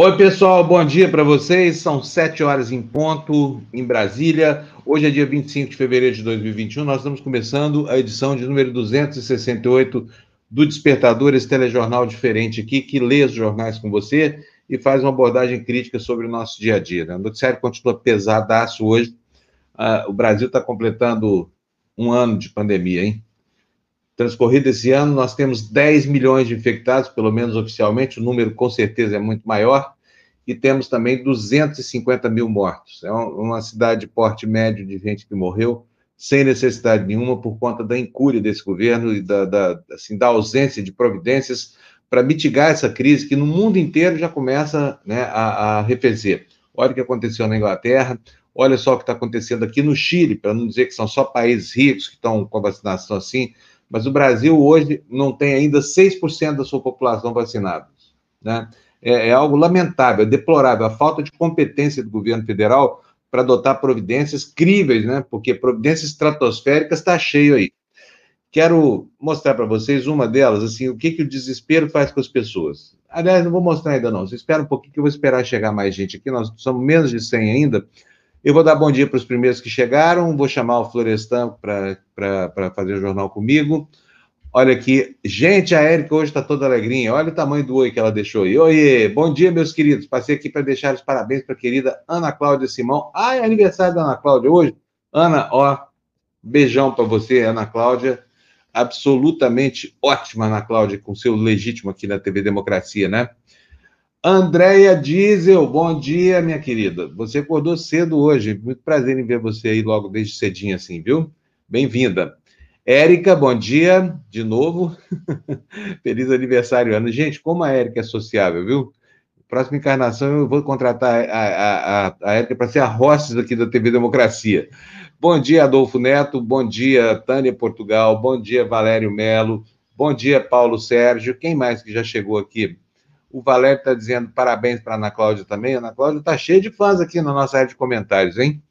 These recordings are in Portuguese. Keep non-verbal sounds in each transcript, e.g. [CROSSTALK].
Oi, pessoal, bom dia para vocês. São sete horas em ponto em Brasília. Hoje é dia 25 de fevereiro de 2021. Nós estamos começando a edição de número 268 do Despertador, esse telejornal diferente aqui, que lê os jornais com você e faz uma abordagem crítica sobre o nosso dia a dia. Né? O noticiário continua pesadaço hoje. Uh, o Brasil está completando um ano de pandemia, hein? Transcorrido esse ano, nós temos 10 milhões de infectados, pelo menos oficialmente, o número com certeza é muito maior, e temos também 250 mil mortos. É uma cidade de porte médio de gente que morreu, sem necessidade nenhuma, por conta da incúria desse governo e da, da, assim, da ausência de providências para mitigar essa crise que no mundo inteiro já começa né, a, a arrefecer. Olha o que aconteceu na Inglaterra, olha só o que está acontecendo aqui no Chile, para não dizer que são só países ricos que estão com a vacinação assim, mas o Brasil hoje não tem ainda 6% da sua população vacinada. Né? É, é, algo lamentável, é deplorável, a falta de competência do governo federal para adotar providências críveis, né? porque providências estratosféricas está cheio aí. Quero mostrar para vocês uma delas, assim, o que, que o desespero faz com as pessoas. Aliás, não vou mostrar ainda não, você espera um pouquinho que eu vou esperar chegar mais gente aqui, nós somos menos de 100 ainda, eu vou dar bom dia para os primeiros que chegaram, vou chamar o Florestan para fazer o jornal comigo. Olha aqui, gente, a Érica hoje está toda alegrinha. Olha o tamanho do oi que ela deixou aí. Oi, bom dia, meus queridos. Passei aqui para deixar os parabéns para a querida Ana Cláudia Simão. Ah, é aniversário da Ana Cláudia hoje. Ana, ó, beijão para você, Ana Cláudia. Absolutamente ótima, Ana Cláudia, com seu legítimo aqui na TV Democracia, né? Andréia Diesel, bom dia, minha querida. Você acordou cedo hoje. Muito prazer em ver você aí logo desde cedinho assim, viu? Bem-vinda. Érica, bom dia de novo. [LAUGHS] Feliz aniversário, Ana. Gente, como a Érica é sociável, viu? Próxima encarnação eu vou contratar a, a, a Érica para ser a hostess aqui da TV Democracia. Bom dia, Adolfo Neto. Bom dia, Tânia Portugal. Bom dia, Valério Melo. Bom dia, Paulo Sérgio. Quem mais que já chegou aqui? O Valério está dizendo parabéns para a Ana Cláudia também. Ana Cláudia está cheia de fãs aqui na nossa área de comentários, hein?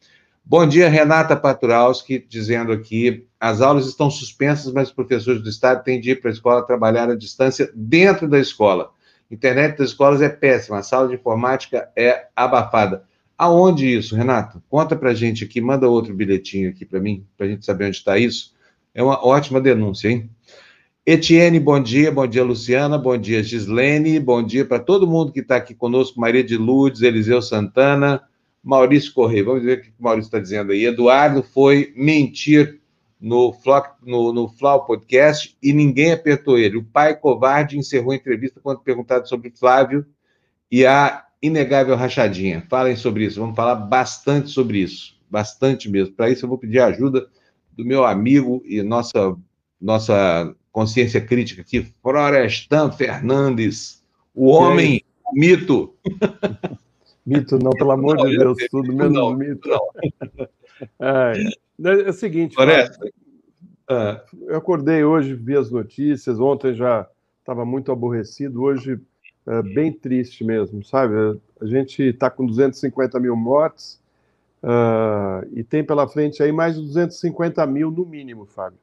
Bom dia, Renata Paturalski, dizendo aqui: as aulas estão suspensas, mas os professores do Estado têm de ir para a escola trabalhar à distância dentro da escola. Internet das escolas é péssima, a sala de informática é abafada. Aonde isso, Renato? Conta para a gente aqui, manda outro bilhetinho aqui para mim, para a gente saber onde está isso. É uma ótima denúncia, hein? Etienne, bom dia. Bom dia, Luciana. Bom dia, Gislene. Bom dia para todo mundo que está aqui conosco. Maria de Lourdes, Eliseu Santana, Maurício Correia. Vamos ver o que o Maurício está dizendo aí. Eduardo foi mentir no, Flock, no, no Flau Podcast e ninguém apertou ele. O pai covarde encerrou a entrevista quando perguntado sobre Flávio e a inegável rachadinha. Falem sobre isso. Vamos falar bastante sobre isso. Bastante mesmo. Para isso, eu vou pedir a ajuda do meu amigo e nossa, nossa consciência crítica aqui, Florestan Fernandes, o homem mito. [LAUGHS] Mito não, pelo amor não, de Deus, eu, tudo menos não, mito. Não. É, é, o seguinte, Floresta, ah. eu acordei hoje, vi as notícias, ontem já estava muito aborrecido, hoje é bem triste mesmo, sabe? A gente está com 250 mil mortes uh, e tem pela frente aí mais de 250 mil no mínimo, Fábio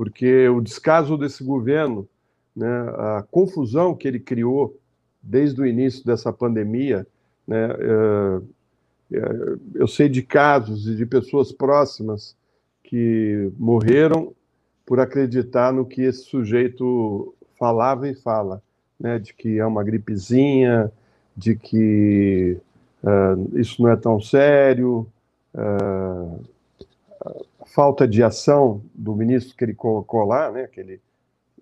porque o descaso desse governo, né, a confusão que ele criou desde o início dessa pandemia, né, é, é, eu sei de casos e de pessoas próximas que morreram por acreditar no que esse sujeito falava e fala, né, de que é uma gripezinha, de que uh, isso não é tão sério, uh, falta de ação do ministro que ele colocou lá, né, aquele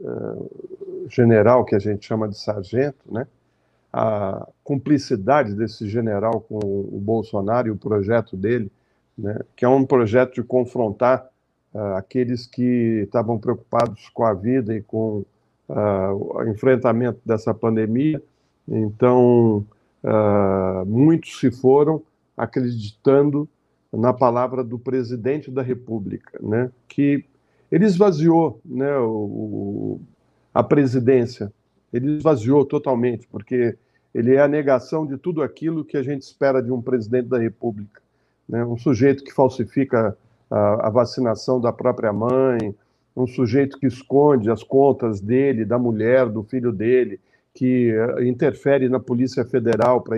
uh, general que a gente chama de sargento, né, a cumplicidade desse general com o Bolsonaro e o projeto dele, né, que é um projeto de confrontar uh, aqueles que estavam preocupados com a vida e com uh, o enfrentamento dessa pandemia. Então, muitos se foram acreditando na palavra do presidente da República, né, que ele esvaziou né, o, a presidência, ele esvaziou totalmente, porque ele é a negação de tudo aquilo que a gente espera de um presidente da República. Né, um sujeito que falsifica a, a vacinação da própria mãe, um sujeito que esconde as contas dele, da mulher, do filho dele, que interfere na Polícia Federal para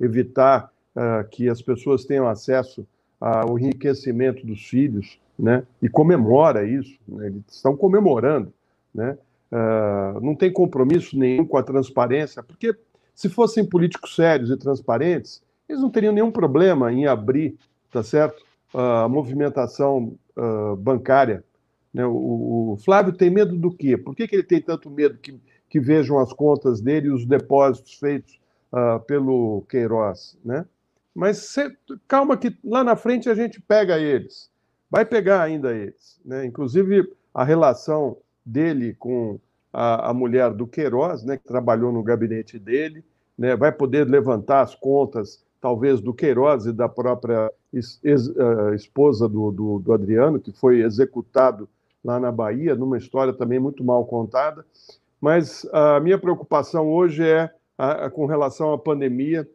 evitar uh, que as pessoas tenham acesso ao enriquecimento dos filhos, né? E comemora isso, né? eles estão comemorando, né? Uh, não tem compromisso nenhum com a transparência, porque se fossem políticos sérios e transparentes, eles não teriam nenhum problema em abrir, tá certo, a movimentação uh, bancária. Né? O, o, Flávio tem medo do quê? Por que, que ele tem tanto medo que, que vejam as contas dele e os depósitos feitos pelo Queiroz, né? Mas cê, calma que lá na frente a gente pega eles. Vai pegar ainda eles. Né? Inclusive, a relação dele com a, a mulher do Queiroz, né, que trabalhou no gabinete dele, né, vai poder levantar as contas, talvez, do Queiroz e da própria ex, ex, uh, esposa do, do, do Adriano, que foi executado lá na Bahia, numa história também muito mal contada. Mas a minha preocupação hoje é a, a, com relação à pandemia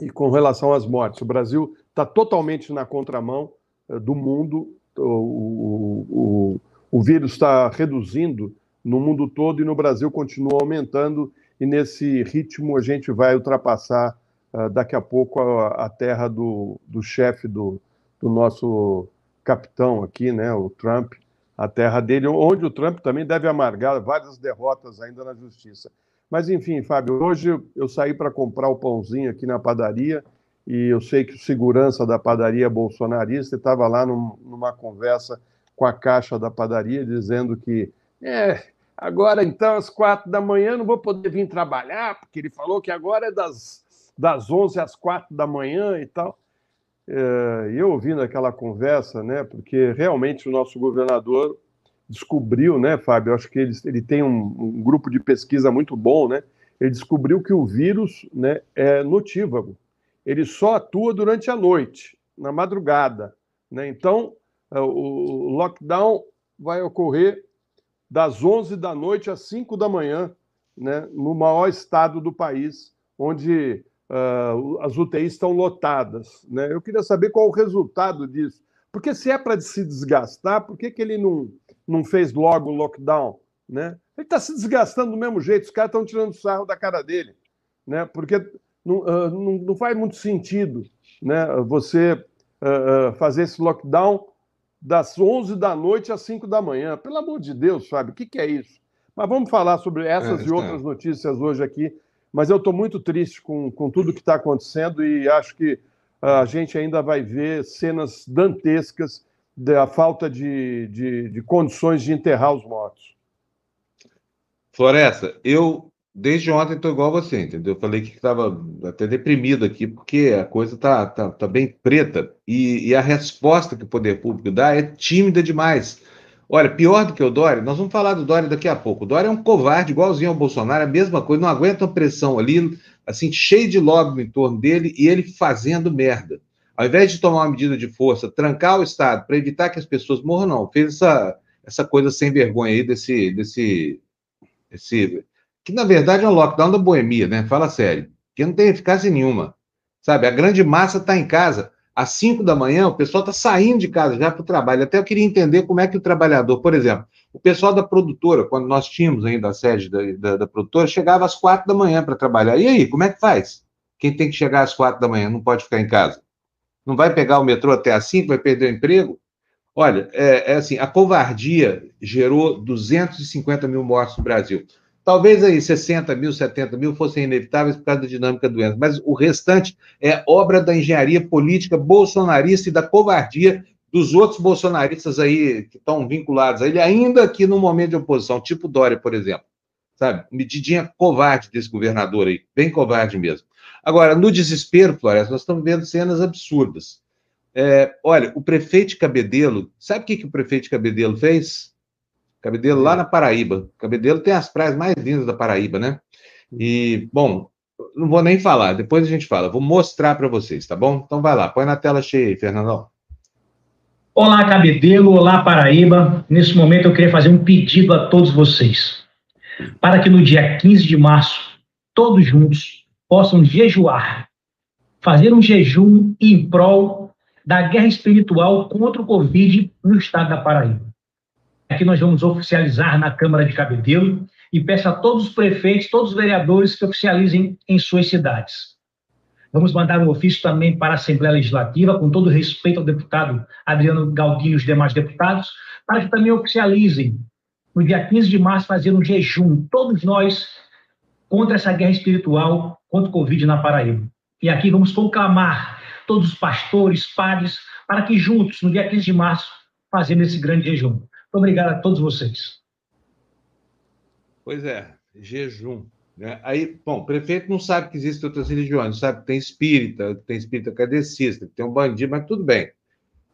e com relação às mortes. O Brasil está totalmente na contramão uh, do mundo, o, o, o, o vírus está reduzindo no mundo todo e no Brasil continua aumentando, e nesse ritmo a gente vai ultrapassar uh, daqui a pouco a, a terra do, do chefe do, do nosso capitão aqui, né, o Trump, a terra dele, onde o Trump também deve amargar várias derrotas ainda na justiça. Mas, enfim, Fábio, hoje eu saí para comprar o pãozinho aqui na padaria e eu sei que o segurança da padaria bolsonarista estava lá num, numa conversa com a caixa da padaria dizendo que é, agora então às quatro da manhã não vou poder vir trabalhar, porque ele falou que agora é das, das 11 às quatro da manhã e tal. É, eu ouvindo aquela conversa, né, porque realmente o nosso governador descobriu, né, Fábio? Acho que ele, ele tem um, um, grupo de pesquisa muito bom, né? Ele descobriu que o vírus né, é notívago. Ele só atua durante a noite, na madrugada. Né? Então, é, o lockdown vai ocorrer das 11 da noite às 5 da manhã, né, no maior estado do país, onde uh, as UTIs estão lotadas. Né? Eu queria saber qual o resultado disso. Porque se é para se desgastar, por que, que ele não, não fez logo o lockdown? Né? Ele está se desgastando do mesmo jeito, os caras estão tirando sarro da cara dele. Né? Porque não, uh, não, não faz muito sentido né, você uh, fazer esse lockdown das 11 da noite às 5 da manhã. Pelo amor de Deus, Fábio, o que, que é isso? Mas vamos falar sobre essas é, e outras notícias hoje aqui. Mas eu estou muito triste com, com tudo que está acontecendo e acho que a gente ainda vai ver cenas dantescas da falta de, de, de condições de enterrar os mortos. Floresta, eu desde ontem estou igual a você, entendeu? Eu falei que estava até deprimido aqui, porque a coisa está tá, tá bem preta e, e, a resposta que o poder público dá é tímida demais. Olha, pior do que o Dória, nós vamos falar do Dória daqui a pouco. O Dória é um covarde, igualzinho ao Bolsonaro, a mesma coisa, não aguenta a pressão ali, assim, cheio de lobby em torno dele e ele fazendo merda. Ao invés de tomar uma medida de força, trancar o Estado para evitar que as pessoas morram, não. Fez essa, essa coisa sem vergonha aí desse, desse, desse. Que na verdade é um lockdown da boemia, né? Fala sério. Que não tem eficácia nenhuma. Sabe? A grande massa está em casa. Às 5 da manhã, o pessoal está saindo de casa já para o trabalho. Até eu queria entender como é que o trabalhador, por exemplo, o pessoal da produtora, quando nós tínhamos ainda a sede da, da, da produtora, chegava às quatro da manhã para trabalhar. E aí, como é que faz? Quem tem que chegar às quatro da manhã não pode ficar em casa? Não vai pegar o metrô até cinco, vai perder o emprego? Olha, é, é assim, a covardia gerou 250 mil mortes no Brasil. Talvez aí 60 mil, 70 mil fossem inevitáveis por causa da dinâmica da doença, mas o restante é obra da engenharia política bolsonarista e da covardia dos outros bolsonaristas aí que estão vinculados a ele, ainda aqui no momento de oposição, tipo Dória, por exemplo. Sabe? Medidinha covarde desse governador aí, bem covarde mesmo. Agora, no desespero, Floresta, nós estamos vendo cenas absurdas. É, olha, o prefeito de Cabedelo, sabe o que, que o prefeito de Cabedelo fez? Cabedelo lá na Paraíba. Cabedelo tem as praias mais lindas da Paraíba, né? E, bom, não vou nem falar, depois a gente fala. Vou mostrar para vocês, tá bom? Então vai lá, põe na tela cheia aí, Fernandão. Olá, Cabedelo, olá, Paraíba. Nesse momento eu queria fazer um pedido a todos vocês, para que no dia 15 de março, todos juntos possam jejuar, fazer um jejum em prol da guerra espiritual contra o Covid no estado da Paraíba. Aqui nós vamos oficializar na Câmara de Cabedelo e peço a todos os prefeitos, todos os vereadores que oficializem em suas cidades. Vamos mandar um ofício também para a Assembleia Legislativa, com todo respeito ao deputado Adriano Galdino e os demais deputados, para que também oficializem, no dia 15 de março, fazer um jejum, todos nós, contra essa guerra espiritual, contra o Covid na Paraíba. E aqui vamos conclamar todos os pastores, padres, para que juntos, no dia 15 de março, fazemos esse grande jejum. Muito obrigado a todos vocês. Pois é, jejum. Né? Aí, bom, o prefeito não sabe que existem outras religiões, sabe que tem espírita, tem espírita cadecista, que tem um bandido, mas tudo bem.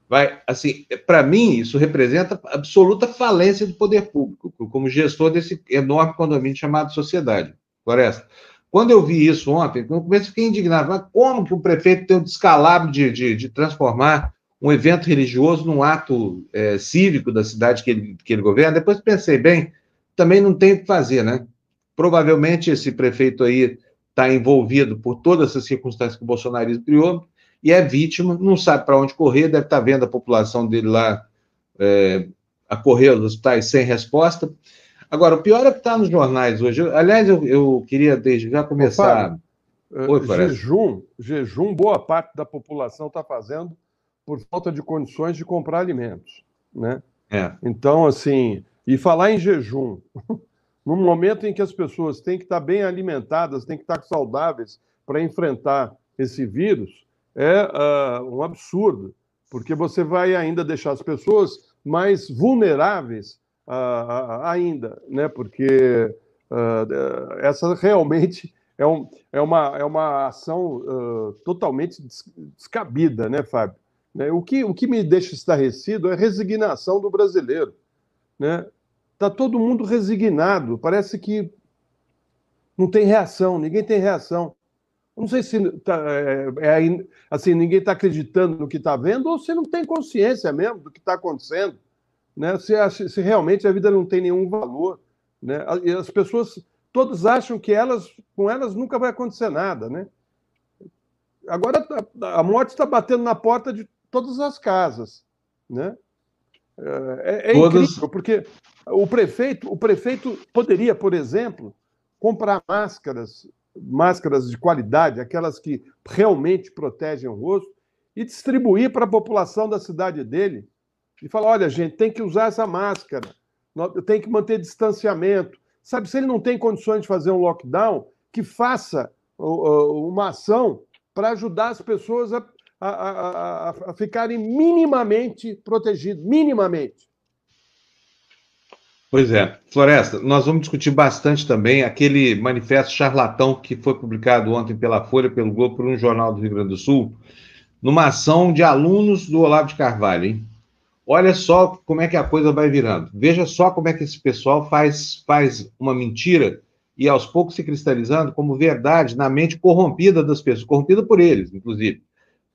Vai, assim, para mim, isso representa absoluta falência do poder público, como gestor desse enorme condomínio chamado sociedade. Floresta. Quando eu vi isso ontem, no começo fiquei indignado. Mas como que o prefeito tem o descalabro de, de, de transformar um evento religioso num ato é, cívico da cidade que ele, que ele governa? Depois pensei, bem, também não tem o que fazer, né? Provavelmente esse prefeito aí está envolvido por todas essas circunstâncias que o bolsonarismo criou e é vítima, não sabe para onde correr, deve estar tá vendo a população dele lá é, a correr aos hospitais sem resposta. Agora, o pior é que está nos jornais hoje. Aliás, eu, eu queria desde já começar. Oi, jejum, jejum, boa parte da população está fazendo por falta de condições de comprar alimentos, né? É. Então, assim, e falar em jejum, [LAUGHS] no momento em que as pessoas têm que estar bem alimentadas, têm que estar saudáveis para enfrentar esse vírus, é uh, um absurdo, porque você vai ainda deixar as pessoas mais vulneráveis uh, ainda, né? porque uh, essa realmente é, um, é, uma, é uma ação uh, totalmente descabida, né, Fábio? Né? O, que, o que me deixa estarrecido é a resignação do brasileiro. Né? Está todo mundo resignado, parece que não tem reação, ninguém tem reação. Não sei se tá, é, é, assim, ninguém está acreditando no que está vendo ou se não tem consciência mesmo do que está acontecendo né? se, se realmente a vida não tem nenhum valor. Né? As pessoas todos acham que elas, com elas nunca vai acontecer nada. Né? Agora a morte está batendo na porta de todas as casas. Né? É, é todas... incrível, porque o prefeito, o prefeito poderia, por exemplo, comprar máscaras, máscaras de qualidade, aquelas que realmente protegem o rosto, e distribuir para a população da cidade dele e falar: olha, gente, tem que usar essa máscara, tem que manter distanciamento. Sabe, se ele não tem condições de fazer um lockdown, que faça uma ação para ajudar as pessoas a, a, a, a ficarem minimamente protegidas minimamente. Pois é. Floresta, nós vamos discutir bastante também aquele manifesto charlatão que foi publicado ontem pela Folha, pelo Globo, por um jornal do Rio Grande do Sul, numa ação de alunos do Olavo de Carvalho, hein? Olha só como é que a coisa vai virando. Veja só como é que esse pessoal faz, faz uma mentira e aos poucos se cristalizando como verdade na mente corrompida das pessoas, corrompida por eles, inclusive.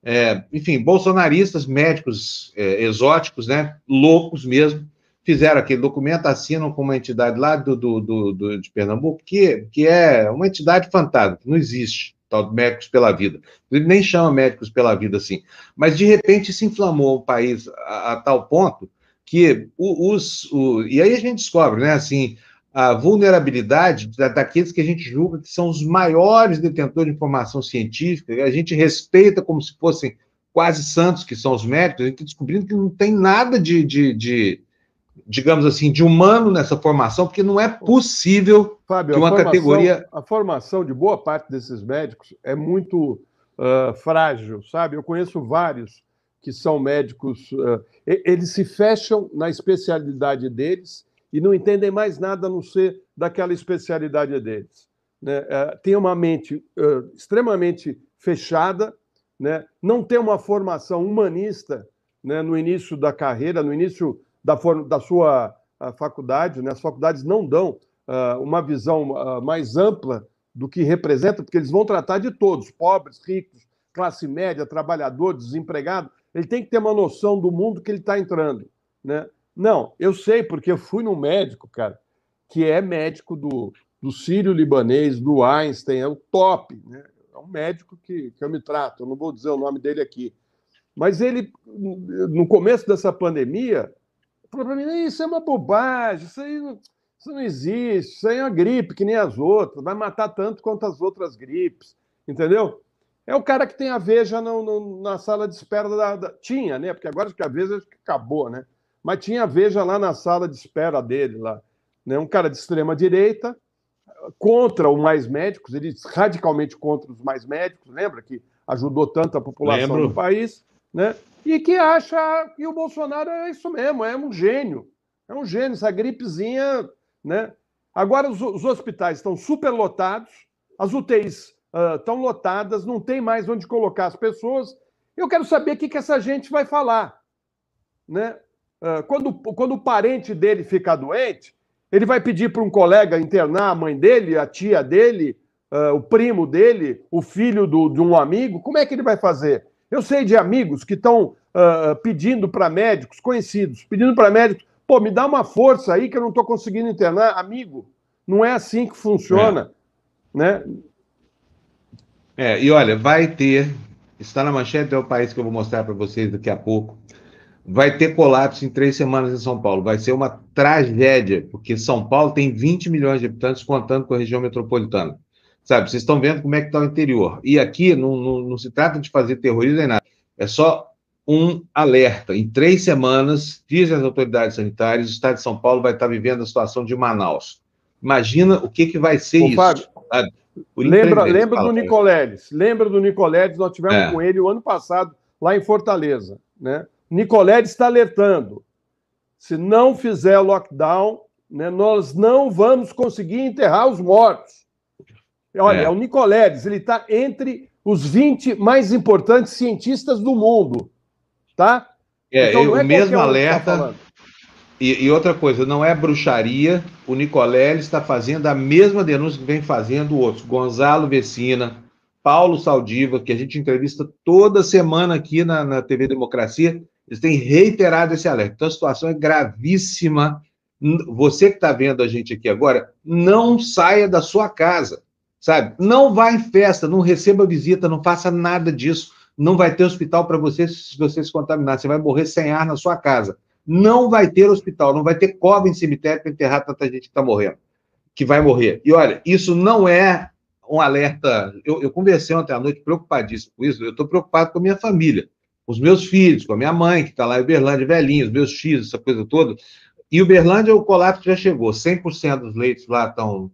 É, enfim, bolsonaristas, médicos é, exóticos, né, loucos mesmo, fizeram aquele documento, assinam com uma entidade lá do, do, do, do de Pernambuco, que, que é uma entidade fantasma, que não existe tal médicos pela vida. Ele nem chama médicos pela vida assim. Mas de repente se inflamou o país a, a tal ponto que os, o, e aí a gente descobre, né, assim, a vulnerabilidade daqueles que a gente julga que são os maiores detentores de informação científica, a gente respeita como se fossem quase santos, que são os médicos, a gente está descobrindo que não tem nada de, de, de digamos assim, de humano nessa formação, porque não é possível Fábio, que uma categoria. A formação de boa parte desses médicos é muito uh, frágil, sabe? Eu conheço vários que são médicos, uh, eles se fecham na especialidade deles e não entendem mais nada a não ser daquela especialidade deles. Né? Uh, tem uma mente extremamente fechada, né? não tem uma formação humanista né? no início da carreira, no início da, da sua faculdade, né? as faculdades não dão uh, uma visão uh, mais ampla do que representa, porque eles vão tratar de todos, pobres, ricos, classe média, trabalhador, desempregado. Ele tem que ter uma noção do mundo que ele está entrando. Né? Não, eu sei, porque eu fui num médico, cara, que é médico do, do sírio-libanês, do Einstein, é o top, né? É um médico que, que eu me trato, eu não vou dizer o nome dele aqui. Mas ele, no começo dessa pandemia, falou para mim: isso é uma bobagem, isso aí Isso não existe. Isso aí é uma gripe, que nem as outras. Vai matar tanto quanto as outras gripes. Entendeu? É o cara que tem a Veja no, no, na sala de espera da, da, Tinha, né? Porque agora acho que a Veja acabou, né? Mas tinha a Veja lá na sala de espera dele, lá. Né? Um cara de extrema direita, contra o Mais Médicos, ele radicalmente contra os mais médicos, lembra que ajudou tanto a população Lembro. do país, né? E que acha que o Bolsonaro é isso mesmo, é um gênio. É um gênio, essa gripezinha, né? Agora os, os hospitais estão superlotados, as UTIs uh, estão lotadas, não tem mais onde colocar as pessoas. Eu quero saber o que, que essa gente vai falar, né? Uh, quando, quando o parente dele ficar doente, ele vai pedir para um colega internar a mãe dele, a tia dele, uh, o primo dele, o filho do, de um amigo. Como é que ele vai fazer? Eu sei de amigos que estão uh, pedindo para médicos conhecidos, pedindo para médicos, pô, me dá uma força aí que eu não estou conseguindo internar. Amigo, não é assim que funciona, é. né? É, e olha, vai ter, está na manchete é o país que eu vou mostrar para vocês daqui a pouco vai ter colapso em três semanas em São Paulo. Vai ser uma tragédia, porque São Paulo tem 20 milhões de habitantes, contando com a região metropolitana. Sabe, vocês estão vendo como é que está o interior. E aqui não, não, não se trata de fazer terrorismo nem nada. É só um alerta. Em três semanas, dizem as autoridades sanitárias, o estado de São Paulo vai estar vivendo a situação de Manaus. Imagina o que, que vai ser Ô, isso. Fábio, lembra lembra do Nicoledes. Lembra do Nicoledes? Nós tivemos é. com ele o ano passado lá em Fortaleza. Né? Nicoledes está alertando. Se não fizer lockdown, né, nós não vamos conseguir enterrar os mortos. Olha, é, é o Nicoledes, ele está entre os 20 mais importantes cientistas do mundo. Tá? É, então, é o mesmo tá alerta. Tá e, e, outra coisa, não é bruxaria. O Nicoleles está fazendo a mesma denúncia que vem fazendo outros. Gonzalo Vecina, Paulo Saldiva, que a gente entrevista toda semana aqui na, na TV Democracia. Eles têm reiterado esse alerta. Então a situação é gravíssima. Você que está vendo a gente aqui agora, não saia da sua casa, sabe? Não vá em festa, não receba visita, não faça nada disso. Não vai ter hospital para você se você se contaminar. Você vai morrer sem ar na sua casa. Não vai ter hospital, não vai ter cova em cemitério para enterrar tanta gente que está morrendo, que vai morrer. E olha, isso não é um alerta. Eu, eu conversei ontem à noite preocupadíssimo com isso. Eu estou preocupado com a minha família os meus filhos, com a minha mãe, que está lá em Uberlândia, velhinho, os meus filhos, essa coisa toda. E Uberlândia, o colapso já chegou. 100% dos leitos lá estão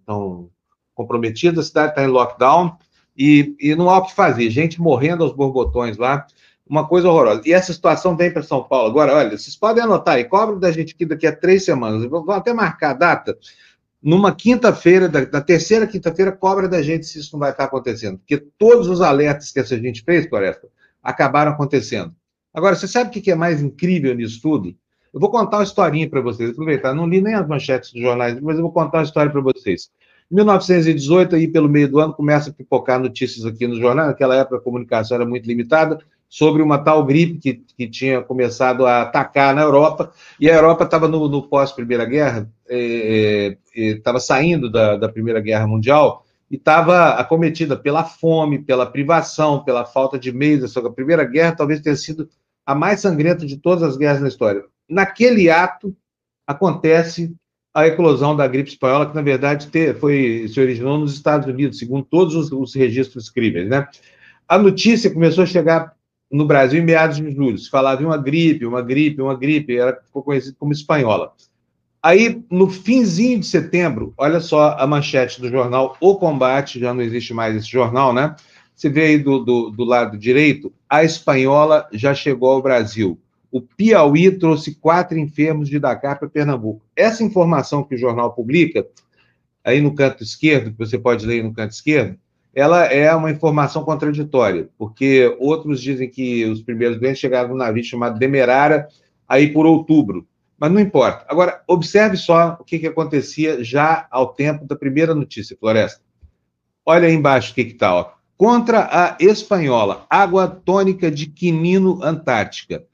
comprometidos, a cidade está em lockdown e, e não há o que fazer. Gente morrendo aos borbotões lá, uma coisa horrorosa. E essa situação vem para São Paulo. Agora, olha, vocês podem anotar aí, cobra da gente aqui daqui a três semanas. Vou até marcar a data. Numa quinta-feira, da, da, terceira quinta-feira, cobra da gente se isso não vai estar acontecendo. Porque todos os alertas que essa gente fez, Floresta, acabaram acontecendo. Agora, você sabe o que é mais incrível nisso tudo? Eu vou contar uma historinha para vocês. Aproveitar, não li nem as manchetes dos jornais, mas eu vou contar uma história para vocês. Em 1918, aí pelo meio do ano, começa a pipocar notícias aqui no jornal. Naquela época a comunicação era muito limitada, sobre uma tal gripe que, que tinha começado a atacar na Europa, e a Europa estava no, no pós-Primeira Guerra, estava é, é, saindo da, da Primeira Guerra Mundial, e estava acometida pela fome, pela privação, pela falta de meios. A Primeira Guerra talvez tenha sido a mais sangrenta de todas as guerras na história. Naquele ato acontece a eclosão da gripe espanhola, que na verdade foi, se originou nos Estados Unidos, segundo todos os, os registros críveis. Né? A notícia começou a chegar no Brasil em meados de julho. Se falava em uma gripe, uma gripe, uma gripe, era, ficou conhecido como espanhola. Aí, no finzinho de setembro, olha só a manchete do jornal O Combate, já não existe mais esse jornal, né? Você vê aí do, do, do lado direito, a espanhola já chegou ao Brasil. O Piauí trouxe quatro enfermos de Dakar para Pernambuco. Essa informação que o jornal publica, aí no canto esquerdo, que você pode ler no canto esquerdo, ela é uma informação contraditória, porque outros dizem que os primeiros doentes chegaram num navio chamado Demerara, aí por outubro mas não importa. Agora, observe só o que, que acontecia já ao tempo da primeira notícia, Floresta. Olha aí embaixo o que está. Contra a espanhola, água tônica de quinino antártica.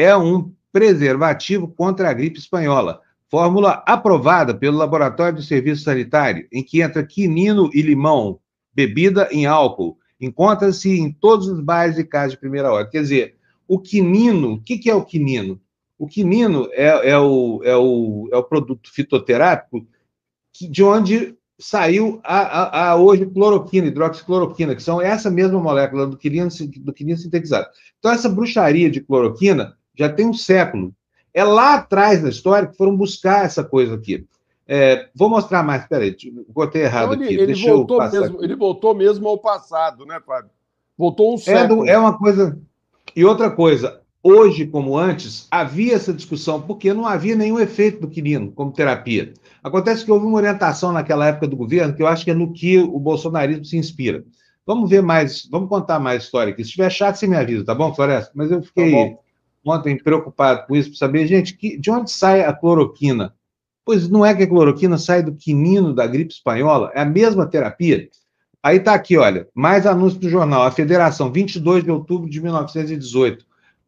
É um preservativo contra a gripe espanhola. Fórmula aprovada pelo Laboratório do Serviço Sanitário, em que entra quinino e limão, bebida em álcool. Encontra-se em todos os bares e casas de primeira hora. Quer dizer, o quinino, o que, que é o quinino? O quinino é, é, o, é, o, é o produto fitoterápico de onde saiu a, a, a, hoje cloroquina, hidroxicloroquina, que são essa mesma molécula do quinino, do quinino sintetizado. Então, essa bruxaria de cloroquina já tem um século. É lá atrás da história que foram buscar essa coisa aqui. É, vou mostrar mais, peraí, botei errado então, ele, aqui. Ele voltou, mesmo, ele voltou mesmo ao passado, né, Fábio? Voltou um século. É, é uma coisa. E outra coisa, hoje como antes, havia essa discussão, porque não havia nenhum efeito do quinino como terapia. Acontece que houve uma orientação naquela época do governo, que eu acho que é no que o bolsonarismo se inspira. Vamos ver mais, vamos contar mais história aqui. Se estiver chato, você me avisa, tá bom, Floresta? Mas eu fiquei tá ontem preocupado com isso, para saber, gente, que, de onde sai a cloroquina? Pois não é que a cloroquina sai do quinino da gripe espanhola, é a mesma terapia. Aí está aqui, olha, mais anúncio do jornal, a Federação, 22 de outubro de 1918.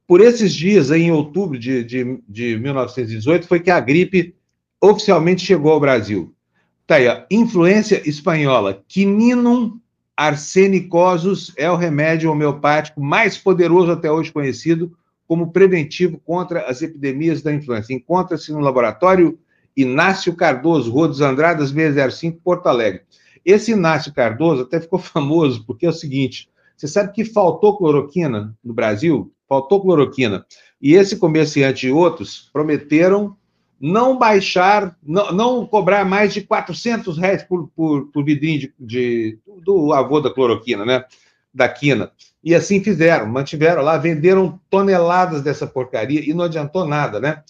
Por esses dias, aí, em outubro de, de, de 1918, foi que a gripe oficialmente chegou ao Brasil. Está aí, ó, influência espanhola. Quininum arsenicosus é o remédio homeopático mais poderoso até hoje conhecido como preventivo contra as epidemias da influenza. Encontra-se no laboratório Inácio Cardoso, Rua dos Andradas, 605, Porto Alegre. Esse Inácio Cardoso até ficou [LAUGHS] famoso, porque é o seguinte: você sabe que faltou cloroquina no Brasil? Faltou cloroquina. E esse comerciante e outros prometeram não baixar, não, não cobrar mais de 400 reais por, por, por vidrinho de, de, do avô da cloroquina, né? Da quina. E assim fizeram, mantiveram lá, venderam toneladas dessa porcaria e não adiantou nada, né?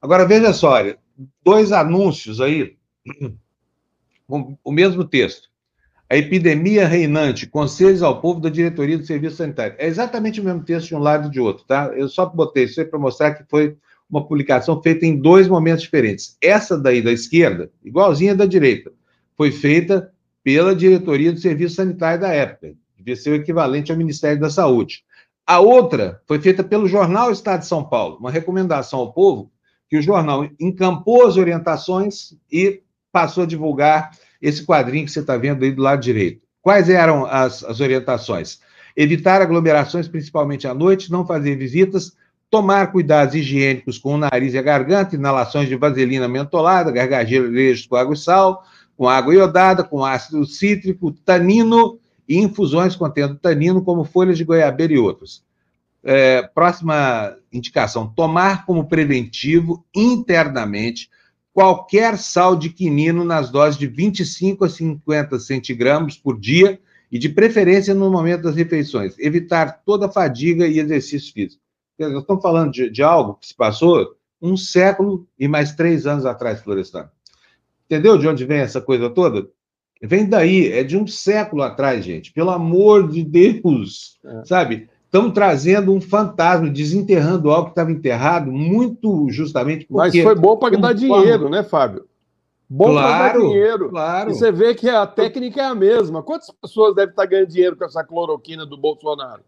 Agora veja só, olha, dois anúncios aí, [CLEARS THROAT] o mesmo texto. A epidemia reinante, conselhos ao povo da diretoria do Serviço Sanitário. É exatamente o mesmo texto de um lado e de outro, tá? Eu só botei isso aí para mostrar que foi uma publicação feita em dois momentos diferentes. Essa daí da esquerda, igualzinha da direita, foi feita pela diretoria do Serviço Sanitário da época. Devia ser o equivalente ao Ministério da Saúde. A outra foi feita pelo Jornal Estado de São Paulo, uma recomendação ao povo que o jornal encampou as orientações e passou a divulgar esse quadrinho que você está vendo aí do lado direito. Quais eram as, as orientações? Evitar aglomerações, principalmente à noite, não fazer visitas, tomar cuidados higiênicos com o nariz e a garganta, inalações de vaselina mentolada, gargajeiros com água e sal, com água iodada, com ácido cítrico, tanino e infusões contendo tanino, como folhas de goiabeira e outros. É, próxima indicação: tomar como preventivo internamente qualquer sal de quinino nas doses de 25 a 50 centigramas por dia e de preferência no momento das refeições. Evitar toda fadiga e exercício físico. Nós estamos falando de, de algo que se passou um século e mais três anos atrás, Florestan. Entendeu de onde vem essa coisa toda? Vem daí, é de um século atrás, gente. Pelo amor de Deus, é. sabe? estão trazendo um fantasma, desenterrando algo que estava enterrado, muito justamente porque... Mas foi bom para dar dinheiro, né, Fábio? Bom claro, para dar dinheiro. Claro. E você vê que a técnica é a mesma. Quantas pessoas devem estar ganhando dinheiro com essa cloroquina do Bolsonaro?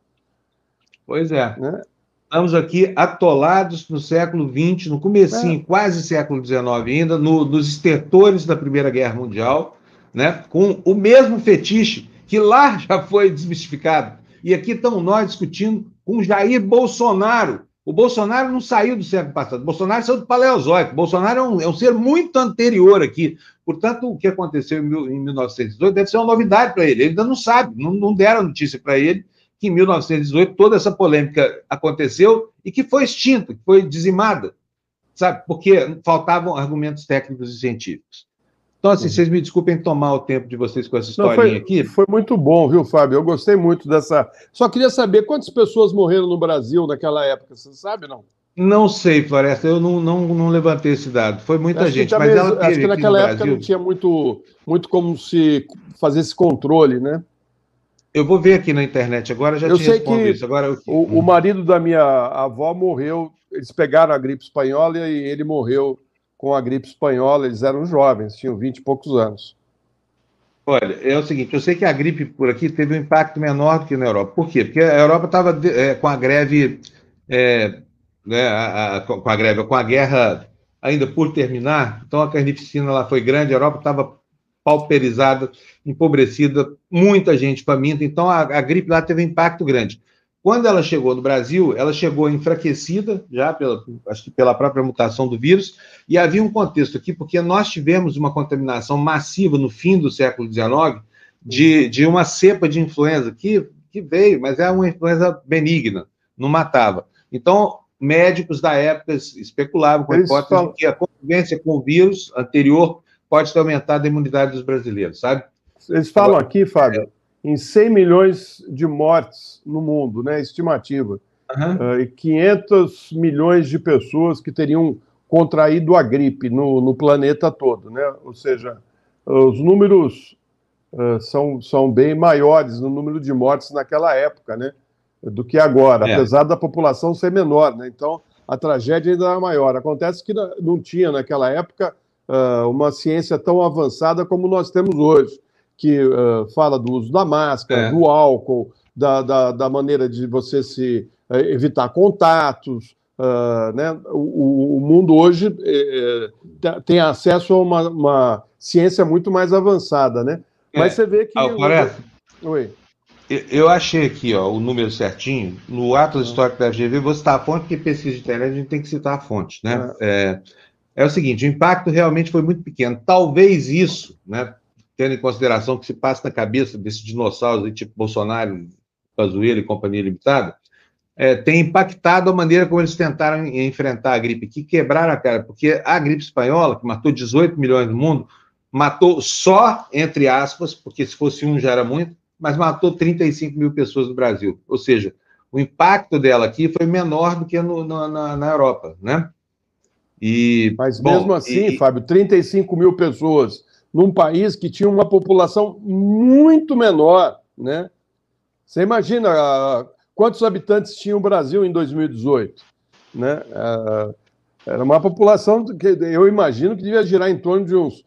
Pois é. Né? Estamos aqui atolados no século XX, no comecinho, é. quase século XIX ainda, no, nos estertores da Primeira Guerra Mundial, né? com o mesmo fetiche que lá [LAUGHS] já foi desmistificado e aqui estamos nós discutindo com Jair Bolsonaro. O Bolsonaro não saiu do século passado, o Bolsonaro saiu do Paleozoico. O Bolsonaro é um, é um ser muito anterior aqui. Portanto, o que aconteceu em, em 1918 deve ser uma novidade para ele. Ele ainda não sabe, não, não deram notícia para ele que em 1918 toda essa polêmica aconteceu e que foi extinta, que foi dizimada, sabe? Porque faltavam argumentos técnicos e científicos. Então, assim, uhum. vocês me desculpem tomar o tempo de vocês com essa historinha aqui. Foi muito bom, viu, Fábio? Eu gostei muito dessa. Só queria saber quantas pessoas morreram no Brasil naquela época, você sabe, não? Não sei, Floresta, eu não, não, não levantei esse dado. Foi muita acho gente, mas ela teve Acho que naquela época Brasil... não tinha muito, muito como se fazer esse controle, né? Eu vou ver aqui na internet agora, já eu te sei que isso. Agora, eu... o, o marido da minha avó morreu, eles pegaram a gripe espanhola e ele morreu com a gripe espanhola, eles eram jovens, tinham 20 e poucos anos. Olha, é o seguinte, eu sei que a gripe por aqui teve um impacto menor do que na Europa. Por quê? Porque a Europa estava é, com a greve, é, né, a, a, com a greve, com a guerra ainda por terminar, então a carnificina lá foi grande, a Europa estava pauperizada, empobrecida, muita gente faminta, então a, a gripe lá teve um impacto grande. Quando ela chegou no Brasil, ela chegou enfraquecida, já pela, acho que pela própria mutação do vírus, e havia um contexto aqui, porque nós tivemos uma contaminação massiva no fim do século XIX de, de uma cepa de influenza que, que veio, mas é uma influenza benigna, não matava. Então, médicos da época especulavam com a hipótese falam... de que a convivência com o vírus anterior pode ter aumentado a imunidade dos brasileiros, sabe? Eles falam aqui, Fábio, em 100 milhões de mortes no mundo, né, estimativa, uhum. uh, e 500 milhões de pessoas que teriam contraído a gripe no, no planeta todo, né? Ou seja, os números uh, são, são bem maiores no número de mortes naquela época, né? Do que agora, é. apesar da população ser menor, né? Então, a tragédia ainda é maior. Acontece que não tinha naquela época uh, uma ciência tão avançada como nós temos hoje que uh, fala do uso da máscara, é. do álcool, da, da, da, maneira de você se uh, evitar contatos. Uh, né? o, o, mundo hoje eh, eh, tem acesso a uma, uma, ciência muito mais avançada, né? É. Mas você vê que. Ah, parece. Oi. Eu achei aqui ó, o número certinho. No ato histórico da FGV, vou citar a fonte, porque pesquisa de internet a gente tem que citar a fonte. Né? É. é, é o seguinte: o impacto realmente foi muito pequeno. Talvez isso, né, tendo em consideração o que se passa na cabeça desses dinossauros, tipo Bolsonaro, Pazuello e Companhia Limitada, é, tem impactado a maneira como eles tentaram enfrentar a gripe, que quebraram a cara, porque a gripe espanhola, que matou 18 milhões no mundo, matou só, entre aspas, porque se fosse um já era muito, mas matou 35 mil pessoas no Brasil. Ou seja, o impacto dela aqui foi menor do que no, na, na, Europa, né? E, mas bom, mesmo assim, e, Fábio, 35 mil pessoas num país que tinha uma população muito menor, né? Você imagina uh, quantos habitantes tinha o Brasil em 2018, né? Uh, era uma população que eu imagino que devia girar em torno de uns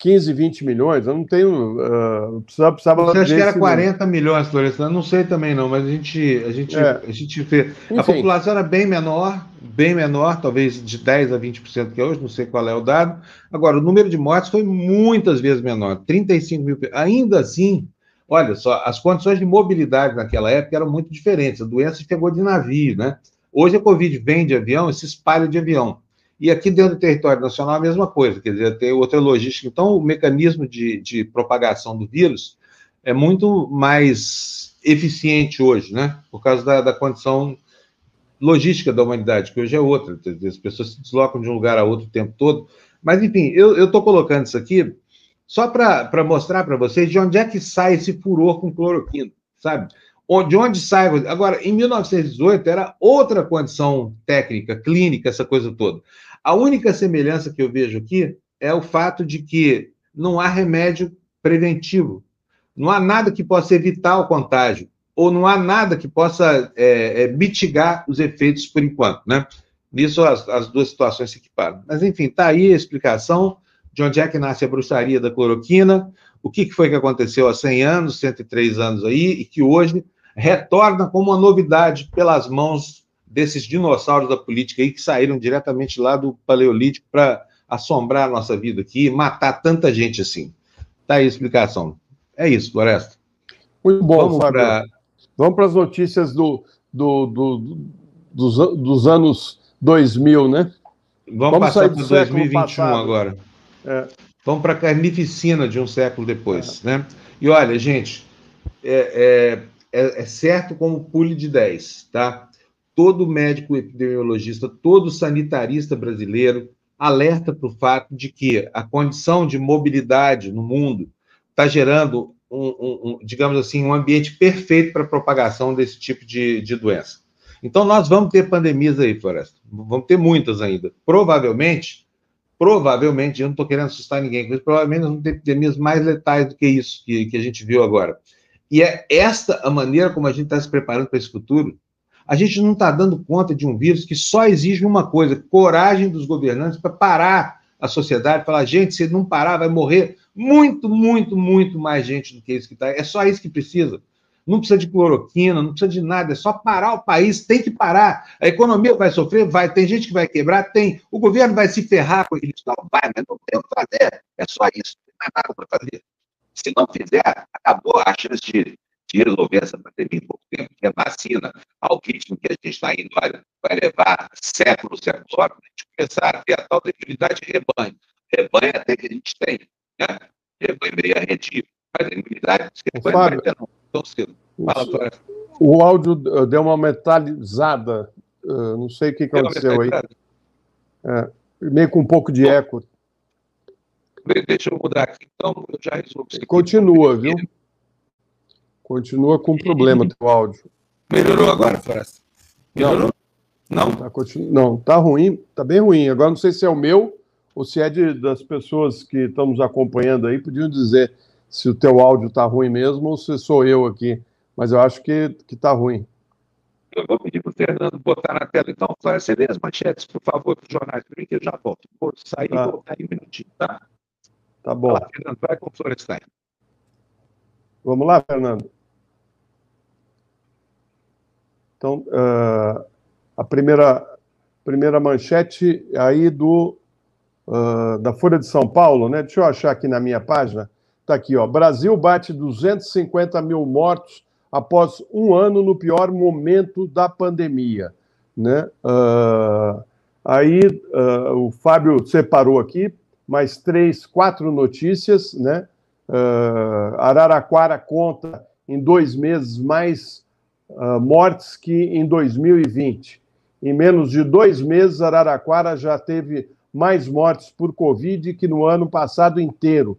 15, 20 milhões. Eu não tenho. Uh, precisava, precisava Você acha que era 40 milhões, Florestan? Não sei também, não, mas a gente, a gente, é. a gente vê. Enfim. A população era bem menor, bem menor, talvez de 10 a 20% que é hoje, não sei qual é o dado. Agora, o número de mortes foi muitas vezes menor 35 mil. Ainda assim, olha só, as condições de mobilidade naquela época eram muito diferentes. A doença chegou de navio, né? Hoje a Covid vem de avião e se espalha de avião. E aqui dentro do território nacional a mesma coisa, quer dizer, tem outra logística. Então, o mecanismo de, de propagação do vírus é muito mais eficiente hoje, né? Por causa da, da condição logística da humanidade, que hoje é outra. As pessoas se deslocam de um lugar a outro o tempo todo. Mas, enfim, eu estou colocando isso aqui só para mostrar para vocês de onde é que sai esse furor com cloroquina, sabe? De onde sai. Agora, em 1918 era outra condição técnica, clínica, essa coisa toda. A única semelhança que eu vejo aqui é o fato de que não há remédio preventivo. Não há nada que possa evitar o contágio, ou não há nada que possa é, é, mitigar os efeitos por enquanto, né? Nisso as, as duas situações se equiparam. Mas, enfim, está aí a explicação de onde é que nasce a bruxaria da cloroquina, o que, que foi que aconteceu há 100 anos, 103 anos aí, e que hoje retorna como uma novidade pelas mãos desses dinossauros da política aí que saíram diretamente lá do Paleolítico para assombrar a nossa vida aqui e matar tanta gente assim. Tá aí a explicação. É isso, Floresta. Muito bom, Vamos. Pra... Vamos para as notícias do, do, do, dos, dos anos 2000, né? Vamos, Vamos passar para 2021 passado. agora. É. Vamos para a carnificina de um século depois, é. né? E olha, gente, é, é, é, é certo como pule de 10, tá? Todo médico epidemiologista, todo sanitarista brasileiro alerta para o fato de que a condição de mobilidade no mundo está gerando, um, um, um, digamos assim, um ambiente perfeito para a propagação desse tipo de, de doença. Então, nós vamos ter pandemias aí, Floresta. Vamos ter muitas ainda. Provavelmente, provavelmente, eu não estou querendo assustar ninguém mas provavelmente nós vamos ter epidemias mais letais do que isso que, que a gente viu agora. E é esta a maneira como a gente está se preparando para esse futuro, a gente não está dando conta de um vírus que só exige uma coisa: coragem dos governantes para parar a sociedade, falar, gente, se não parar, vai morrer muito, muito, muito mais gente do que isso que está. É só isso que precisa. Não precisa de cloroquina, não precisa de nada, é só parar o país, tem que parar. A economia vai sofrer, vai, tem gente que vai quebrar, tem. O governo vai se ferrar com isso, não vai, mas não tem o que fazer. É só isso, não tem nada para fazer. Se não fizer, acabou a chance de, de resolver essa pandemia em pouco tempo, que é vacina. ao ritmo que a gente está indo, vai levar séculos, séculos para a gente começar a ter a tal da imunidade de rebanho. Rebanho até que a gente tem, né? Rebanho meio arredio, mas a imunidade de rebanho Fábio, não vai ter não, tão cedo. Fala, o áudio deu uma metalizada, uh, não sei o que aconteceu aí. É, meio com um pouco de Bom, eco. Deixa eu mudar aqui, então eu já resolvo isso. Continua, viu? Continua com problema teu áudio. Melhorou agora, Flores? Melhorou? Não. Tá, continu... Não, tá ruim, tá bem ruim. Agora não sei se é o meu ou se é de, das pessoas que estamos acompanhando aí, podiam dizer se o teu áudio tá ruim mesmo ou se sou eu aqui. Mas eu acho que, que tá ruim. Eu vou pedir para o Fernando botar na tela, então, você lê as manchetes, por favor, para os jornais, para mim, que eu já volto. Vou sair tá. e voltar aí um minutinho, tá? Tá bom. Vai lá, Fernando, vai com o Florestan. Vamos lá, Fernando. Então, uh, a primeira, primeira manchete aí do, uh, da Folha de São Paulo, né? Deixa eu achar aqui na minha página. Está aqui, ó. Brasil bate 250 mil mortos após um ano no pior momento da pandemia. Né? Uh, aí o Fábio separou aqui mais três, quatro notícias. Né? Araraquara conta em dois meses mais uh, mortes que em 2020. Em menos de dois meses, Araraquara já teve mais mortes por Covid que no ano passado inteiro.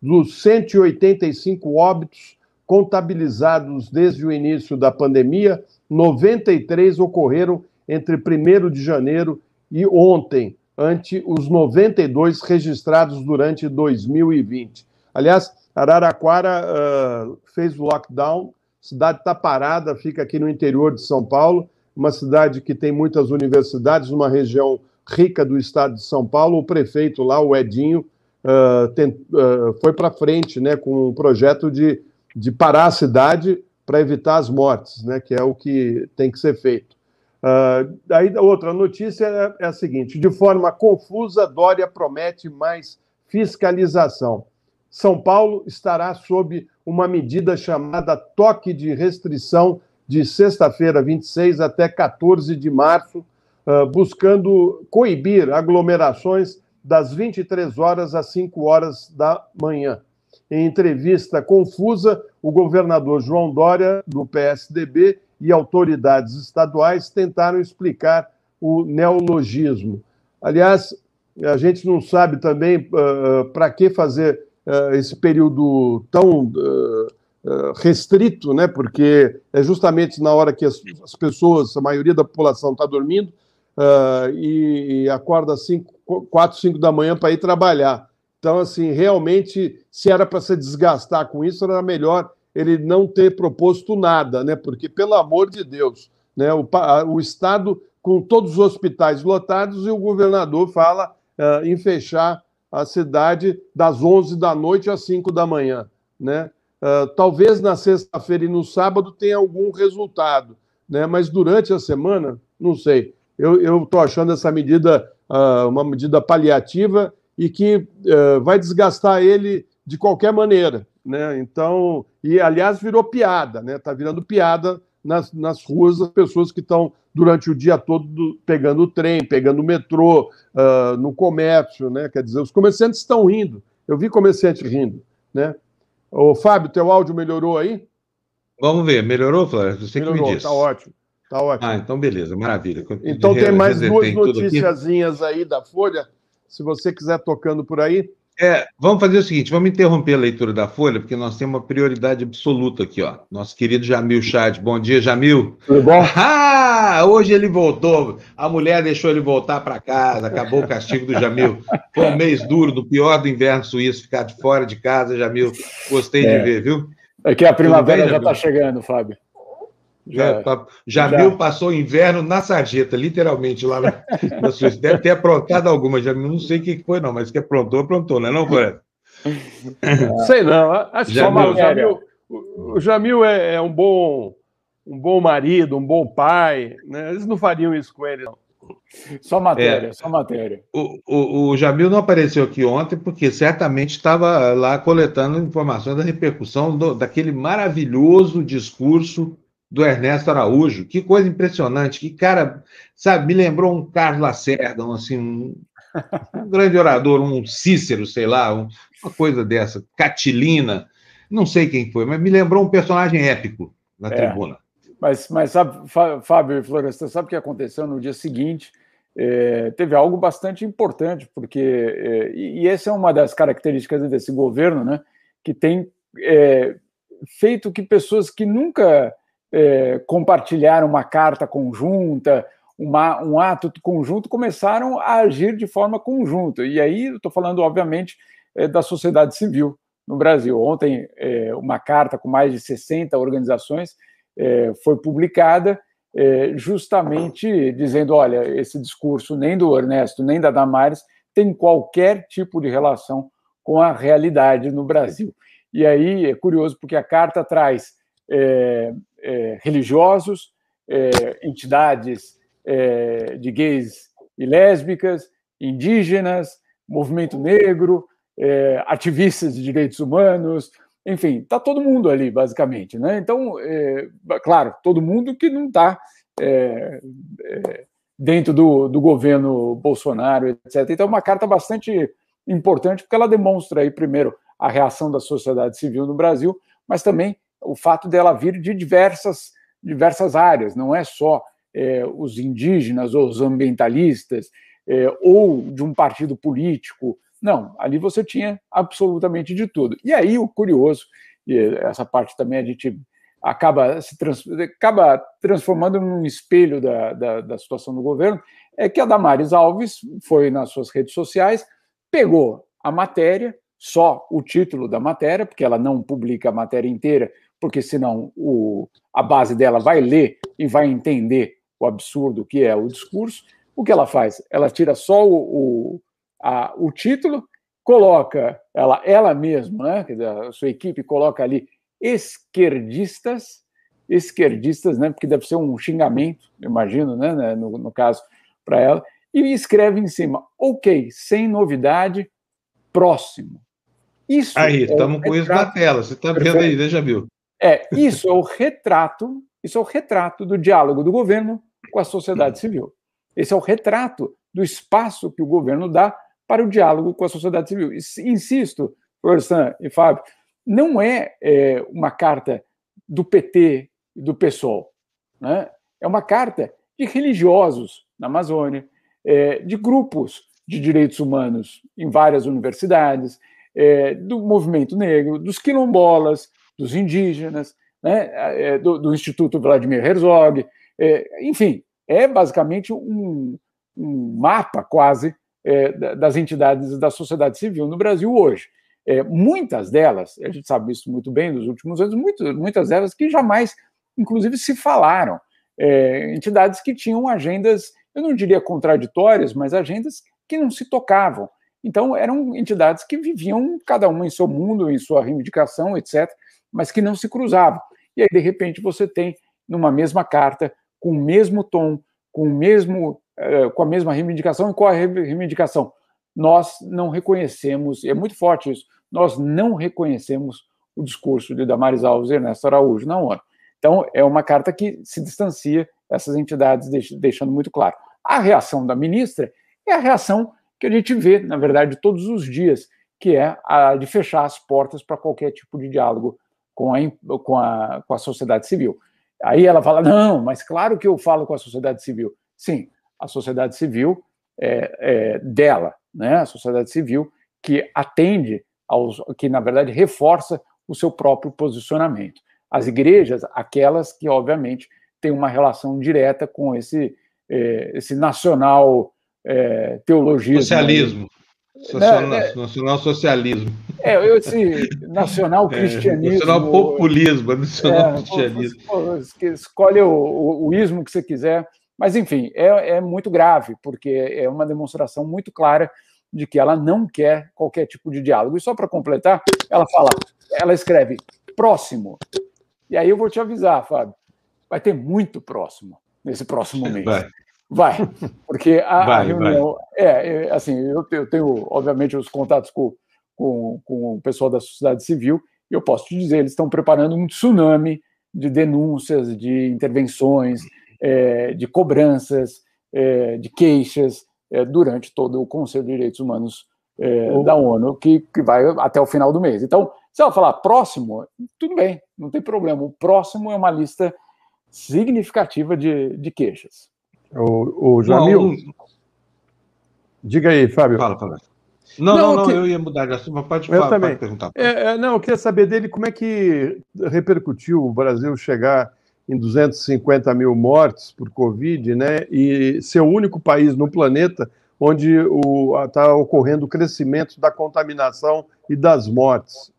Dos 185 óbitos contabilizados desde o início da pandemia, 93 ocorreram entre 1 de janeiro e ontem, ante os 92 registrados durante 2020. Aliás, Araraquara uh, fez o lockdown cidade está parada, fica aqui no interior de São Paulo, uma cidade que tem muitas universidades, uma região rica do estado de São Paulo. O prefeito lá, o Edinho, uh, uh, foi para frente né, com um projeto de, de parar a cidade para evitar as mortes, né, que é o que tem que ser feito. Uh, aí, outra notícia é, é a seguinte: de forma confusa, Dória promete mais fiscalização. São Paulo estará sob uma medida chamada toque de restrição de sexta-feira, 26 até 14 de março, ah, buscando coibir aglomerações das 23 horas às 5 horas da manhã. Em entrevista confusa, o governador João Dória, do PSDB, e autoridades estaduais tentaram explicar o neologismo. Aliás, a gente não sabe também uh, para que fazer uh, esse período tão uh, restrito, né? Porque é justamente na hora que as, as pessoas, a maioria da população está dormindo e, e, acorda às 4, 5 da manhã para ir trabalhar. Então, assim, realmente, se era para se desgastar com isso, era melhor ele não ter proposto nada, né? Porque, pelo amor de Deus, né? o, o Estado com todos os hospitais lotados e o governador fala uh, em fechar a cidade das 11 da noite às 5 da manhã. Né? Uh, talvez na sexta-feira e no sábado tenha algum resultado, né? mas durante a semana, não sei. Eu estou achando essa medida uh, uma medida paliativa e que uh, vai desgastar ele de qualquer maneira. Né? Então, e aliás, virou piada, né? Está virando piada nas, nas ruas as pessoas que estão durante o dia todo do, pegando o trem, pegando o metrô, uh, no comércio, né? Quer dizer, os comerciantes estão rindo. Eu vi comerciante rindo, né? Ô, Fábio, teu áudio melhorou aí? Vamos ver, melhorou, Flávio? Você melhorou, que me disse. Tá ótimo. Tá ótimo. Ah, então beleza, maravilha. Então tem [LAUGHS] mais duas noticiazinhas aí da Folha, se você quiser tocando por aí. É, vamos fazer o seguinte, vamos interromper a leitura da Folha, porque nós temos uma prioridade absoluta aqui, ó. Nosso querido Jamil Chad. Bom dia, Jamil. Tudo bom? [LAUGHS] Ah, hoje ele voltou. A mulher deixou ele voltar para casa, acabou o castigo do Jamil. Foi um mês duro, do pior do inverno suíço, ficar de fora de casa, Jamil. Gostei é. de ver, viu? É que a primavera bem, já está chegando, Fábio. Já, é, tá, Jamil já. passou o inverno na sarjeta, literalmente, lá na, [LAUGHS] na Suíça. Deve ter aprontado alguma, Jamil. Não sei o que foi, não, mas que aprontou, aprontou, não é, não, Floresta? [LAUGHS] Sei não. Acho que o Jamil, o Jamil é, é, um bom um bom marido, um bom pai. Né? Eles não fariam isso com ele, não. Só matéria, é, só matéria. O, o, o Jamil não apareceu aqui ontem porque certamente estava lá coletando informações da repercussão do, daquele maravilhoso discurso do Ernesto Araújo. Que coisa impressionante. Que cara, sabe, me lembrou um Carlos Lacerda, um, assim, um, um grande orador, um Cícero, sei lá, um, uma coisa dessa, Catilina, não sei quem foi, mas me lembrou um personagem épico na é, tribuna. Mas, mas sabe, Fábio e Floresta, sabe o que aconteceu no dia seguinte? É, teve algo bastante importante, porque, é, e, e essa é uma das características desse governo, né, que tem é, feito que pessoas que nunca é, compartilharam uma carta conjunta, uma, um ato conjunto, começaram a agir de forma conjunta. E aí estou falando, obviamente, é, da sociedade civil no Brasil. Ontem, é, uma carta com mais de 60 organizações é, foi publicada, é, justamente dizendo: olha, esse discurso nem do Ernesto nem da Damares tem qualquer tipo de relação com a realidade no Brasil. E aí é curioso porque a carta traz é, é, religiosos, é, entidades é, de gays e lésbicas, indígenas, movimento negro, é, ativistas de direitos humanos, enfim, está todo mundo ali, basicamente. Né? Então, é, claro, todo mundo que não está dentro do, do governo Bolsonaro, etc. Então, é uma carta bastante importante, porque ela demonstra aí, primeiro, a reação da sociedade civil no Brasil, mas também o fato dela vir de diversas, diversas áreas, não é só é, os indígenas ou os ambientalistas é, ou de um partido político. Não, ali você tinha absolutamente de tudo. E aí o curioso, e essa parte também a gente acaba se trans, acaba transformando num espelho da, da, da situação do governo, é que a Damares Alves foi nas suas redes sociais, pegou a matéria, só o título da matéria, porque ela não publica a matéria inteira, porque senão o, a base dela vai ler e vai entender o absurdo que é o discurso. O que ela faz? Ela tira só o, o, a, o título, coloca ela, ela mesma, né, a sua equipe coloca ali esquerdistas, esquerdistas, né, porque deve ser um xingamento, imagino, né, né no, no caso, para ela, e escreve em cima, ok, sem novidade, próximo. Isso aí, estamos é com isso na tela, você está vendo aí, né, viu? É, isso é o retrato, isso é o retrato do diálogo do governo com a sociedade civil. Esse é o retrato do espaço que o governo dá para o diálogo com a sociedade civil. Insisto, Florestan e Fábio, não é, é, uma carta do PT e do PSOL. Né? É uma carta de religiosos na Amazônia, é, de grupos de direitos humanos em várias universidades, é, do movimento negro, dos quilombolas, dos indígenas, né, é, do, do, Instituto Vladimir Herzog, é, enfim, é basicamente um, um mapa quase é, das entidades da sociedade civil no Brasil hoje. É, muitas delas, a gente sabe isso muito bem nos últimos anos, muito, muitas delas que jamais, inclusive, se falaram. É, entidades que tinham agendas, eu não diria contraditórias, mas agendas que não se tocavam. Então, eram entidades que viviam cada uma em seu mundo, em sua reivindicação, etc mas que não se cruzavam. E aí, de repente, você tem numa mesma carta, com o mesmo tom, com o mesmo, uh, com a mesma reivindicação, e qual a reivindicação? Nós não reconhecemos, é muito forte isso, nós não reconhecemos o discurso de Damares Alves e Ernesto Araújo na ONU. Então, é uma carta que se distancia essas entidades, deixando muito claro. A reação da ministra é a reação que a gente vê, na verdade, todos os dias, que é a de fechar as portas para qualquer tipo de diálogo com a, com a, com a sociedade civil. Aí ela fala: não, mas claro que eu falo com a sociedade civil. Sim, a sociedade civil é, é dela, né? a sociedade civil que atende aos, que na verdade reforça o seu próprio posicionamento. As igrejas, aquelas que obviamente têm uma relação direta com esse, é, esse nacional é, teologismo. Socialismo. Nacional, né, nacional socialismo. É, esse nacional [LAUGHS] é, cristianismo. É, nacional populismo, nacional é, cristianismo. Escolhe o, o, o, ismo que você quiser. Mas, enfim, é, é muito grave, porque é uma demonstração muito clara de que ela não quer qualquer tipo de diálogo. E só para completar, ela fala, ela escreve próximo. E aí eu vou te avisar, Fábio, vai ter muito próximo nesse próximo mês. Vai. Vai, porque a, vai, reunião. É, é, assim, eu, eu, tenho, obviamente, os contatos com, com, com o pessoal da sociedade civil, e eu posso te dizer, eles estão preparando um tsunami de denúncias, de intervenções, é, de cobranças, é, de queixas é, durante todo o Conselho de Direitos Humanos é, da ONU, que, que vai até o final do mês. Então, se ela falar próximo, tudo bem, não tem problema. O próximo é uma lista significativa de, de queixas. O, o Jamil. Não, Diga aí, Fábio. Fala, fala. Não, não, não, que... eu ia mudar de assunto, mas pode, eu falar, também. pode perguntar. É, é, não, eu queria saber dele como é que repercutiu o Brasil chegar em 250 mil mortes por Covid, né? E ser o único país no planeta onde está ocorrendo o crescimento da contaminação e das mortes.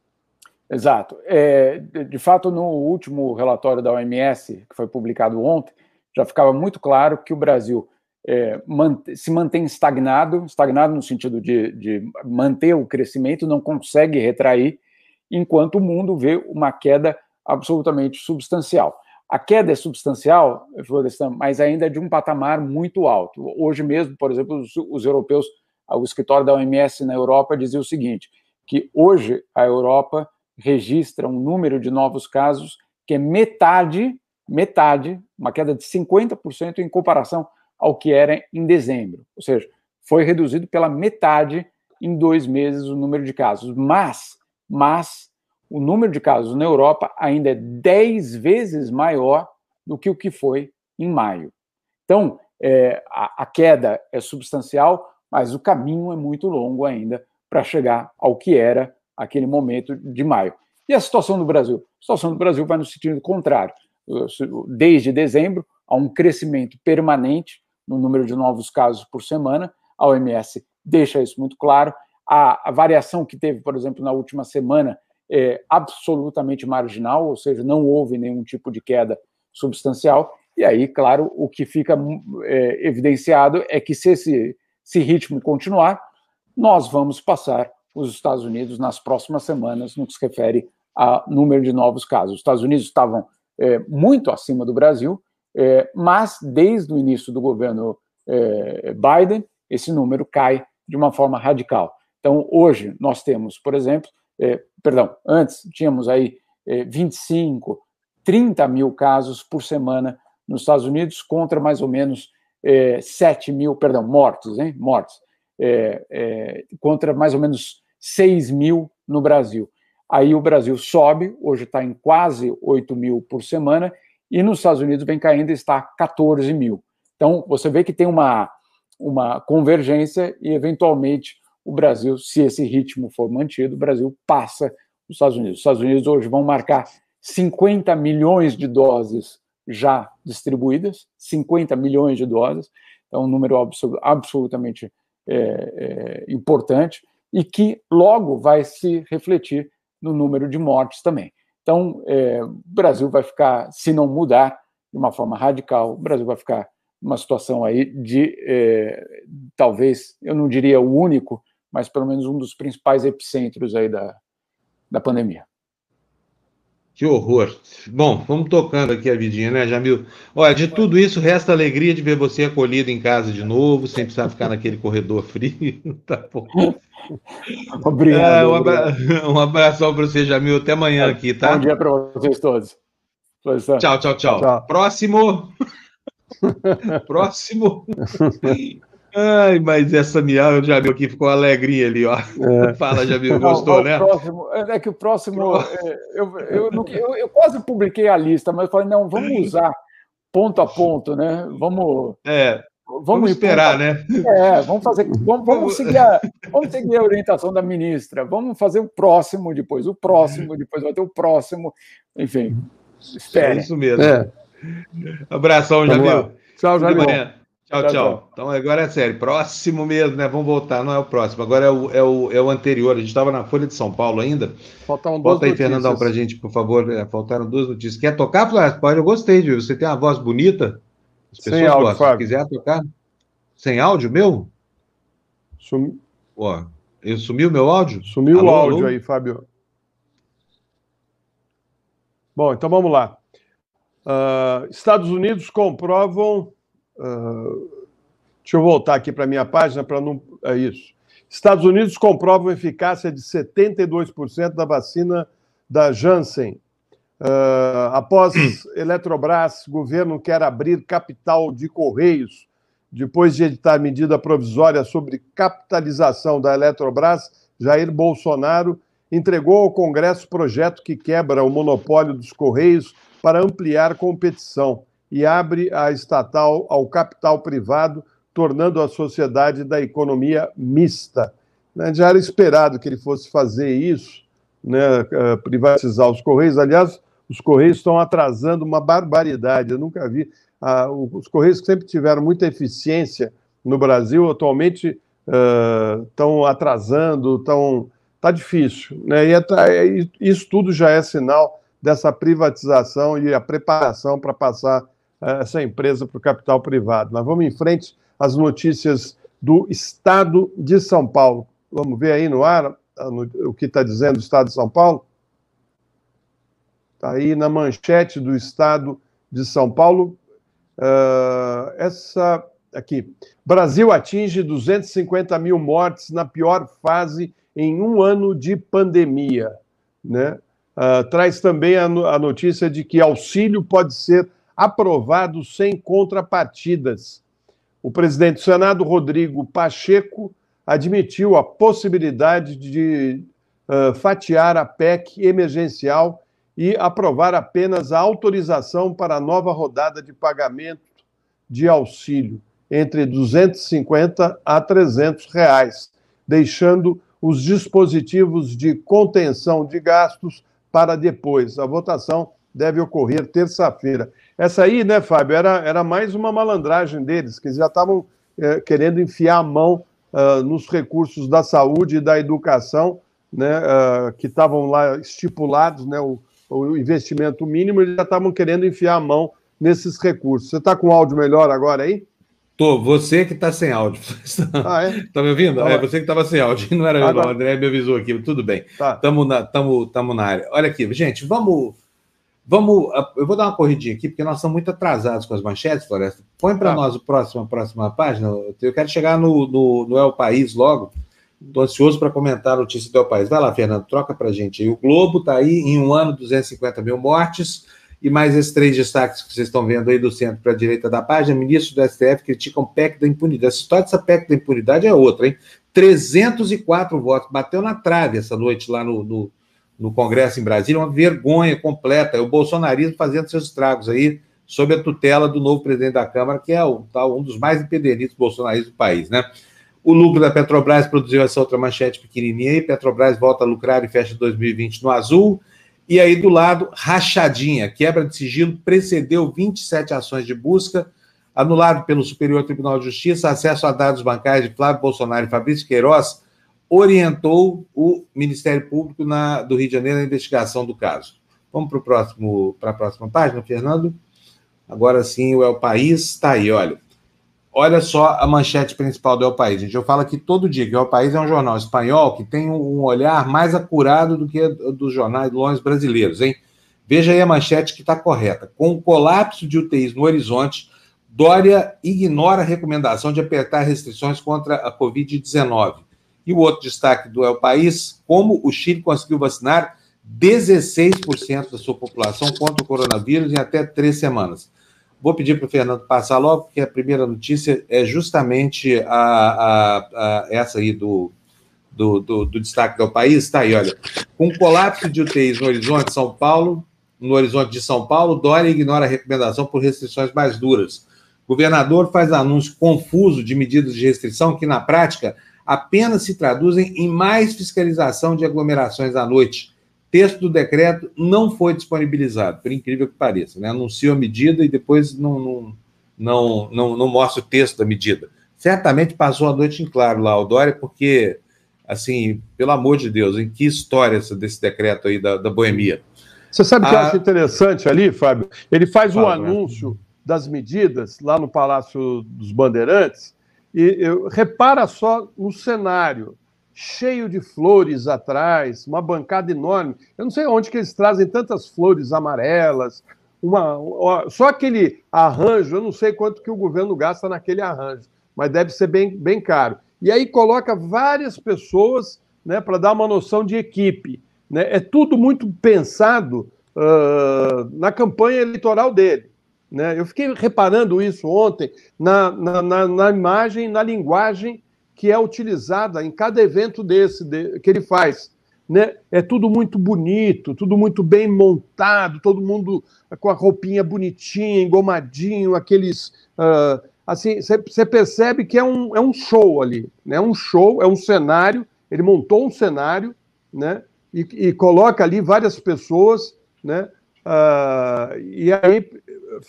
Exato. É, de fato, no último relatório da OMS, que foi publicado ontem, já ficava muito claro que o Brasil é, se mantém estagnado, estagnado no sentido de, de, manter o crescimento, não consegue retrair, enquanto o mundo vê uma queda absolutamente substancial. A queda é substancial, Florestan, mas ainda é de um patamar muito alto. Hoje mesmo, por exemplo, os, os europeus, o escritório da OMS na Europa dizia o seguinte, que hoje a Europa registra um número de novos casos que é metade, metade, uma queda de 50% em comparação ao que era em dezembro. Ou seja, foi reduzido pela metade em dois meses o número de casos. Mas, mas o número de casos na Europa ainda é 10 vezes maior do que o que foi em maio. Então, é, a, a queda é substancial, mas o caminho é muito longo ainda para chegar ao que era aquele momento de maio. E a situação do Brasil? A situação do Brasil vai no sentido contrário. Desde dezembro, há um crescimento permanente no número de novos casos por semana. A OMS deixa isso muito claro. A, a variação que teve, por exemplo, na última semana é absolutamente marginal, ou seja, não houve nenhum tipo de queda substancial. E aí, claro, o que fica é, evidenciado é que se esse, esse ritmo continuar, nós vamos passar os Estados Unidos nas próximas semanas no que se refere a número de novos casos. Os Estados Unidos estavam é, muito acima do Brasil, é, mas desde o início do governo é, Biden, esse número cai de uma forma radical. Então, hoje, nós temos, por exemplo, é, perdão, antes tínhamos aí 25, é, 30 mil casos por semana nos Estados Unidos, contra mais ou menos 7 mil, perdão, mortos, hein? Mortos, contra mais ou menos 6 mil no Brasil. Aí o Brasil sobe, hoje está em quase 8 mil por semana, e nos Estados Unidos vem caindo e está 14 mil. Então, você vê que tem uma, uma convergência e, eventualmente, o Brasil, se esse ritmo for mantido, o Brasil passa os Estados Unidos. Os Estados Unidos hoje vão marcar 50 milhões de doses já distribuídas, 50 milhões de doses, então um número absolutamente é, é, importante e que logo vai se refletir no número de mortes também. Então, é, o Brasil vai ficar, se não mudar de uma forma radical, o Brasil vai ficar numa situação aí de, é, talvez, eu não diria o único, mas pelo menos um dos principais epicentros aí da, da pandemia. Que horror. Bom, vamos tocando aqui a vidinha, né, Jamil? Olha, de tudo isso, resta a alegria de ver você acolhido em casa de novo, sem precisar ficar naquele corredor frio. [LAUGHS] Tá bom. Obrigado. É, um, abra... [LAUGHS] um abração para você, Jamil. Até amanhã aqui, tá? Bom dia para vocês todos. Tchau, tchau, tchau. tchau. Próximo. [LAUGHS] Próximo. Ai, mas essa minha, Jamil aqui ficou alegrinha ali, ó. É. [LAUGHS] Fala, Jamil, gostou, Não, né? Próximo, é que o próximo. É, eu, eu, eu, eu, quase publiquei a lista, mas eu falei, não, vamos usar ponto a ponto, né? Vamos. É. Vamos, vamos esperar, né? É, vamos fazer. Vamos, vamos, seguir a, vamos seguir a orientação da ministra. Vamos fazer o próximo depois, o próximo, depois vai ter o próximo. Enfim, espere. É isso mesmo. É. Abração, Jamil. Tchau, Jamil. Tchau, tchau, tchau. Então agora é sério. Próximo mesmo, né? Vamos voltar, não é o próximo. Agora é o, é o, é o anterior. A gente estava na Folha de São Paulo ainda. Faltam duas Volta aí, notícias. Fernandão, para a gente, por favor. É, faltaram duas notícias. Quer tocar, Flávio? Pode, eu gostei de. Você tem uma voz bonita. As pessoas Sem áudio, gostam. Fábio. Se quiser tocar. Sem áudio meu? Sum... Ó, eu sumiu meu áudio? Sumiu alô, o áudio alô? aí, Fábio. Bom, então vamos lá. Uh, Estados Unidos comprovam Uh, deixa eu voltar aqui para a minha página para não. É isso. Estados Unidos comprovam eficácia de 72% da vacina da Janssen. Uh, após [CLEARS THROAT] Eletrobras, governo quer abrir capital de Correios. Depois de editar medida provisória sobre capitalização da Eletrobras, Jair Bolsonaro entregou ao Congresso projeto que quebra o monopólio dos Correios para ampliar competição e abre a estatal ao capital privado, tornando a sociedade da economia mista. Né, já era esperado que ele fosse fazer isso, né, eh, privatizar os Correios. Aliás, os Correios estão atrasando uma barbaridade. Eu nunca vi. Ah, os Correios que sempre tiveram muita eficiência no Brasil, atualmente uh, estão atrasando, estão. Está difícil. Né? E é, isso tudo já é sinal dessa privatização e a preparação para passar essa empresa para o capital privado. Mas vamos em frente às notícias do Estado de São Paulo. Vamos ver aí no ar o que está dizendo o Estado de São Paulo? Está aí na manchete do Estado de São Paulo. Uh, essa aqui. Brasil atinge 250 mil mortes na pior fase em um ano de pandemia. Né? Uh, traz também a, a notícia de que auxílio pode ser aprovado sem contrapartidas. O presidente do Senado, Rodrigo Pacheco, admitiu a possibilidade de uh, fatiar a PEC emergencial e aprovar apenas a autorização para a nova rodada de pagamento de auxílio entre 250 a 300 reais, deixando os dispositivos de contenção de gastos para depois. A votação deve ocorrer terça-feira. Essa aí, né, Fábio, era, era mais uma malandragem deles, que já estavam é, querendo enfiar a mão uh, nos recursos da saúde e da educação, né, uh, que estavam lá estipulados, né, o, o investimento mínimo, eles já estavam querendo enfiar a mão nesses recursos. Você está com áudio melhor agora aí? Tô, você que está sem áudio. [LAUGHS] Ah, é? Tá me ouvindo? Tá é, você que estava sem áudio, [LAUGHS] não era eu, não. O André me avisou aqui, tudo bem. Estamos tá. na, tamo, tamo na área. Olha aqui, gente, vamos. Vamos, eu vou dar uma corridinha aqui, porque nós estamos muito atrasados com as manchetes, Floresta. Põe para tá. nós a próxima, próxima página. Eu quero chegar no, no, no El País logo. Estou ansioso para comentar a notícia do El País. Vai lá, Fernando, troca para a gente. O Globo está aí em um ano, 250 mil mortes. E mais esses três destaques que vocês estão vendo aí do centro para a direita da página. Ministros do STF criticam PEC da impunidade. Essa história dessa PEC da impunidade é outra, hein? 304 votos. Bateu na trave essa noite lá no, no, no Congresso em Brasília. Uma vergonha completa. É o bolsonarismo fazendo seus estragos aí sob a tutela do novo presidente da Câmara, que é o, tá, um dos mais impedenidos bolsonaristas do país, né? O lucro da Petrobras produziu essa outra manchete pequenininha aí. Petrobras volta a lucrar e fecha 2020 no azul. E aí, do lado, rachadinha, quebra de sigilo, precedeu 27 ações de busca, anulado pelo Superior Tribunal de Justiça, acesso a dados bancários de Flávio Bolsonaro e Fabrício Queiroz, orientou o Ministério Público na, do Rio de Janeiro na investigação do caso. Vamos para a próxima página, Fernando? Agora sim, o El País está aí, olha. Olha só a manchete principal do El País. Gente, eu falo aqui todo dia que o El País é um jornal espanhol que tem um olhar mais acurado do que dos jornais longe brasileiros, hein? Veja aí a manchete que está correta. Com o colapso de UTIs no horizonte, Dória ignora a recomendação de apertar restrições contra a Covid-19. E o outro destaque do El País, como o Chile conseguiu vacinar 16% da sua população contra o coronavírus em até três semanas. Vou pedir para o Fernando passar logo, porque a primeira notícia é justamente a, a, a essa aí do, do, do, do, destaque do país. Está aí, olha. Com colapso de UTIs no horizonte São Paulo, no horizonte de São Paulo, Dória ignora a recomendação por restrições mais duras. O governador faz anúncio confuso de medidas de restrição que, na prática, apenas se traduzem em mais fiscalização de aglomerações à noite texto do decreto não foi disponibilizado, por incrível que pareça. Né? Anunciou a medida e depois não, não, não, não, não mostra o texto da medida. Certamente passou a noite em claro lá, o Dória, porque, assim, pelo amor de Deus, em que história essa, desse decreto aí da, da boemia? Você sabe o que eu acho interessante ali, Fábio? Ele faz o um anúncio das medidas lá no Palácio dos Bandeirantes e eu, repara só no cenário cheio de flores atrás, uma bancada enorme. Eu não sei onde que eles trazem tantas flores amarelas, uma, só aquele arranjo, eu não sei quanto que o governo gasta naquele arranjo, mas deve ser bem, bem caro. E aí coloca várias pessoas né, para dar uma noção de equipe. Né? É tudo muito pensado uh, na campanha eleitoral dele. Né? Eu fiquei reparando isso ontem na, na, na, na, imagem, na linguagem que é utilizada em cada evento desse de, que ele faz. Né? É tudo muito bonito, tudo muito bem montado, todo mundo com a roupinha bonitinha, engomadinho, aqueles. Uh, assim, você percebe que é um, é um show ali, né? É um show, é um cenário. Ele montou um cenário, né? E, e coloca ali várias pessoas, né? Uh, e aí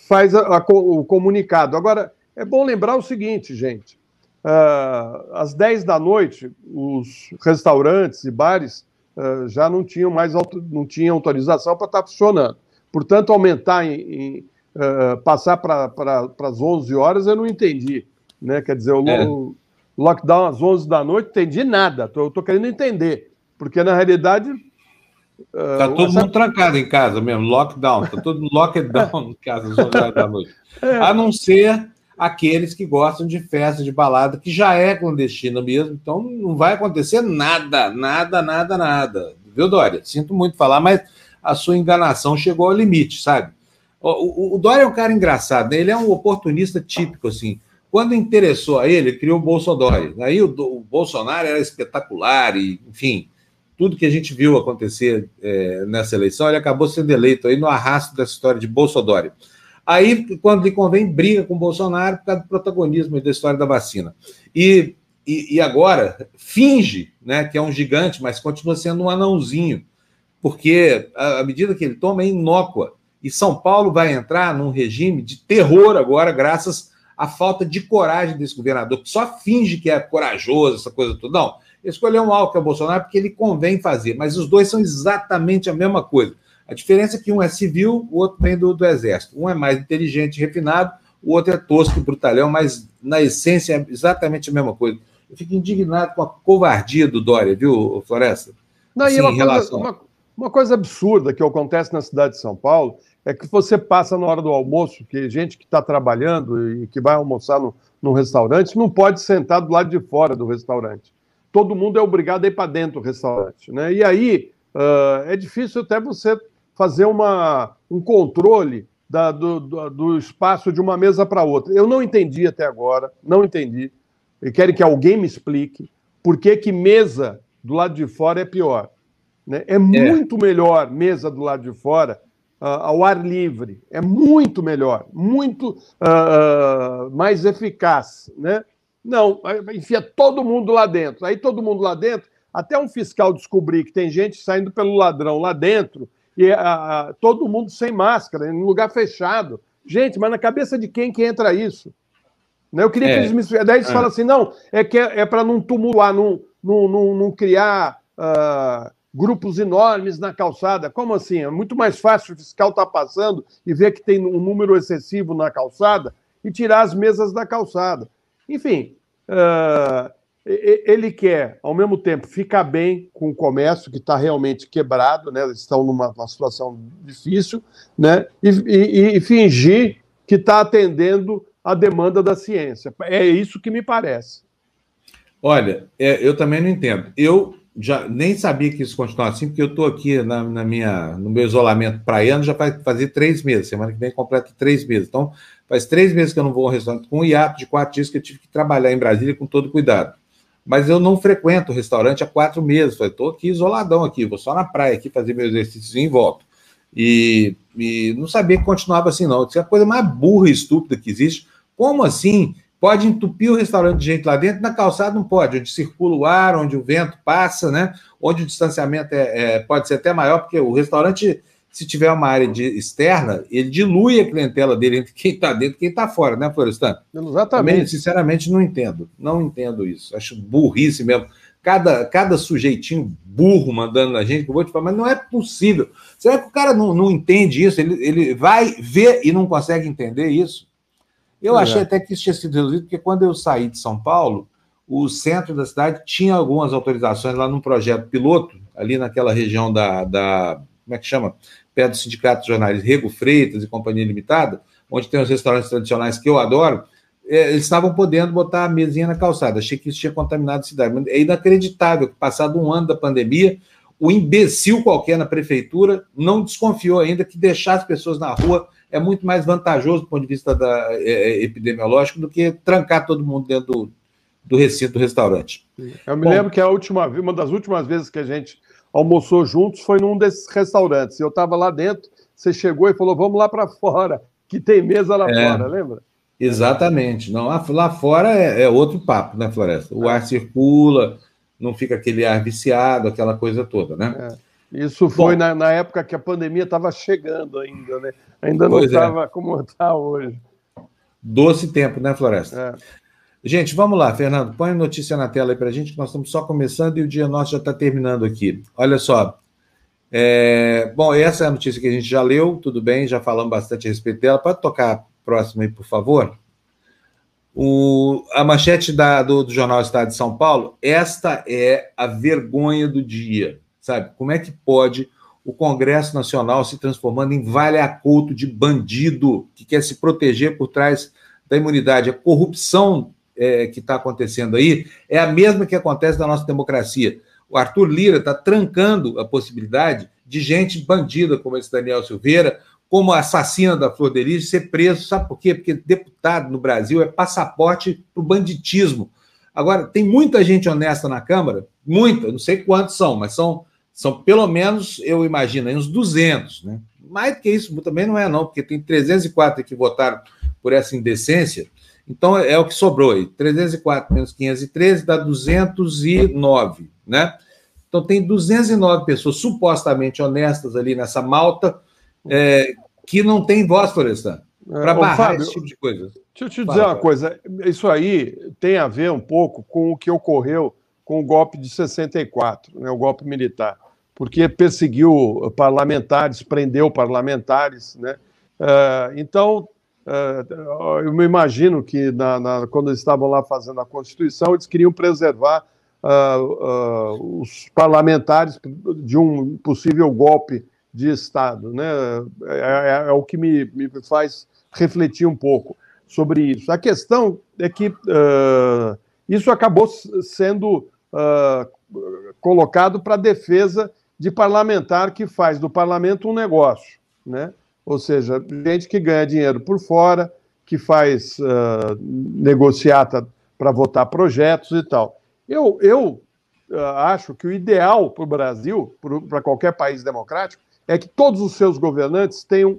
faz a, a, o comunicado. Agora, é bom lembrar o seguinte, gente: uh, às 10 da noite, os restaurantes e bares uh, já não tinham mais não tinham autorização para estar funcionando. Portanto, aumentar em, em uh, passar para pra, as 11 horas, eu não entendi. Né? Quer dizer, o é. lockdown às 11 da noite, entendi nada. Estou querendo entender. Porque, na realidade, Está uh, todo essa... mundo trancado em casa mesmo, lockdown, está todo lockdown [LAUGHS] em casa às 11 horas da noite. É. A não ser aqueles que gostam de festa, de balada, que já é clandestina mesmo, então não vai acontecer nada, nada, nada, nada. Viu, Dória? Sinto muito falar, mas a sua enganação chegou ao limite, sabe? O, o, o Dória é um cara engraçado, né? ele é um oportunista típico, assim. Quando interessou a ele, ele criou o Bolsonaro. Aí o, o Bolsonaro era espetacular, e, enfim, tudo que a gente viu acontecer é, nessa eleição, ele acabou sendo eleito aí no arrasto dessa história de Bolsonaro. Aí, quando lhe convém, briga com Bolsonaro por causa do protagonismo da história da vacina. E, e, e, agora finge né, que é um gigante, mas continua sendo um anãozinho, porque a, a medida que ele toma é inócua. E São Paulo vai entrar num regime de terror agora, graças à falta de coragem desse governador, que só finge que é corajoso, essa coisa toda. Não, escolheu um que é o Bolsonaro porque ele convém fazer, mas os dois são exatamente a mesma coisa. A diferença é que um é civil, o outro vem do, do exército. Um é mais inteligente e refinado, o outro é tosco e brutalhão, mas na essência é exatamente a mesma coisa. Eu fico indignado com a covardia do Dória, viu, Floresta? Não, assim, e uma, relação... coisa, uma, uma coisa absurda que acontece na cidade de São Paulo é que você passa na hora do almoço, que gente que está trabalhando e que vai almoçar no, no restaurante não pode sentar do lado de fora do restaurante todo mundo é obrigado a ir para dentro do restaurante. Né? E aí uh, é difícil até você fazer uma, um controle da, do, do, do, espaço de uma mesa para outra. Eu não entendi até agora, não entendi. E quero que alguém me explique por que, que mesa do lado de fora é pior. Né? É, é muito melhor mesa do lado de fora uh, ao ar livre. É muito melhor, muito uh, mais eficaz. Né? Não, enfia todo mundo lá dentro. Aí todo mundo lá dentro, até um fiscal descobrir que tem gente saindo pelo ladrão lá dentro, e a, a, todo mundo sem máscara, em lugar fechado. Gente, mas na cabeça de quem que entra isso? Né, eu queria é. que eles me Daí eles é. falam assim: não, é que é, é para não tumultuar, não, não, não, não criar uh, grupos enormes na calçada. Como assim? É muito mais fácil o fiscal estar tá passando e ver que tem um número excessivo na calçada e tirar as mesas da calçada. Enfim, uh, ele quer, ao mesmo tempo, ficar bem com o comércio que está realmente quebrado, né? Eles estão numa, numa situação difícil, né? E, e, e fingir que está atendendo a demanda da ciência. É isso que me parece. Olha, é, eu também não entendo. Eu já nem sabia que isso continuava assim, porque eu estou aqui na, na, minha, no meu isolamento praiano já vai fazer três meses. Semana que vem completa três meses. Então, Faz três meses que eu não vou ao restaurante, com um hiato de quatro dias que eu tive que trabalhar em Brasília com todo cuidado. Mas eu não frequento o restaurante há quatro meses. Estou aqui isoladão aqui, vou só na praia aqui fazer meu exercício e volto. E, e não sabia que continuava assim, não. Isso é a coisa mais burra e estúpida que existe. Como assim? Pode entupir o restaurante de gente lá dentro, na calçada não pode, onde circula o ar, onde o vento passa, né? Onde o distanciamento é, é pode ser até maior, porque o restaurante se tiver uma área de, externa, ele dilui a clientela dele entre quem está dentro e quem está fora, né, Florestan? Exatamente. Também, sinceramente, não entendo. Não entendo isso. Acho burrice mesmo. Cada, cada sujeitinho burro mandando na gente, que eu vou te falar, mas não é possível. Será que o cara não, não entende isso? Ele, ele vai ver e não consegue entender isso? Eu é. achei até que isso tinha sido resolvido, porque quando eu saí de São Paulo, o centro da cidade tinha algumas autorizações lá num projeto piloto, ali naquela região da, da como é que chama? Perto do Sindicato de Jornais Rego Freitas e Companhia Limitada, onde tem os restaurantes tradicionais que eu adoro, é, eles estavam podendo botar a mesinha na calçada. Achei que isso tinha contaminado a cidade. É inacreditável que, passado um ano da pandemia, o imbecil qualquer na prefeitura não desconfiou ainda que deixar as pessoas na rua é muito mais vantajoso do ponto de vista da, é, é epidemiológico do que trancar todo mundo dentro do, do recinto do restaurante. Eu me Bom, lembro que a última, uma das últimas vezes que a gente almoçou juntos foi num desses restaurantes. Eu estava lá dentro, você chegou e falou: vamos lá para fora, que tem mesa lá é, fora, lembra? Exatamente. Não, lá fora é, é outro papo, né, Floresta? O é. ar circula, não fica aquele ar viciado, aquela coisa toda, né? É. Isso foi na, na, época que a pandemia estava chegando ainda, né? Ainda não estava é. como está hoje. Doce tempo, né, Floresta? Gente, vamos lá, Fernando, põe a notícia na tela aí para a gente, que nós estamos só começando e o dia nosso já está terminando aqui. Olha só. É... Bom, essa é a notícia que a gente já leu, tudo bem, já falamos bastante a respeito dela. Pode tocar próximo aí, por favor? O, a manchete da, do, do, Jornal Estado de São Paulo, esta é a vergonha do dia, sabe? Como é que pode o Congresso Nacional se transformando em vale-aculto de bandido que quer se proteger por trás da imunidade? A corrupção é, que está acontecendo aí é a mesma que acontece na nossa democracia. O Arthur Lira está trancando a possibilidade de gente bandida como esse Daniel Silveira, como assassina da Flor Delis, ser preso. Sabe por quê? Porque deputado no Brasil é passaporte para o banditismo. Agora, tem muita gente honesta na Câmara, muita, não sei quantos são, mas são, são pelo menos, eu imagino, uns 200. Né? Mais do que isso também não é, não, porque tem 304 que votaram por essa indecência. Então, é o que sobrou aí. 304 menos 513 dá 209, né? Então, tem 209 pessoas supostamente honestas ali nessa malta, é, que não tem voz, Florestan, para barrar Fábio, esse tipo de coisa. Deixa eu te dizer uma coisa. Isso aí tem a ver um pouco com o que ocorreu com o golpe de 64, né, o golpe militar, porque perseguiu parlamentares, prendeu parlamentares, né? Uh, então, eu me imagino que na, na, quando eles estavam lá fazendo a Constituição, eles queriam preservar uh, os parlamentares de um possível golpe de Estado. Né? É, é, é o que me, me, faz refletir um pouco sobre isso. A questão é que uh, isso acabou sendo uh, colocado para defesa de parlamentar que faz do parlamento um negócio. Né? Ou seja, gente que ganha dinheiro por fora, que faz uh, negociata para votar projetos e tal. Eu, eu acho que o ideal para o Brasil, para qualquer país democrático, é que todos os seus governantes tenham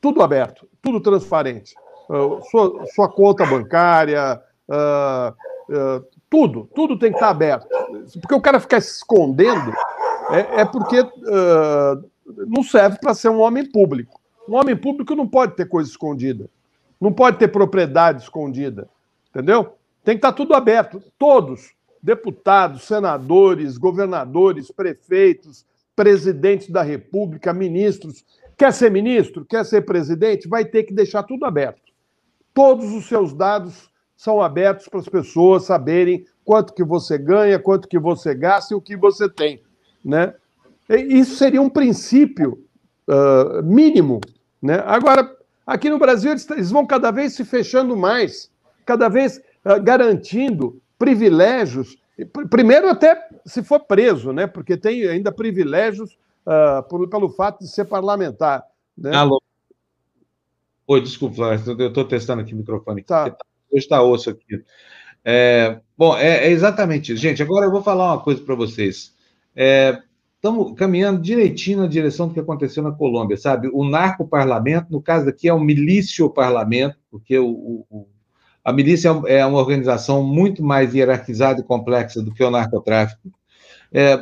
tudo aberto, tudo transparente. Uh, sua, sua, conta bancária, uh, uh, tudo, tudo tem que estar aberto. Porque o cara ficar se escondendo é, é porque não serve para ser um homem público. Um homem público não pode ter coisa escondida, não pode ter propriedade escondida, entendeu? Tem que estar tudo aberto, todos, deputados, senadores, governadores, prefeitos, presidentes da República, ministros. Quer ser ministro? Quer ser presidente? Vai ter que deixar tudo aberto. Todos os seus dados são abertos para as pessoas saberem quanto que você ganha, quanto que você gasta e o que você tem, né? Isso seria um princípio uh, mínimo, né? Agora, aqui no Brasil eles, eles, vão cada vez se fechando mais, cada vez uh, garantindo privilégios Primeiro, até se for preso, né? Porque tem ainda privilégios uh, por, pelo fato de ser parlamentar. Né? Alô. Oi, desculpa, eu estou testando aqui o microfone. Tá. Hoje está osso aqui. É, bom, é, é, exatamente isso. Gente, agora eu vou falar uma coisa para vocês. Estamos caminhando direitinho na direção do que aconteceu na Colômbia, sabe? O narco-parlamento, no caso aqui, é o milício-parlamento, porque o, o a milícia é uma organização muito mais hierarquizada e complexa do que o narcotráfico. É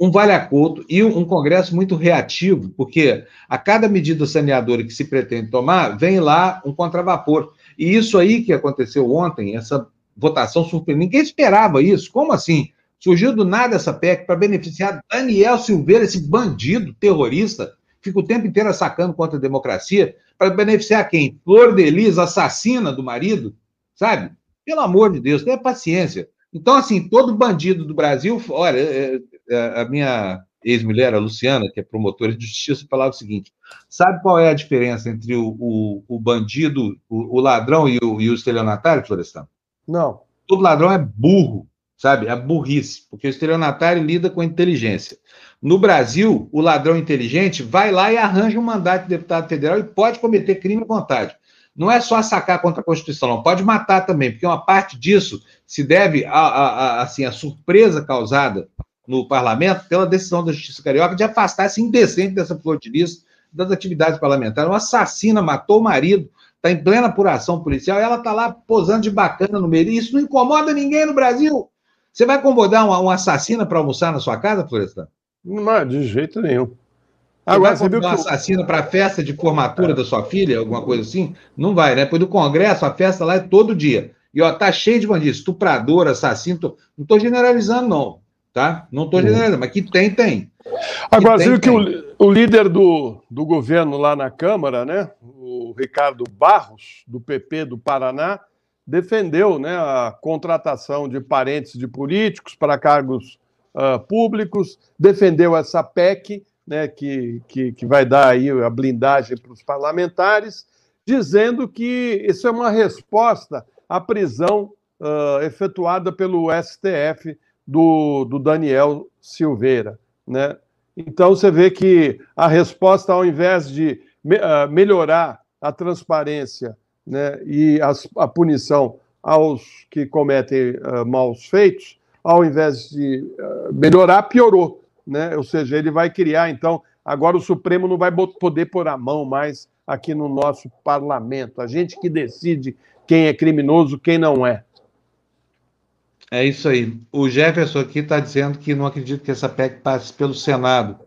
um vale-acordo e um Congresso muito reativo, porque a cada medida saneadora que se pretende tomar, vem lá um contravapor. E isso aí que aconteceu ontem, essa votação surpreendente, ninguém esperava isso. Como assim? Surgiu do nada essa PEC para beneficiar Daniel Silveira, esse bandido terrorista, fica o tempo inteiro sacando contra a democracia, para beneficiar quem? Flor de Elis, assassina do marido? sabe? Pelo amor de Deus, tenha paciência. Então, assim, todo bandido do Brasil, olha, é, é, a minha ex-mulher, a Luciana, que é promotora de justiça, falava o seguinte: sabe qual é a diferença entre o, o, o bandido, o, o, ladrão e o, e o estelionatário, Florestan? Não. Todo ladrão é burro, sabe? É burrice, porque o estelionatário lida com inteligência. No Brasil, o ladrão inteligente vai lá e arranja um mandato de deputado federal e pode cometer crime à vontade. Não é só sacar contra a Constituição, não. Pode matar também, porque uma parte disso se deve a, a, a assim, a surpresa causada no parlamento pela decisão da Justiça Carioca de afastar esse indecente dessa flor das atividades parlamentares. Uma assassina matou o marido, está em plena apuração policial, e ela está lá posando de bacana no meio. Isso não incomoda ninguém no Brasil. Você vai incomodar uma, uma assassina para almoçar na sua casa, Florestan? Não, de jeito nenhum. Agora, você viu que. uma assassina para a festa de formatura é. da sua filha, alguma coisa assim? Não vai, né? Depois do Congresso, a festa lá é todo dia. E, ó, tá cheio de bandidos, estuprador, assassino. Tô... Não estou generalizando, não tá? Não estou uhum. generalizando, mas que tem, tem. Agora, você viu que o, o, líder do, do governo lá na Câmara, né, o Ricardo Barros, do PP do Paraná, defendeu né, a contratação de parentes de políticos para cargos uh, públicos, defendeu essa PEC, né, que, que, que vai dar aí a blindagem para os parlamentares, dizendo que isso é uma resposta à prisão uh, efetuada pelo STF do, do Daniel Silveira. Né? Então, você vê que a resposta, ao invés de me, uh, melhorar a transparência né, e as, a punição aos que cometem uh, maus feitos, ao invés de uh, melhorar, piorou. Né? Ou seja, ele vai criar, então, agora o Supremo não vai poder pôr a mão mais aqui no nosso parlamento. A gente que decide quem é criminoso, quem não é. É isso aí. O Jefferson aqui está dizendo que não acredita que essa PEC passe pelo Senado.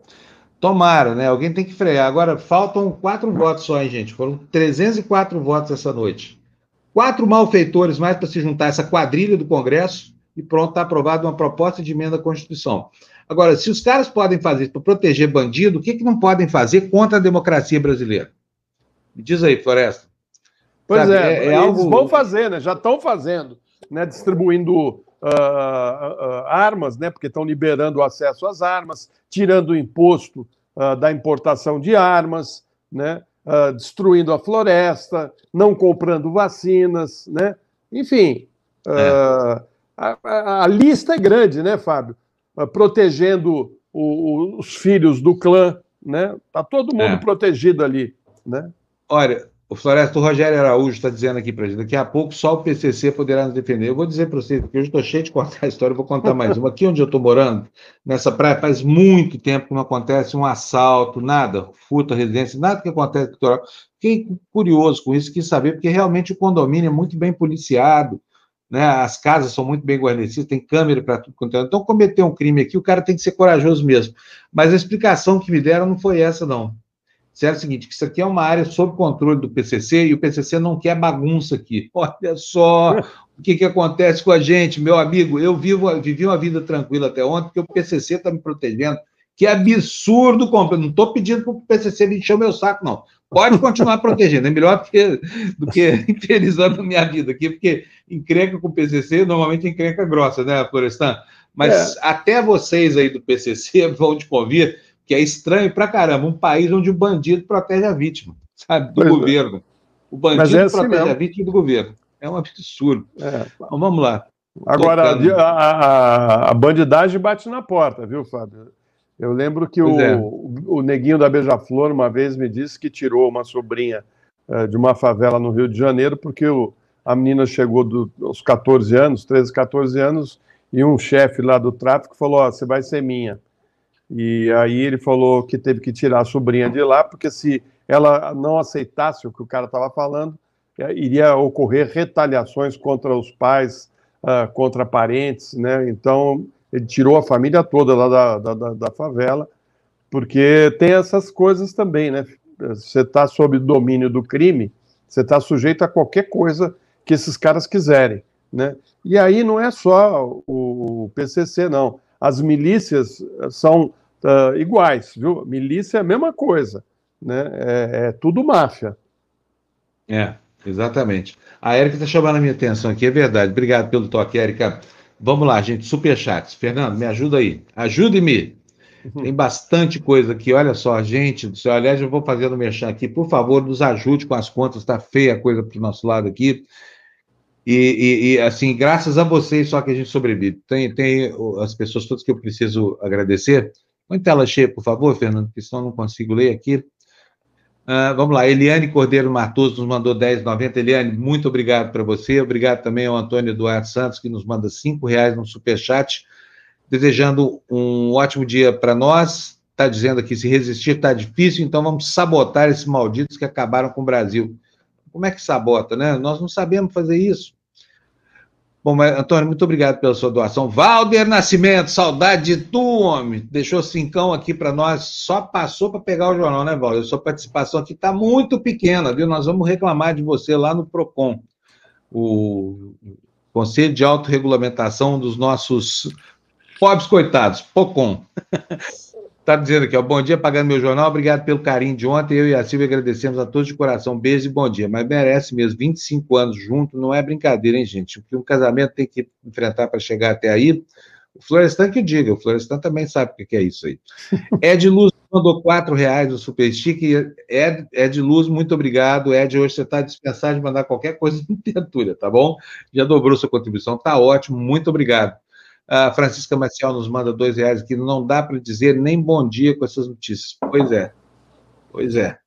Tomara, né? Alguém tem que frear. Agora, faltam quatro votos só, hein, gente? Foram 304 votos essa noite. Quatro malfeitores mais para se juntar essa quadrilha do Congresso e pronto, está aprovada uma proposta de emenda à Constituição. Agora, se os caras podem fazer para proteger bandido, o que, que não podem fazer contra a democracia brasileira? Me diz aí, Floresta. Pois Sabe, é, é, é algo... vão fazer, né? Já estão fazendo, né? Distribuindo uh, armas, né, porque estão liberando o acesso às armas, tirando o imposto da importação de armas, né, destruindo a floresta, não comprando vacinas, né? enfim, é. a, a, a, lista é grande, né, Fábio? protegendo o, o, os filhos do clã, né? Tá todo mundo é. protegido ali, né? Olha, o Floresta, o Rogério Araújo está dizendo aqui para gente, daqui a pouco só o PCC poderá nos defender. Eu vou dizer para vocês, porque eu estou cheio de contar a história, vou contar mais uma. Aqui onde eu estou morando, nessa praia, faz muito tempo que não acontece um assalto, nada, furto residência, nada que acontece no. Fiquei curioso com isso, quis saber, porque realmente o condomínio é muito bem policiado, né? as casas são muito bem guarnecidas, tem câmera para tudo quanto é. Então, cometer um crime aqui, o cara tem que ser corajoso mesmo. Mas a explicação que me deram não foi essa, não disseram o seguinte, que isso aqui é uma área sob controle do PCC e o PCC não quer bagunça aqui. [LAUGHS] Olha só o que, que acontece com a gente, meu amigo. Eu vivo, vivi uma vida tranquila até ontem, porque o PCC está me protegendo. Que absurdo, não estou pedindo para o PCC me encher o meu saco, não. Pode continuar [LAUGHS] protegendo, é melhor do que, do que [LAUGHS] infelizando a minha vida aqui, porque encrenca com o PCC, normalmente encrenca grossa, né, Florestan? Mas é. até vocês aí do PCC vão te convir que é estranho pra caramba, um país onde o bandido protege a vítima, [LAUGHS] sabe, do pois é. governo. É. O bandido é assim protege mesmo. a vítima do governo. É um absurdo. É. Então, vamos lá. Agora, a, a, a, bandidagem bate na porta, viu, Fábio? Eu lembro que o, é. o, neguinho da Beija-Flor uma vez me disse que tirou uma sobrinha uh, de uma favela no Rio de Janeiro porque o, a menina chegou do, aos 14 anos, 13, 14 anos, e um chefe lá do tráfico falou: oh, você vai ser minha. E aí ele falou que teve que tirar a sobrinha de lá, porque se ela não aceitasse o que o cara estava falando, é, iria ocorrer retaliações contra os pais, uh, contra parentes, né? Então ele tirou a família toda lá da, da, da favela, porque tem essas coisas também, né? Você está sob domínio do crime, você está sujeito a qualquer coisa que esses caras quiserem, né? E aí não é só o PCC, não. As milícias são uh, iguais, viu? Milícia é a mesma coisa, né? É, é tudo máfia. É, exatamente. A Érica está chamando a minha atenção aqui, é verdade. Obrigado pelo toque, Érica. Vamos lá, gente, superchats. Fernando, me ajuda aí. Ajude-me. Uhum. Tem bastante coisa aqui, olha só, gente do céu. Aliás, eu vou fazendo mexer aqui. Por favor, nos ajude com as contas, está feia a coisa para o nosso lado aqui. E, e, e, assim, graças a vocês só que a gente sobrevive. Tem, tem as pessoas todas que eu preciso agradecer Põe tela cheia, por favor, Fernando, porque senão não consigo ler aqui. Uh, vamos lá, Eliane Cordeiro Matoso nos mandou 10,90. Eliane, muito obrigado para você. Obrigado também ao Antônio Eduardo Santos, que nos manda R$ reais no superchat. Desejando um ótimo dia para nós. Está dizendo aqui, se resistir está difícil, então vamos sabotar esses malditos que acabaram com o Brasil. Como é que sabota, né? Nós não sabemos fazer isso. Bom, mas, Antônio, muito obrigado pela sua doação. Valder Nascimento, saudade de tu, homem. Deixou cincão aqui para nós, só passou para pegar o jornal, né, Valder? Sua participação aqui está muito pequena, viu? Nós vamos reclamar de você lá no PROCON, o Conselho de Autorregulamentação dos nossos pobres coitados, POCON. [LAUGHS] Está dizendo aqui, ó, bom dia, pagando meu jornal, obrigado pelo carinho de ontem, eu e a Silvia agradecemos a todos de coração, beijo e bom dia, mas merece mesmo, 25 anos junto, não é brincadeira, hein, gente, o que um casamento tem que enfrentar para chegar até aí, o Florestan que diga, o Florestan também sabe o que é isso aí. [LAUGHS] Ed Luz mandou quatro reais o Super Stick, Ed, Ed Luz, muito obrigado, Ed, hoje você está dispensado de mandar qualquer coisa [LAUGHS] em miniatura, tá bom? Já dobrou sua contribuição, tá ótimo, muito obrigado. A Francisca Maciel nos manda dois reais aqui. Não dá para dizer nem bom dia com essas notícias. Pois é. Pois é.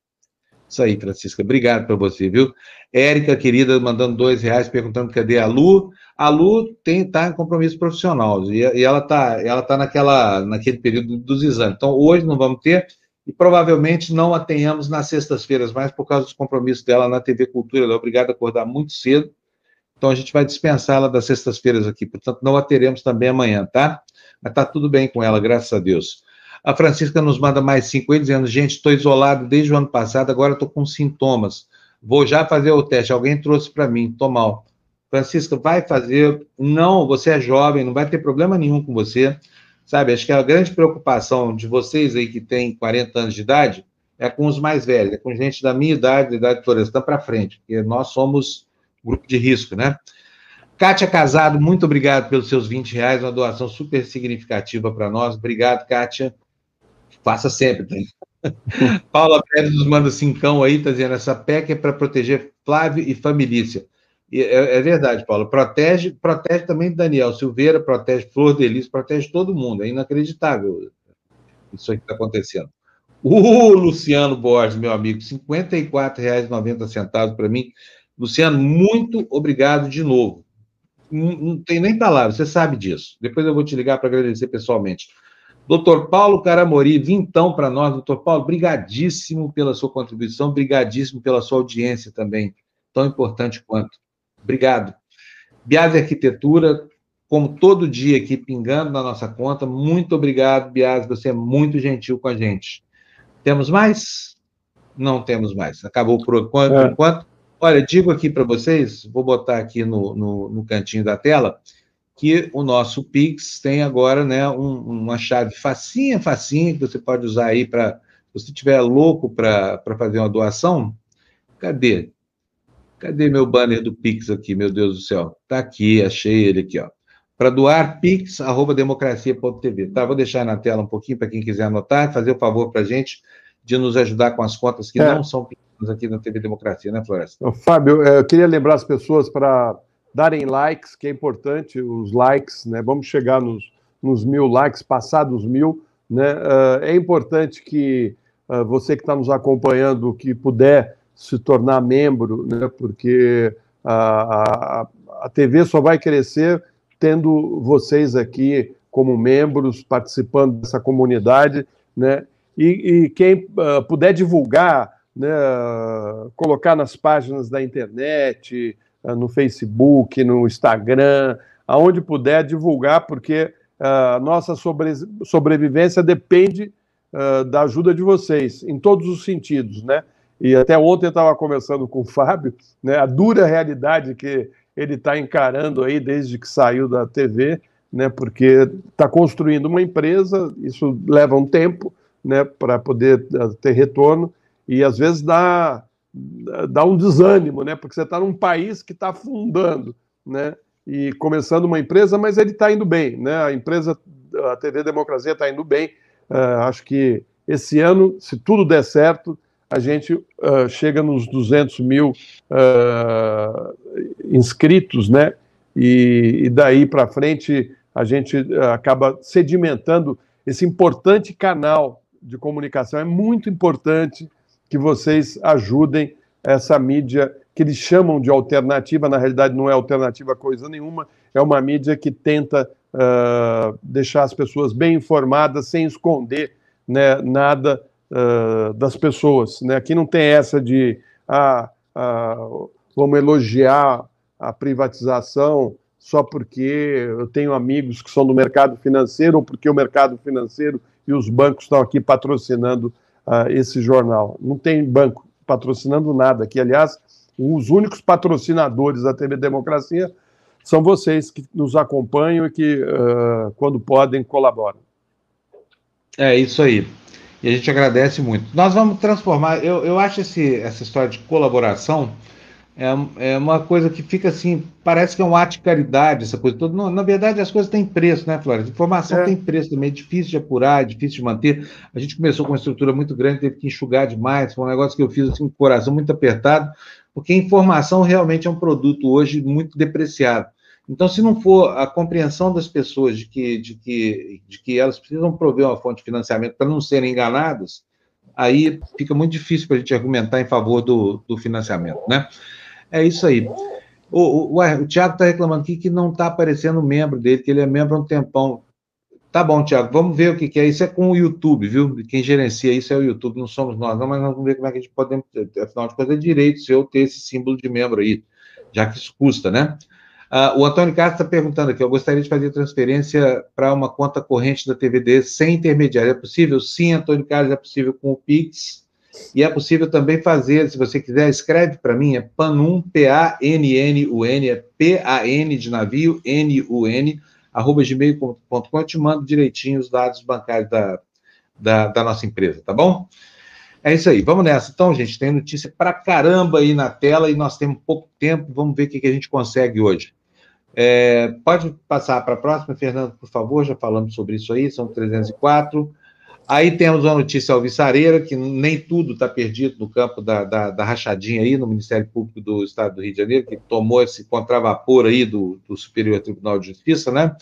Isso aí, Francisca. Obrigado para você, viu? Érica, querida, mandando dois reais, perguntando cadê a Lu. A Lu tem, tá em compromisso profissional e, e ela está ela tá naquela, naquele período dos exames. Então, hoje não vamos ter e provavelmente não a tenhamos nas sextas-feiras mais por causa dos compromissos dela na TV Cultura. Ela é obrigada a acordar muito cedo então a gente vai dispensá-la das sextas-feiras aqui, portanto não a teremos também amanhã, tá? Mas tá tudo bem com ela, graças a Deus. A Francisca nos manda mais cinco aí, dizendo: gente, estou isolado desde o ano passado, agora estou com sintomas. Vou já fazer o teste. Alguém trouxe para mim, estou mal. Francisca, vai fazer. Não, você é jovem, não vai ter problema nenhum com você. Sabe, acho que a grande preocupação de vocês aí que têm 40 anos de idade é com os mais velhos, é com gente da minha idade, da idade de Florestan para frente, porque nós somos grupo de risco, né? Kátia Casado, muito obrigado pelos seus 20 reais, uma doação super significativa para nós. Obrigado, Kátia. Faça sempre, tá? [LAUGHS] Paula Pérez nos manda cincão aí, tá dizendo, essa PEC é para proteger Flávio e família. é, é, verdade, Paula. Protege, protege também Daniel Silveira, protege Flor Delis, protege todo mundo. É inacreditável isso que está acontecendo. O Luciano Borges, meu amigo, R$ 54,90 para mim. Luciano, muito obrigado de novo. Não, não tem nem palavras, você sabe disso. Depois eu vou te ligar para agradecer pessoalmente. Doutor Paulo Caramori, vintão para nós. Doutor Paulo, brigadíssimo pela sua contribuição, brigadíssimo pela sua audiência também, tão importante quanto. Obrigado. Biase Arquitetura, como todo dia aqui pingando na nossa conta, muito obrigado, Biase, você é muito gentil com a gente. Temos mais? Não temos mais. Acabou por enquanto. É. Por enquanto. Olha, digo aqui para vocês, vou botar aqui no, no, no, cantinho da tela, que o nosso Pix tem agora né, um, uma chave facinha, facinha, que você pode usar aí para. Se você estiver louco para fazer uma doação, cadê? Cadê meu banner do Pix aqui, meu Deus do céu? Está aqui, achei ele aqui, ó. Para doar, pix.democracia.tv. Tá, vou deixar na tela um pouquinho para quem quiser anotar, fazer o favor para a gente de nos ajudar com as contas que é. não são aqui na TV Democracia, né, Floresta? Fábio, é, eu queria lembrar as pessoas para darem likes, que é importante, os likes, né? Vamos chegar nos, nos mil likes, passados mil, né? É, é importante que é, você que está nos acompanhando, que puder se tornar membro, né? Porque a, a, a TV só vai crescer tendo vocês aqui como membros, participando dessa comunidade, né? E, e quem uh, puder divulgar né, colocar nas páginas da internet, ah, no Facebook, no Instagram, aonde puder divulgar, porque a nossa sobre, sobrevivência depende uh, da ajuda de vocês, em todos os sentidos, né? E até ontem eu estava conversando com o Fábio, né, a dura realidade que ele está encarando aí desde que saiu da TV, né, porque está construindo uma empresa, isso leva um tempo né, para poder ter retorno, e às vezes dá, dá um desânimo, né? Porque você está num país que está afundando, né? E começando uma empresa, mas ele está indo bem, né? A empresa, a TV Democracia está indo bem. Uh, acho que esse ano, se tudo der certo, a gente uh, chega nos 200 mil uh, inscritos, né? E, e daí para frente a gente acaba sedimentando esse importante canal de comunicação. É muito importante que vocês ajudem essa mídia que eles chamam de alternativa, na realidade não é alternativa coisa nenhuma, é uma mídia que tenta uh, deixar as pessoas bem informadas, sem esconder né, nada uh, das pessoas. Né? Aqui não tem essa de ah, ah, vamos elogiar a privatização só porque eu tenho amigos que são do mercado financeiro ou porque o mercado financeiro e os bancos estão aqui patrocinando uh, esse jornal. Não tem banco patrocinando nada aqui. Aliás, os únicos patrocinadores da TV Democracia são vocês que nos acompanham e que, uh, quando podem, colaboram. É isso aí. E a gente agradece muito. Nós vamos transformar. Eu, eu acho esse, essa história de colaboração é, é uma coisa que fica assim, parece que é um ato de caridade, essa coisa toda. Não, na verdade, as coisas têm preço, né, Flávia? Informação é. tem preço também, é difícil de apurar, é difícil de manter. A gente começou com uma estrutura muito grande, teve que enxugar demais, foi um negócio que eu fiz assim, com o coração muito apertado, porque a informação realmente é um produto hoje muito depreciado. Então, se não for a compreensão das pessoas de que, de que, de que elas precisam prover uma fonte de financiamento para não serem enganadas, aí fica muito difícil para a gente argumentar em favor do, do financiamento, né? É isso aí. O, o, o está reclamando aqui que não está aparecendo o membro dele, que ele é membro há um tempão. Tá bom, Tiago, vamos ver o que, que, é. Isso é com o YouTube, viu? Quem gerencia isso é o YouTube, não somos nós, não, mas nós vamos ver como é que a gente pode, afinal de contas, é direito se eu ter esse símbolo de membro aí, já que isso custa, né? Uh, o Antônio Castro está perguntando aqui: eu gostaria de fazer transferência para uma conta corrente da TVD sem intermediário. É possível? Sim, Antônio Carlos, é possível com o Pix. E é possível também fazer, se você quiser, escreve para mim, é PANUN, P-A-N-N-U-N, é P-A-N de navio, N-U-N, arroba gmail.com, eu te mando direitinho os dados bancários da, da, da, nossa empresa, tá bom? É isso aí, vamos nessa. Então, gente, tem notícia para caramba aí na tela e nós temos pouco tempo, vamos ver o que, que a gente consegue hoje. É, pode passar para a próxima, Fernando, por favor, já falamos sobre isso aí, são 304. Aí temos uma notícia alvissareira, que nem tudo está perdido no campo da, da, da, rachadinha aí, no Ministério Público do Estado do Rio de Janeiro, que tomou esse contravapor aí do, do Superior Tribunal de Justiça, né?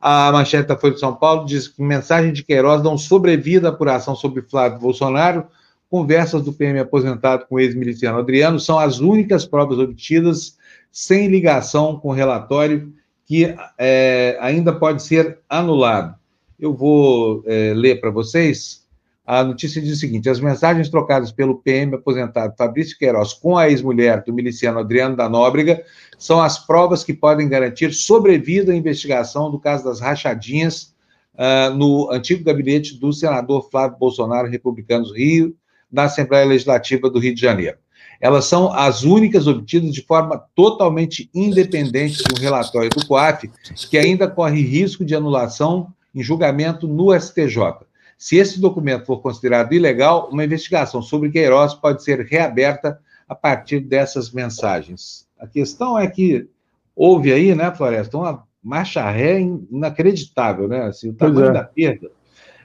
A manchete da Folha de São Paulo diz que mensagem de Queiroz não sobrevida à apuração sobre Flávio Bolsonaro. Conversas do PM aposentado com o ex-miliciano Adriano são as únicas provas obtidas sem ligação com o relatório que é, ainda pode ser anulado. Eu vou é, ler para vocês. A notícia diz o seguinte: as mensagens trocadas pelo PM aposentado Fabrício Queiroz com a ex-mulher do miliciano Adriano da Nóbrega são as provas que podem garantir sobrevida à investigação do caso das rachadinhas uh, no antigo gabinete do senador Flávio Bolsonaro, republicanos Rio, da Assembleia Legislativa do Rio de Janeiro. Elas são as únicas obtidas de forma totalmente independente de um relatório do COAF, que ainda corre risco de anulação em julgamento no STJ. Se esse documento for considerado ilegal, uma investigação sobre Queiroz pode ser reaberta a partir dessas mensagens. A questão é que houve aí, né, Floresta, uma marcha ré inacreditável, né? Assim, o tamanho é. da perda.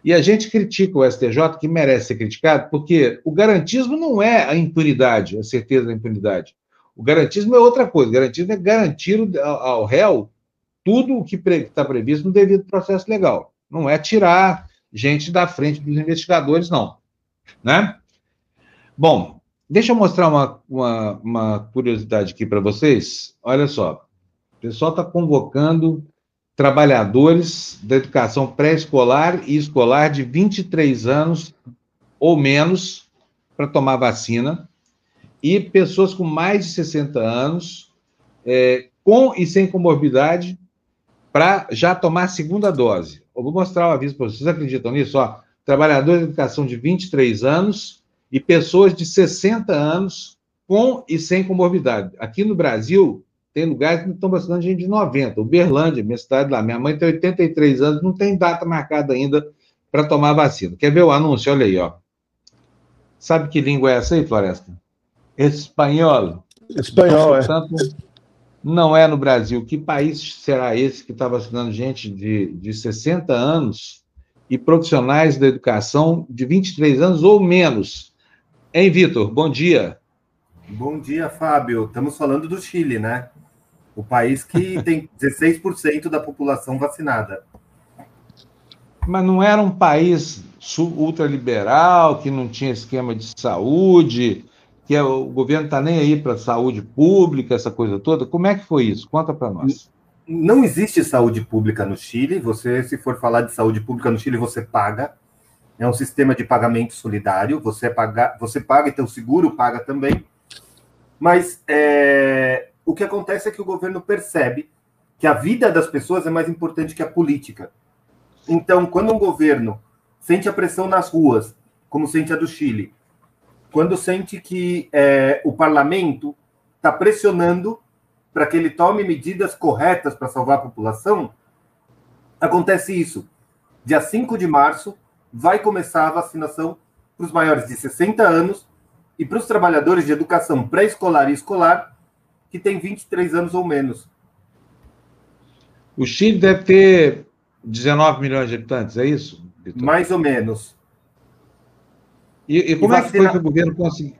E a gente critica o STJ, que merece ser criticado, porque o garantismo não é a impunidade, a certeza da impunidade. O garantismo é outra coisa. O garantismo é garantir ao réu tudo o que está previsto no devido processo legal. Não é tirar gente da frente dos investigadores, não. Né? Bom, deixa eu mostrar uma, uma, uma curiosidade aqui para vocês. Olha só, o pessoal está convocando trabalhadores da educação pré-escolar e escolar de 23 anos ou menos para tomar vacina e pessoas com mais de 60 anos, é, com e sem comorbidade, para já tomar a segunda dose. Eu vou mostrar o aviso para vocês. Vocês acreditam nisso? Ó, trabalhadores de educação de 23 anos e pessoas de 60 anos com e sem comorbidade. Aqui no Brasil, tem lugares que estão vacinando gente de 90. Uberlândia, minha cidade lá. Minha mãe tem 83 anos, não tem data marcada ainda para tomar vacina. Quer ver o anúncio? Olha aí, ó. Sabe que língua é essa aí, Floresta? Espanhol. Espanhol, é. Portanto, não é no Brasil. Que país será esse que está vacinando gente de, de 60 anos e profissionais da educação de 23 anos ou menos? Hein, Vitor? Bom dia. Bom dia, Fábio. Estamos falando do Chile, né? O país que [LAUGHS] tem 16% da população vacinada. Mas não era um país ultraliberal, que não tinha esquema de saúde, que é, o governo está nem aí para saúde pública, essa coisa toda. Como é que foi isso? Conta para nós. Não existe saúde pública no Chile. Você, se for falar de saúde pública no Chile, você paga. É um sistema de pagamento solidário. Você paga, você paga e teu seguro paga também. Mas é, o que acontece é que o governo percebe que a vida das pessoas é mais importante que a política. Então, quando um governo sente a pressão nas ruas, como sente a do Chile, quando sente que é, o parlamento está pressionando para que ele tome medidas corretas para salvar a população, acontece isso. Dia 5 de março, vai começar a vacinação para os maiores de 60 anos e para os trabalhadores de educação pré-escolar e escolar que têm 23 anos ou menos. O Chile deve ter 19 milhões de habitantes, é isso? Victor? Mais ou menos. E, e como e vacina... é que foi que o governo conseguiu?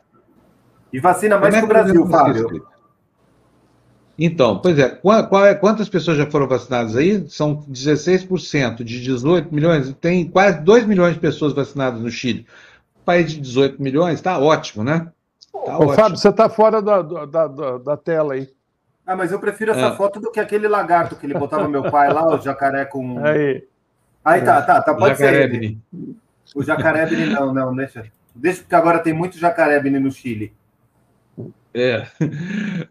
E vacina mais é que o Brasil, Fábio. Então, pois é, qual, qual é, quantas pessoas já foram vacinadas aí? São 16% de 18 milhões, tem quase 2 milhões de pessoas vacinadas no Chile. país de 18 milhões, está ótimo, né? Tá Ô, ótimo. Fábio, você está fora da, da, da, da, tela aí. Ah, mas eu prefiro essa é. foto do que aquele lagarto que ele botava meu pai lá, o jacaré com. Aí. Aí tá, tá, tá, pode ser. O jacaré não, não, deixa. Deixa, porque agora tem muito jacaré no Chile. É.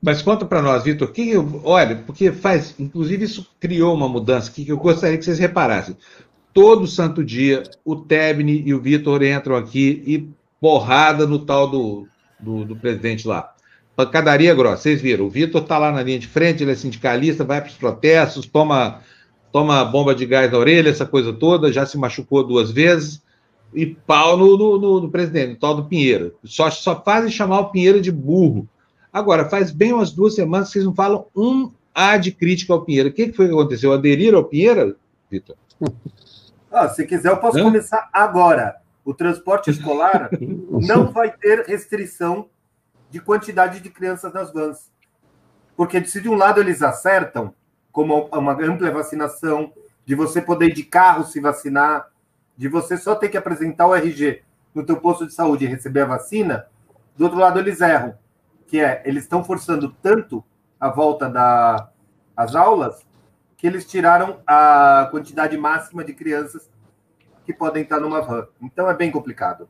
Mas conta para nós, Vitor, que olha, porque faz, inclusive isso criou uma mudança que eu gostaria que vocês reparassem. Todo santo dia, o Tebni e o Vitor entram aqui e porrada no tal do, do, do presidente lá. Pancadaria grossa, vocês viram. O Vitor está lá na linha de frente, ele é sindicalista, vai para os protestos, toma, toma bomba de gás na orelha, essa coisa toda, já se machucou duas vezes, e pau no, no, no, no presidente, no tal do Pinheiro. Só, só fazem chamar o Pinheiro de burro. Agora, faz bem umas duas semanas que vocês não falam um A de crítica ao Pinheiro. O que, que foi que aconteceu? Aderiram ao Pinheiro, Vitor? [LAUGHS] Ah, se quiser, eu posso começar agora. O transporte escolar [LAUGHS] não vai ter restrição de quantidade de crianças nas vans. Porque se de um lado eles acertam, como uma ampla vacinação, de você poder ir de carro se vacinar, de você só ter que apresentar o RG no teu posto de saúde e receber a vacina, do outro lado eles erram, que é, eles estão forçando tanto a volta das aulas que eles tiraram a quantidade máxima de crianças que podem estar numa van. Então é bem complicado.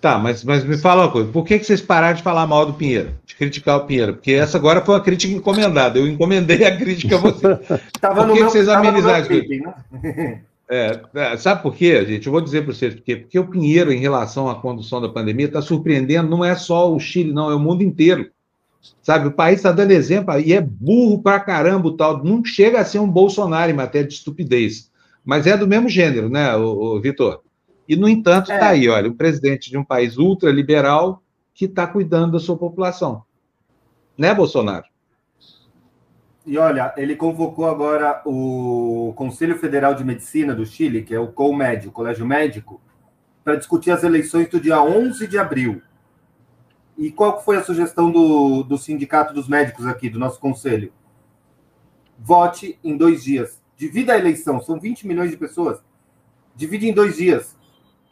Tá, mas, mas me fala uma coisa, por que, que vocês pararam de falar mal do Pinheiro, de criticar o Pinheiro? Porque essa agora foi uma crítica encomendada, eu encomendei a crítica a você. [LAUGHS] tava por que, que vocês amenizaram isso? Né? [LAUGHS] É, é, sabe por quê, gente? Eu vou dizer para vocês por quê. Porque o Pinheiro, em relação à condução da pandemia, está surpreendendo, não é só o Chile, não, é o mundo inteiro. Sabe, o país está dando exemplo, e é burro pra caramba o tal. Não chega a ser um Bolsonaro em matéria de estupidez. Mas é do mesmo gênero, né, o, o Vitor? E, no entanto, está é. aí, olha, o presidente de um país ultraliberal que está cuidando da sua população. Né, Bolsonaro? E olha, ele convocou agora o Conselho Federal de Medicina do Chile, que é o COMED, o Colégio Médico, para discutir as eleições do dia 11 de abril. E qual foi a sugestão do, do Sindicato dos Médicos aqui, do nosso conselho? Vote em dois dias. Divida a eleição, são 20 milhões de pessoas. Divide em dois dias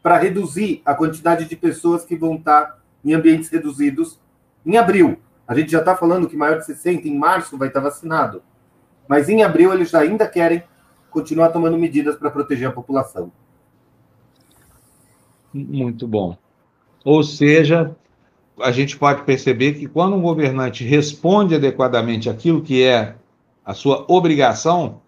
para reduzir a quantidade de pessoas que vão estar em ambientes reduzidos em abril. A gente já está falando que maior de 60 em março vai estar vacinado. Mas em abril eles ainda querem continuar tomando medidas para proteger a população. Muito bom. Ou seja, a gente pode perceber que quando um governante responde adequadamente aquilo que é a sua obrigação,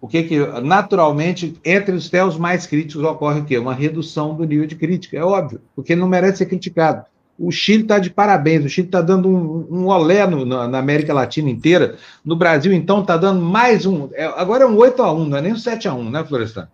o que que naturalmente entre os teus mais críticos ocorre o quê? Uma redução do nível de crítica, é óbvio, porque não merece ser criticado. O Chile está de parabéns, o Chile está dando um, um olé no, na, na, América Latina inteira. No Brasil, então, está dando mais um. É, agora é um 8 a 1 não é nem um 7 a 1 né, Florestan?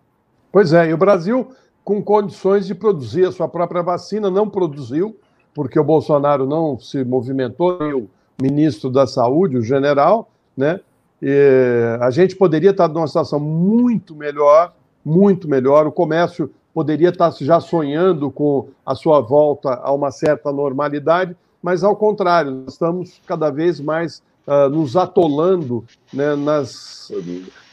Pois é, e o Brasil, com condições de produzir a sua própria vacina, não produziu, porque o Bolsonaro não se movimentou, o ministro da Saúde, o general, né? E a gente poderia estar numa situação muito melhor, muito melhor. O comércio poderia estar já sonhando com a sua volta a uma certa normalidade, mas ao contrário, estamos cada vez mais uh, nos atolando né, nas,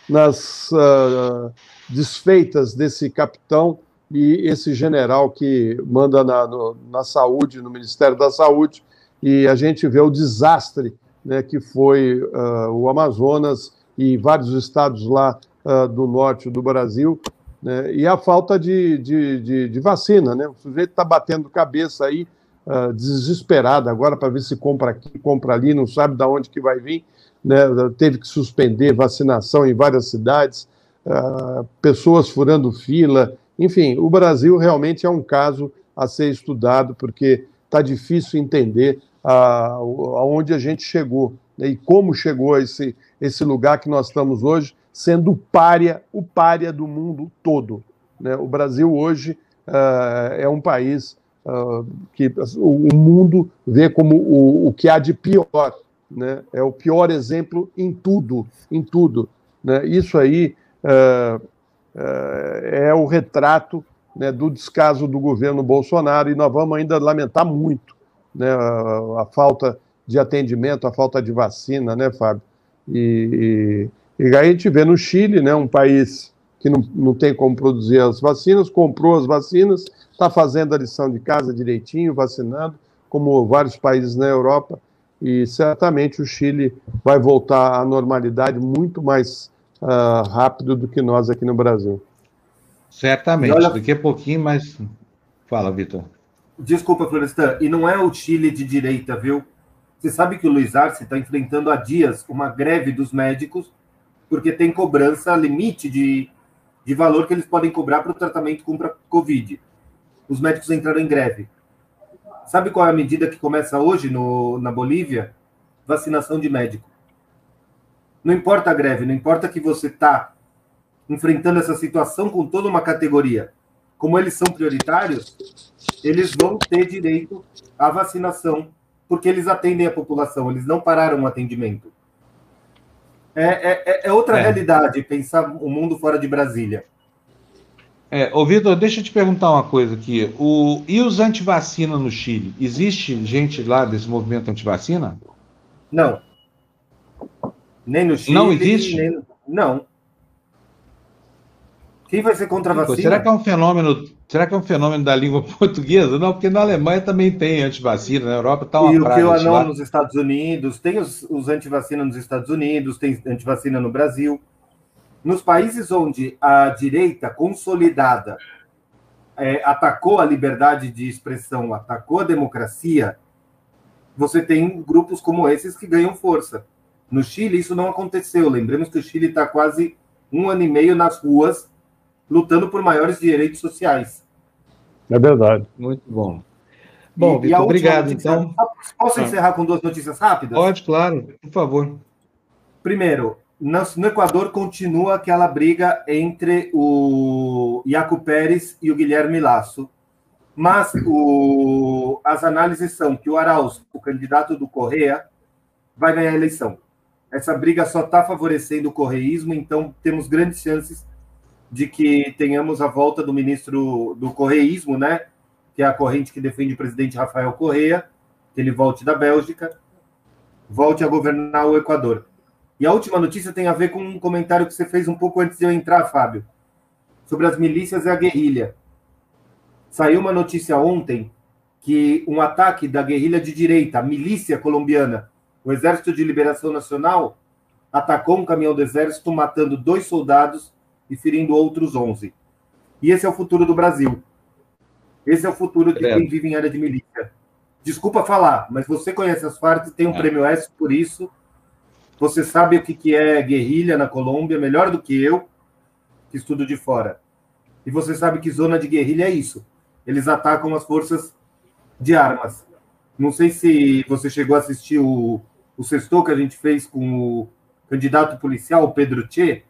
nas uh, desfeitas desse capitão e esse general que manda na, no, na saúde, no Ministério da Saúde, e a gente vê o desastre né, que foi uh, o Amazonas e vários estados lá uh, do norte do Brasil, né, e a falta de, de, de, de, vacina. Né? O sujeito está batendo cabeça aí, uh, desesperado agora para ver se compra aqui, compra ali, não sabe de onde que vai vir. Né? Teve que suspender vacinação em várias cidades, pessoas furando fila. Enfim, o Brasil realmente é um caso a ser estudado, porque está difícil entender aonde a gente chegou né, e como chegou a esse, esse lugar que nós estamos hoje, sendo o párea, o párea do mundo todo. Né? O Brasil hoje uh, é um país uh, que o, mundo vê como o, o que há de pior. Né? É o pior exemplo em tudo, em tudo. Né? Isso aí uh, é o retrato né, do descaso do governo Bolsonaro e nós vamos ainda lamentar muito né, a, a, falta de atendimento, a falta de vacina, né, Fábio? E, e, e, aí a gente vê no Chile, né, um país que não, não tem como produzir as vacinas, comprou as vacinas, está fazendo a lição de casa direitinho, vacinando, como vários países na Europa, e certamente o Chile vai voltar à normalidade muito mais uh, rápido do que nós aqui no Brasil. Certamente, olha... daqui a pouquinho, mas. Fala, Vitor. Desculpa, Florestan, e não é o Chile de direita, viu? Você sabe que o Luiz Arce está enfrentando há dias uma greve dos médicos, porque tem cobrança limite de, de valor que eles podem cobrar para o tratamento contra Covid. Os médicos entraram em greve. Sabe qual é a medida que começa hoje no, na Bolívia? Vacinação de médico. Não importa a greve, não importa que você está enfrentando essa situação com toda uma categoria. Como eles são prioritários, eles vão ter direito à vacinação, porque eles atendem a população, eles não pararam o atendimento. É, é, é, é outra é. realidade pensar o mundo fora de Brasília. É, ô Vitor, deixa eu te perguntar uma coisa aqui. O, e os antivacina no Chile? Existe gente lá desse movimento antivacina? Não. Nem no Chile. Não existe? Nem, não. Quem vai ser contra a vacina? Será que é um fenômeno? Será que é um fenômeno da língua [LAUGHS] portuguesa? Não, porque na Alemanha também tem antivacina, na Europa está uma E o que o não nos Estados Unidos, tem os, os antivacina nos Estados Unidos, tem antivacina no Brasil. Nos países onde a direita consolidada é, atacou a liberdade de expressão, atacou a democracia, você tem grupos como esses que ganham força. No Chile, isso não aconteceu. Lembremos que o Chile está quase um ano e meio nas ruas lutando por maiores direitos sociais. É verdade. Muito bom. Bom, Vitor, obrigado. Notícia, então, posso ah. encerrar com duas notícias rápidas? Pode, claro, por favor. Primeiro, no, no Equador continua aquela briga entre o Iaco Pérez e o Guilherme Lasso. Mas o, as análises são que o Arauz, o candidato do Correia, vai ganhar a eleição. Essa briga só está favorecendo o correísmo, então temos grandes chances de que tenhamos a volta do ministro do Correísmo, né? Que é a corrente que defende o presidente Rafael Correia, que ele volte da Bélgica, volte a governar o Equador. E a última notícia tem a ver com um comentário que você fez um pouco antes de eu entrar, Fábio, sobre as milícias e a guerrilha. Saiu uma notícia ontem que um ataque da guerrilha de direita, a milícia colombiana, o Exército de Liberação Nacional, atacou um caminhão do exército, matando dois soldados e ferindo outros 11. E esse é o futuro do Brasil. Esse é o futuro de é. quem vive em área de milícia. Desculpa falar, mas você conhece as Farc, tem um é. prêmio S por isso. Você sabe o que é guerrilha na Colômbia melhor do que eu, que estudo de fora. E você sabe que zona de guerrilha é isso. Eles atacam as forças de armas. Não sei se você chegou a assistir o, o sextou que a gente fez com o candidato policial, Pedro Tchê,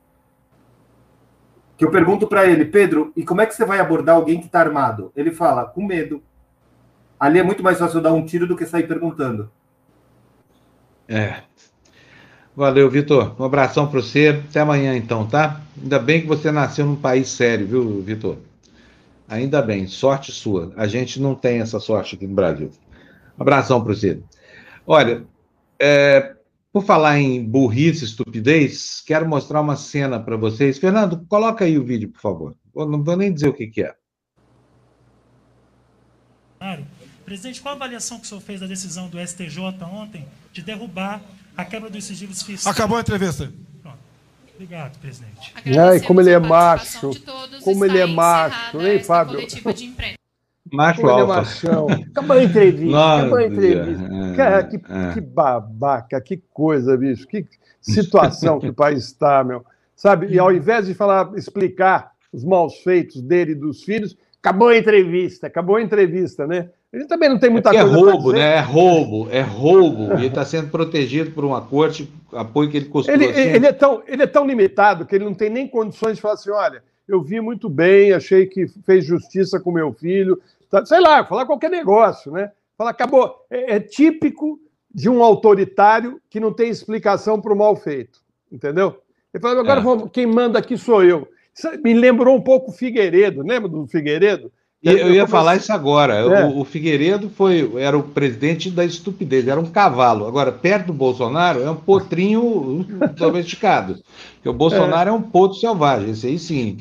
que eu pergunto para ele, Pedro, e como é que você vai abordar alguém que está armado? Ele fala, com medo. Ali é muito mais fácil dar um tiro do que sair perguntando. É. Valeu, Vitor. Um abração para você. Até amanhã, então, tá? Ainda bem que você nasceu num país sério, viu, Vitor? Ainda bem. Sorte sua. A gente não tem essa sorte aqui no Brasil. Um abração para você. Olha, é, Por falar em burrice, estupidez, quero mostrar uma cena para vocês. Fernando, coloca aí o vídeo, por favor. Eu não vou nem dizer o que, que é. Presidente, qual a avaliação que o senhor fez da decisão do STJ ontem de derrubar a quebra dos sigilos fiscais? Acabou a entrevista. Pronto. Obrigado, presidente. Ai, como ele é macho. Como ele é macho, nem Fábio? Como alfa. Acabou a entrevista. Acabou a entrevista. É, Cara, que, é. que babaca, que coisa, bicho. Que situação que o país está, meu. Sabe? E ao invés de falar, explicar os maus feitos dele e dos filhos, acabou a entrevista, acabou a entrevista, né? Ele também não tem muita é coisa. É roubo, né? É roubo, é roubo. E ele está sendo protegido por uma corte, apoio que ele costumou. Ele, ele, é tão, ele é tão limitado que ele não tem nem condições de falar assim: olha, eu vi muito bem, achei que fez justiça com meu filho. Tá, sei lá, falar qualquer negócio, né? Falar, acabou. É, é típico de um autoritário que não tem explicação para o mal feito. Entendeu? Ele fala, agora é. quem manda aqui sou eu. Isso me lembrou um pouco o Figueiredo, lembra do Figueiredo? Eu, eu ia falar isso agora. É. O, o, Figueiredo foi, era o presidente da estupidez, era um cavalo. Agora, perto do Bolsonaro, é um potrinho [LAUGHS] domesticado. Porque o Bolsonaro é. é um potro selvagem, esse aí sim.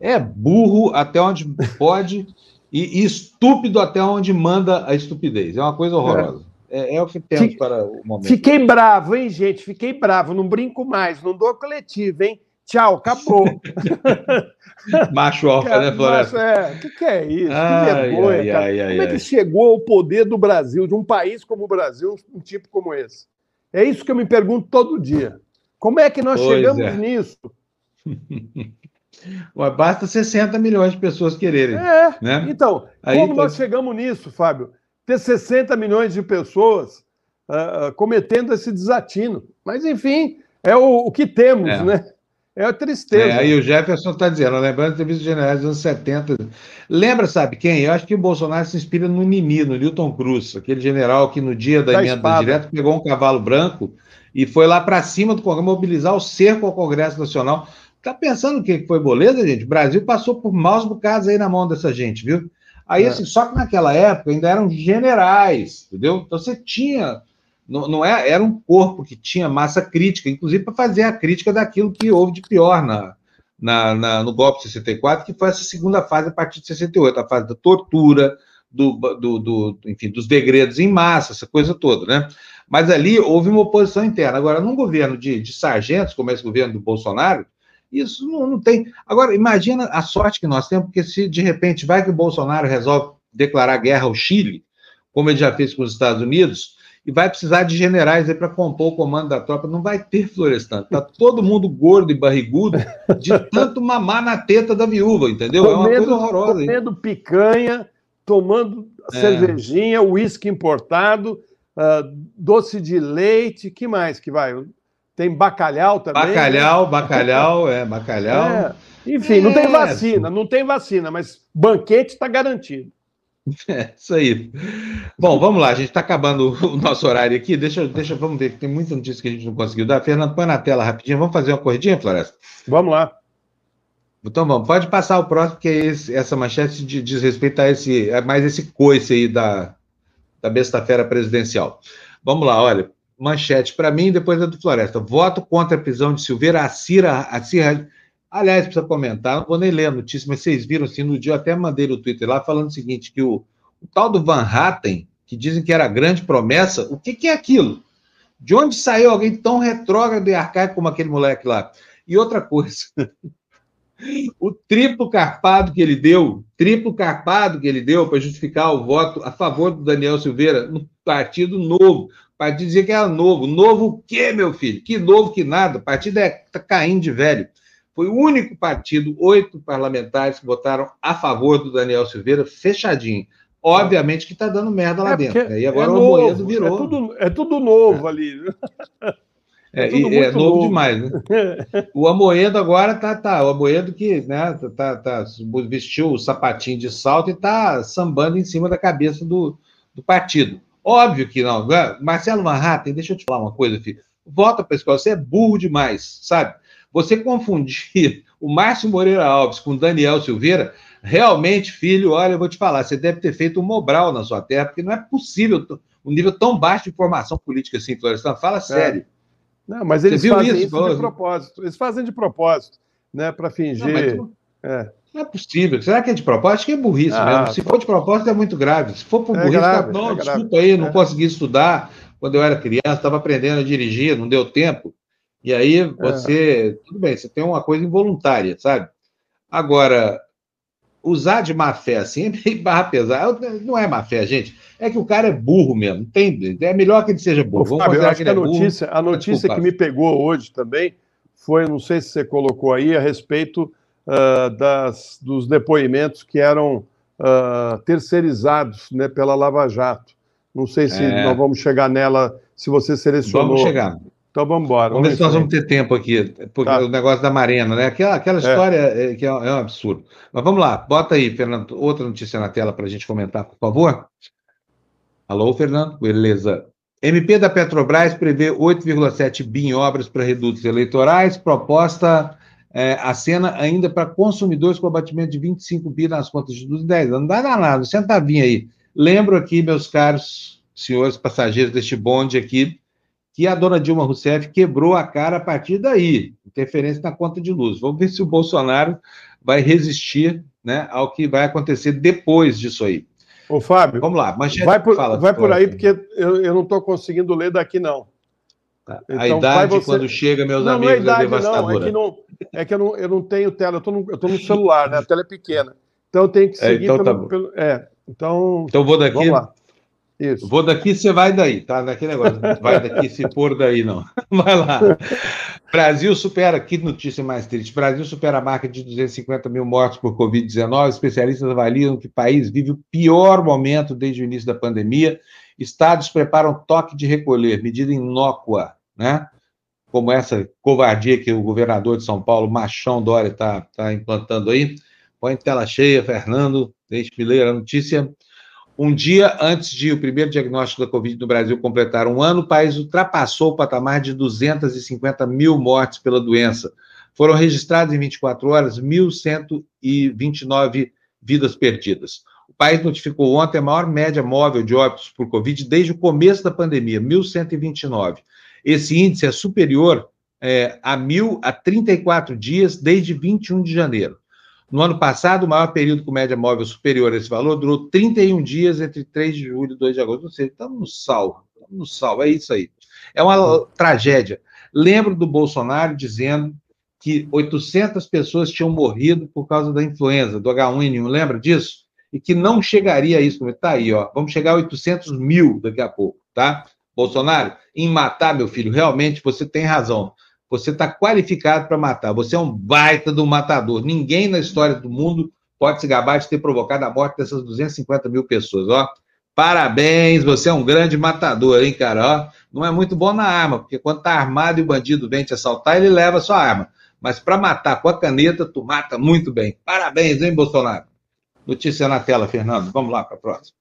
É burro até onde pode e, e estúpido até onde manda a estupidez. É uma coisa horrorosa. É, é o que temos Fique, para o momento. Fiquei bravo, hein, gente? Fiquei bravo. Não brinco mais, não dou coletivo, hein? Tchau, acabou. [LAUGHS] macho alfa, né, Floresta? é, o que, que, é isso? Ai, que vergonha, ai, cara. Ai, Como é que chegou ao poder do Brasil, de um país como o Brasil, um tipo como esse? É isso que eu me pergunto todo dia. Como é que nós pois chegamos é. nisso? [LAUGHS] Basta 60 milhões de pessoas quererem. É, né? então, Aí, como nós chegamos nisso, Fábio? Ter 60 milhões de pessoas uh, cometendo esse desatino. Mas, enfim, é o, o que temos, é. né? É a tristeza. É, aí o Jefferson está dizendo, lembrando de serviços generais dos anos 70. Lembra, sabe quem? Eu acho que o Bolsonaro se inspira no Nini, no Newton Cruz, aquele general que no dia da, da emenda direta pegou um cavalo branco e foi lá para cima do Congresso, mobilizar o cerco ao Congresso Nacional. Tá pensando o que foi beleza, gente? O Brasil passou por maus bocados aí na mão dessa gente, viu? Aí, é. assim, só que naquela época ainda eram generais, entendeu? Então você tinha não, não é, era um corpo que tinha massa crítica, inclusive para fazer a crítica daquilo que houve de pior na, na, na, no golpe de 64, que foi essa segunda fase a partir de 68, a fase da tortura, do, do, do, enfim, dos degredos em massa, essa coisa toda, né? Mas ali houve uma oposição interna. Agora, num governo de, de sargentos, como esse governo do Bolsonaro, isso não, não, tem. Agora, imagina a sorte que nós temos, porque se de repente vai que o Bolsonaro resolve declarar guerra ao Chile, como ele já fez com os Estados Unidos, e vai precisar de generais aí para compor o comando da tropa. Não vai ter Florestan. Tá todo mundo gordo e barrigudo de [LAUGHS] tanto mamar na teta da viúva, entendeu? Comendo, é uma coisa horrorosa. Comendo hein? picanha, tomando é. cervejinha, uísque importado, uh, doce de leite, que mais que vai? Tem bacalhau também. Bacalhau, né? bacalhau, é, bacalhau. É. Enfim, não tem é. vacina, não tem vacina, mas banquete está garantido. [LAUGHS] É, isso aí. Bom, vamos lá, a gente está acabando o nosso horário aqui. Deixa, deixa, vamos ver, que tem muita notícia que a gente não conseguiu dar. Fernando, põe na tela rapidinho. Vamos fazer uma corridinha, Floresta? Vamos lá. Então vamos, pode passar o próximo, porque esse, essa manchete diz respeito a esse, a mais esse coice aí da, da besta-feira presidencial. Vamos lá, olha, manchete para mim, depois é do Floresta. Voto contra a prisão de Silveira, a Cira, a Cira Aliás, precisa comentar, não vou nem ler a notícia, mas vocês viram assim, no dia eu até mandei no Twitter lá falando o seguinte: que o, o tal do Van Hatten, que dizem que era grande promessa, o que, que é aquilo? De onde saiu alguém tão retrógrado e arcaico como aquele moleque lá? E outra coisa, [LAUGHS] o triplo carpado que ele deu, triplo carpado que ele deu para justificar o voto a favor do Daniel Silveira no Partido Novo. Partido dizia que era novo. Novo o quê, meu filho? Que novo que nada. O partido é, tá caindo de velho. Foi o único partido, oito parlamentares que votaram a favor do Daniel Silveira, fechadinho. Obviamente que está dando merda lá é dentro. Né? E agora é o Moedo virou. É tudo, é tudo novo ali. É, é, é novo, novo, demais, né? [LAUGHS] O Amoedo agora tá, tá. O Amoedo que né, tá, tá, tá, vestiu o sapatinho de salto e tá sambando em cima da cabeça do, do partido. Óbvio que não. Né? Marcelo Van Hatten, deixa eu te falar uma coisa, filho. Volta para a escola, você é burro demais, sabe? Você confundir [LAUGHS] o Márcio Moreira Alves com o Daniel Silveira, realmente, filho, olha, eu vou te falar, você deve ter feito um Mobral na sua terra, porque não é possível um nível tão baixo de formação política assim, Florestan. Fala é. sério. Não, mas eles fazem isso, isso de propósito. Eles fazem de propósito, né? Para fingir. Não, é. Não, é. possível. Será que é de propósito? Acho que é burrice ah, mesmo. Se for de propósito, é muito grave. Se for por é burrice, grave, não, é desculpa aí, não é. consegui estudar quando eu era criança, estava aprendendo a dirigir, não deu tempo. E aí é. você, tudo bem, você tem uma coisa involuntária, sabe? Agora, usar de má fé assim é meio barra pesada. Não é má fé, gente. É que o cara é burro mesmo, entende? É melhor que ele seja burro. Vamos Fábio, que, que a é notícia, burro. a notícia que me pegou hoje também foi, não sei se você colocou aí, a respeito uh, das, dos depoimentos que eram uh, terceirizados né, pela Lava Jato. Não sei se é. nós vamos chegar nela, se você selecionou. Vamos chegar. Então vamos embora. Vamos, ver se nós vamos ter tempo aqui, porque tá. o negócio da Marena, né? Aquela, aquela é. história é. que é, é, um absurdo. Mas vamos lá, bota aí, Fernando, outra notícia na tela para a gente comentar, por favor. Alô, Fernando? Beleza. MP da Petrobras prevê 8,7 bi em obras para redutos eleitorais, proposta é, a cena ainda para consumidores com abatimento de 25 bi nas contas de 10 anos. Não dá nada, centavinho aí. Lembro aqui, meus caros senhores passageiros deste bonde aqui, que a dona Dilma Rousseff quebrou a cara a partir daí, interferência na conta de luz. Vamos ver se o Bolsonaro vai resistir né, ao que vai acontecer depois disso aí. Ô, Fábio, vamos lá, manchete, vai por, fala, vai por aí, porque eu, eu não estou conseguindo ler daqui, não. Tá. Então, a idade, você... quando chega, meus não, amigos, não é, idade, é devastadora. Não, é que, não, é que eu, não, eu não tenho tela, eu estou no, no [LAUGHS] celular, né? A tela é pequena. Então eu tenho que é, seguir é, então, pelo, tá pelo, É, então. Então vou daqui. Vamos lá. Isso. Vou daqui, você vai daí, tá? Naquele negócio, vai daqui, se for daí, não. [LAUGHS] Vai lá. Brasil supera, que notícia mais triste, Brasil supera a marca de 250 mil mortos por Covid-19. Especialistas avaliam que o país vive o pior momento desde o início da pandemia. Estados preparam toque de recolher, medida inócua, né? Como essa covardia que o governador de São Paulo, Machão Dória, está tá implantando aí. Põe tela cheia, Fernando, deixe-me ler a notícia. Um dia antes de o primeiro diagnóstico da Covid no Brasil completar um ano, o país ultrapassou o patamar de 250 mil mortes pela doença. Foram registradas em 24 horas 1.129 vidas perdidas. O país notificou ontem a maior média móvel de óbitos por Covid desde o começo da pandemia, 1.129. Esse índice é superior é, a mil a 34 dias desde 21 de janeiro. No ano passado, o maior período com média móvel superior a esse valor durou 31 dias entre 3 de julho e 2 de agosto. Ou seja, estamos no sal, estamos no sal, é isso aí. É uma tragédia. Lembro do Bolsonaro dizendo que 800 pessoas tinham morrido por causa da influenza, do H1N1, lembra disso? E que não chegaria a isso. Está aí, ó, vamos chegar a 800 mil daqui a pouco, tá? Bolsonaro, em matar, meu filho, realmente você tem razão. Você está qualificado para matar. Você é um baita do matador. Ninguém na história do mundo pode se gabar de ter provocado a morte dessas 250 mil pessoas. Ó, parabéns, você é um grande matador, hein, cara? Ó, não é muito bom na arma, porque quando tá armado e o bandido vem te assaltar, ele leva a sua arma. Mas para matar com a caneta, tu mata muito bem. Parabéns, hein, Bolsonaro? Notícia na tela, Fernando. Vamos lá para a próxima.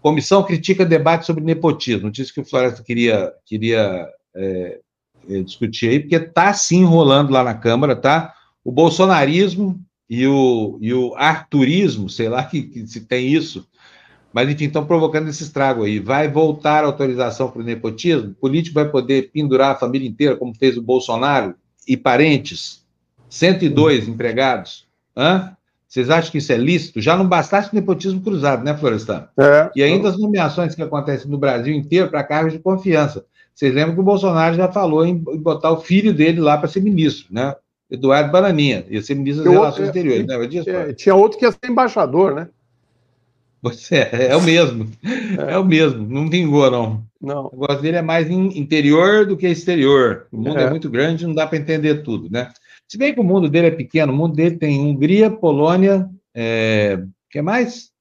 Comissão critica debate sobre nepotismo. Notícia que o Floresta queria, queria é, é, discutir aí, porque está se enrolando lá na Câmara, tá? O bolsonarismo e o, e o arturismo, sei lá que, que se tem isso, mas enfim, estão provocando esse estrago aí. Vai voltar a autorização para o nepotismo? O político vai poder pendurar a família inteira, como fez o Bolsonaro, e parentes? 102 empregados? Hã? Vocês acham que isso é lícito? Já não bastasse o nepotismo cruzado, né, Florestan? É. E ainda as nomeações que acontecem no Brasil inteiro para cargos de confiança. Vocês lembram que o Bolsonaro já falou em botar o filho dele lá para ser ministro, né? Eduardo Bananinha, ia ser ministro das Relações é, Exteriores, lembra disso? É, tinha outro que ia ser embaixador, né? Você é, é o mesmo. É. é. o mesmo. Não vingou, não. Não. O negócio dele é mais interior do que exterior. O mundo é, é muito grande, não dá para entender tudo, né? Se bem que o mundo dele é pequeno, o mundo dele tem Hungria, Polônia, é... que mais?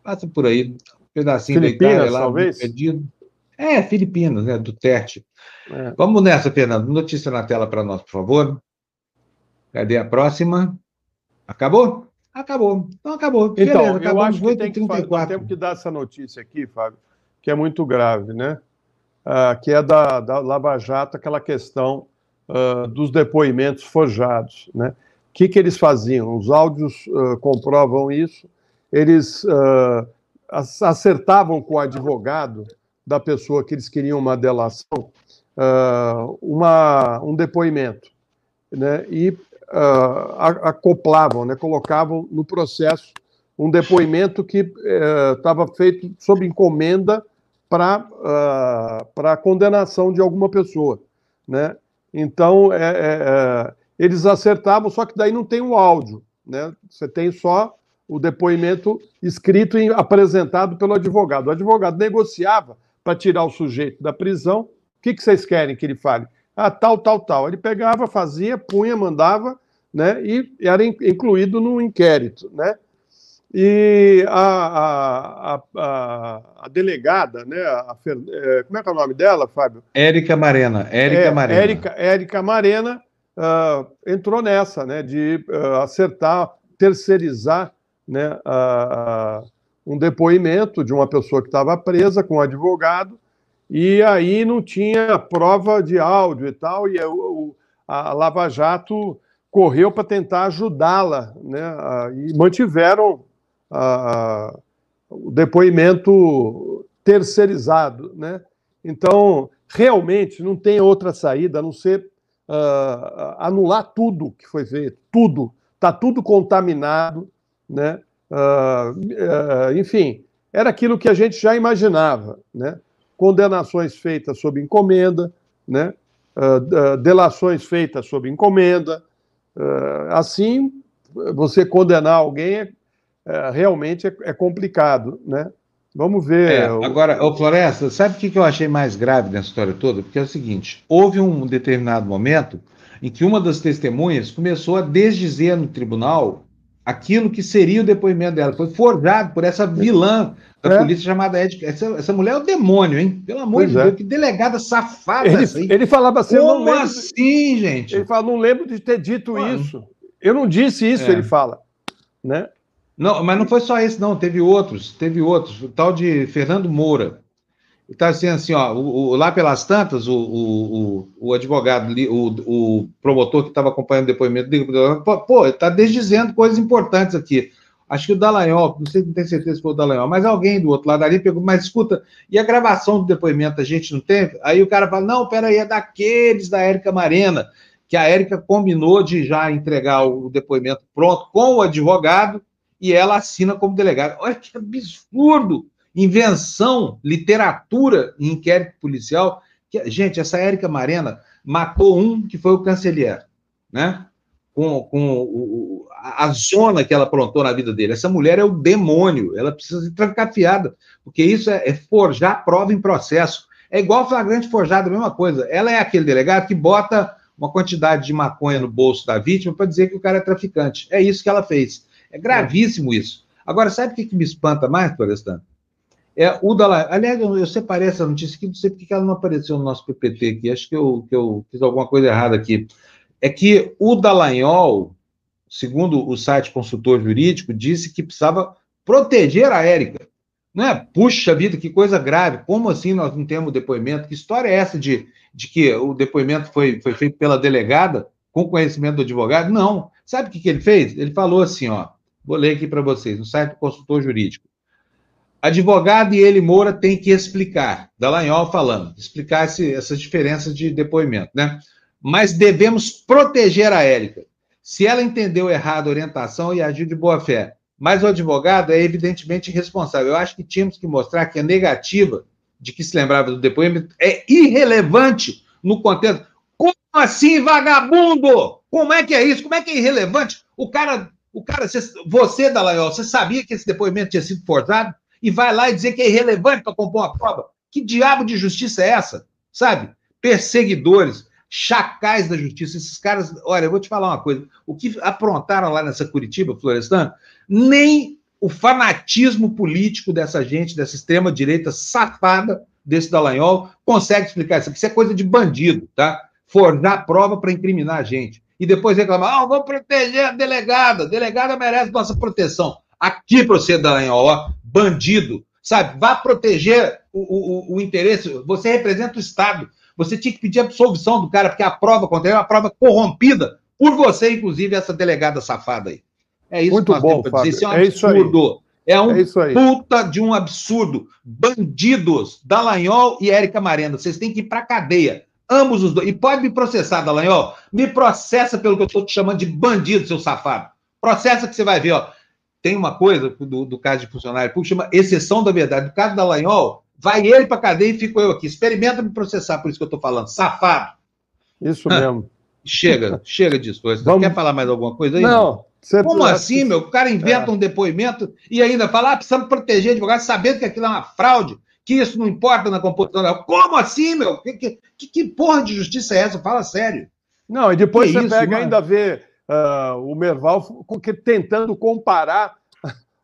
Passa por aí, um pedacinho Filipinas, da Itália lá, talvez? perdido. É, Filipinas, né? Do Terte. É. Vamos nessa, Fernando. Notícia na tela para nós, por favor. Cadê a próxima? Acabou? Acabou. Então acabou. Então, Beleza, eu acho que tem que, fazer, que dar essa notícia aqui, Fábio, que é muito grave, né? Ah, que é da, da Lava Jato, aquela questão uh, dos depoimentos forjados, né? O que, que eles faziam? Os áudios uh, comprovam isso. Eles uh, acertavam com o advogado da pessoa que eles queriam uma delação, uma, um depoimento né, e acoplavam, né, colocavam no processo um depoimento que estava uh, feito sob encomenda para uh, a condenação de alguma pessoa. Né? Então, é, é, é, eles acertavam, só que daí não tem o áudio. Né? Você tem só o depoimento escrito e apresentado pelo advogado. O advogado negociava para tirar o sujeito da prisão. O que, que vocês querem que ele fale? Ah, tal, tal, tal. Ele pegava, fazia, punha, mandava, né? E era incluído no inquérito, né? E a, a, a, a delegada, né? Fer, é, como é que é o nome dela, Fábio? Érica Marena. Érica é, Marena. Érica, Érica Marena uh, entrou nessa, né? De uh, acertar, terceirizar, né? Uh, um depoimento de uma pessoa que estava presa com um advogado e aí não tinha prova de áudio e tal, e a Lava Jato correu para tentar ajudá-la, né? E mantiveram a, o depoimento terceirizado, né? Então, realmente não tem outra saída a não ser uh, anular tudo que foi feito, tudo, está tudo contaminado, né? Uh, uh, enfim, era aquilo que a gente já imaginava, né? condenações feitas sob encomenda, né? Uh, delações feitas sob encomenda. Assim, você condenar alguém é, é, realmente é, é, complicado, né? Vamos ver. É, agora, ô Floresta, sabe o que eu achei mais grave nessa história toda? Porque é o seguinte: houve um determinado momento em que uma das testemunhas começou a desdizer no tribunal aquilo que seria o depoimento dela. Foi forjado por essa vilã da é. polícia chamada Ed. Essa, essa mulher é o demônio, hein? Pelo amor pois de é. Deus, que delegada safada. Ele, ele falava assim. Como assim, gente? Ele fala, não lembro de ter dito isso. Eu não disse isso, é. ele fala. Né? Não, mas não foi só esse, não. Teve outros, teve outros. O tal de Fernando Moura. Está dizendo assim, ó, o, o, lá pelas tantas, o, o, o advogado, o, o promotor que estava acompanhando o depoimento dele, pô, está desdizendo coisas importantes aqui. Acho que o Dallagnol, não sei, não tenho certeza se foi o Dallagnol, mas alguém do outro lado ali pegou, mas escuta, e a gravação do depoimento a gente não teve? Aí o cara fala, não, peraí, é daqueles da Érica Marena, que a Érica combinou de já entregar o depoimento pronto com o advogado e ela assina como delegada. Olha que absurdo! invenção, literatura em inquérito policial. Que, gente, essa Érica Marena matou um que foi o canceler, né? Com, com o, a zona que ela aprontou na vida dele. Essa mulher é o demônio, ela precisa ser trancafiada, porque isso é, é forjar prova em processo. É igual flagrante forjado, a mesma coisa. Ela é aquele delegado que bota uma quantidade de maconha no bolso da vítima para dizer que o cara é traficante. É isso que ela fez. É gravíssimo isso. Agora, sabe o que, me espanta mais, Florestan? É, o Dallagnol, aliás, eu, eu separei essa notícia aqui, não sei porque ela não apareceu no nosso PPT aqui, acho que eu, que eu fiz alguma coisa errada aqui. É que o Dallagnol, segundo o site consultor jurídico, disse que precisava proteger a Érica. Não é? Puxa vida, que coisa grave. Como assim nós não temos depoimento? Que história é essa de, de que o depoimento foi, foi feito pela delegada com conhecimento do advogado? Não. Sabe o que, que ele fez? Ele falou assim, ó. Vou ler aqui para vocês, no site do consultor jurídico. Advogado e ele, Moura, tem que explicar, Dallagnol falando, explicar esse, essas diferenças de depoimento, né? Mas devemos proteger a Érica. Se ela entendeu errado a orientação e agiu de boa fé, mas o advogado é evidentemente responsável. Eu acho que tínhamos que mostrar que a negativa de que se lembrava do depoimento é irrelevante no contexto. Como assim, vagabundo? Como é que é isso? Como é que é irrelevante? O cara, o cara, você, você Dallagnol, você sabia que esse depoimento tinha sido forçado? e vai lá e dizer que é irrelevante para compor uma prova. Que diabo de justiça é essa? Sabe? Perseguidores, chacais da justiça, esses caras. Olha, eu vou te falar uma coisa: o que aprontaram lá nessa Curitiba, Florestan, nem o fanatismo político dessa gente, dessa extrema-direita safada, desse Dallagnol, consegue explicar isso. Isso é coisa de bandido, tá? Forjar prova para incriminar a gente. E depois reclamar, ah, vou proteger a delegada, a delegada merece nossa proteção. Aqui para você, Dallagnol, bandido, sabe? Vá proteger o, o, o, interesse. Você representa o Estado. Você tinha que pedir absolvição do cara, porque a prova contra ele é uma prova corrompida por você, inclusive, essa delegada safada aí. É isso Muito que nós bom, temos dizer. Isso é um é absurdo. É um é puta de um absurdo. Bandidos, Dallagnol e Érica Marenda. Vocês têm que ir para cadeia. Ambos os dois. E pode me processar, Dallagnol. Me processa pelo que eu estou te chamando de bandido, seu safado. Processa que você vai ver, ó. Tem uma coisa do, do caso de funcionário público, chama exceção da verdade. No caso da Dallagnol, vai ele para cadeia e fico eu aqui. Experimenta me processar, por isso que eu estou falando. Safado. Isso mesmo. [LAUGHS] Chega, chega disso. Você Vamos... quer falar mais alguma coisa aí? Não. Você Como assim, meu? O cara inventa é. um depoimento e ainda fala, ah, precisamos proteger advogado, sabendo que aquilo é uma fraude, que isso não importa na composição. Como assim, meu? Que, que, que, porra de justiça é essa? Fala sério. Não, e depois que você isso, pega mano? ainda ver uh, o Merval tentando comparar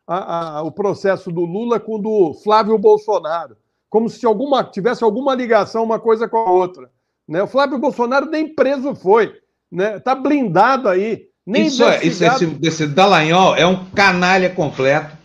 a, a, o processo do Lula com o do Flávio Bolsonaro, como se alguma, tivesse alguma ligação uma coisa com a outra. Né? O Flávio Bolsonaro nem preso foi, né? Tá blindado aí. Nem isso é, isso é, esse, esse Dallagnol é um canalha completo,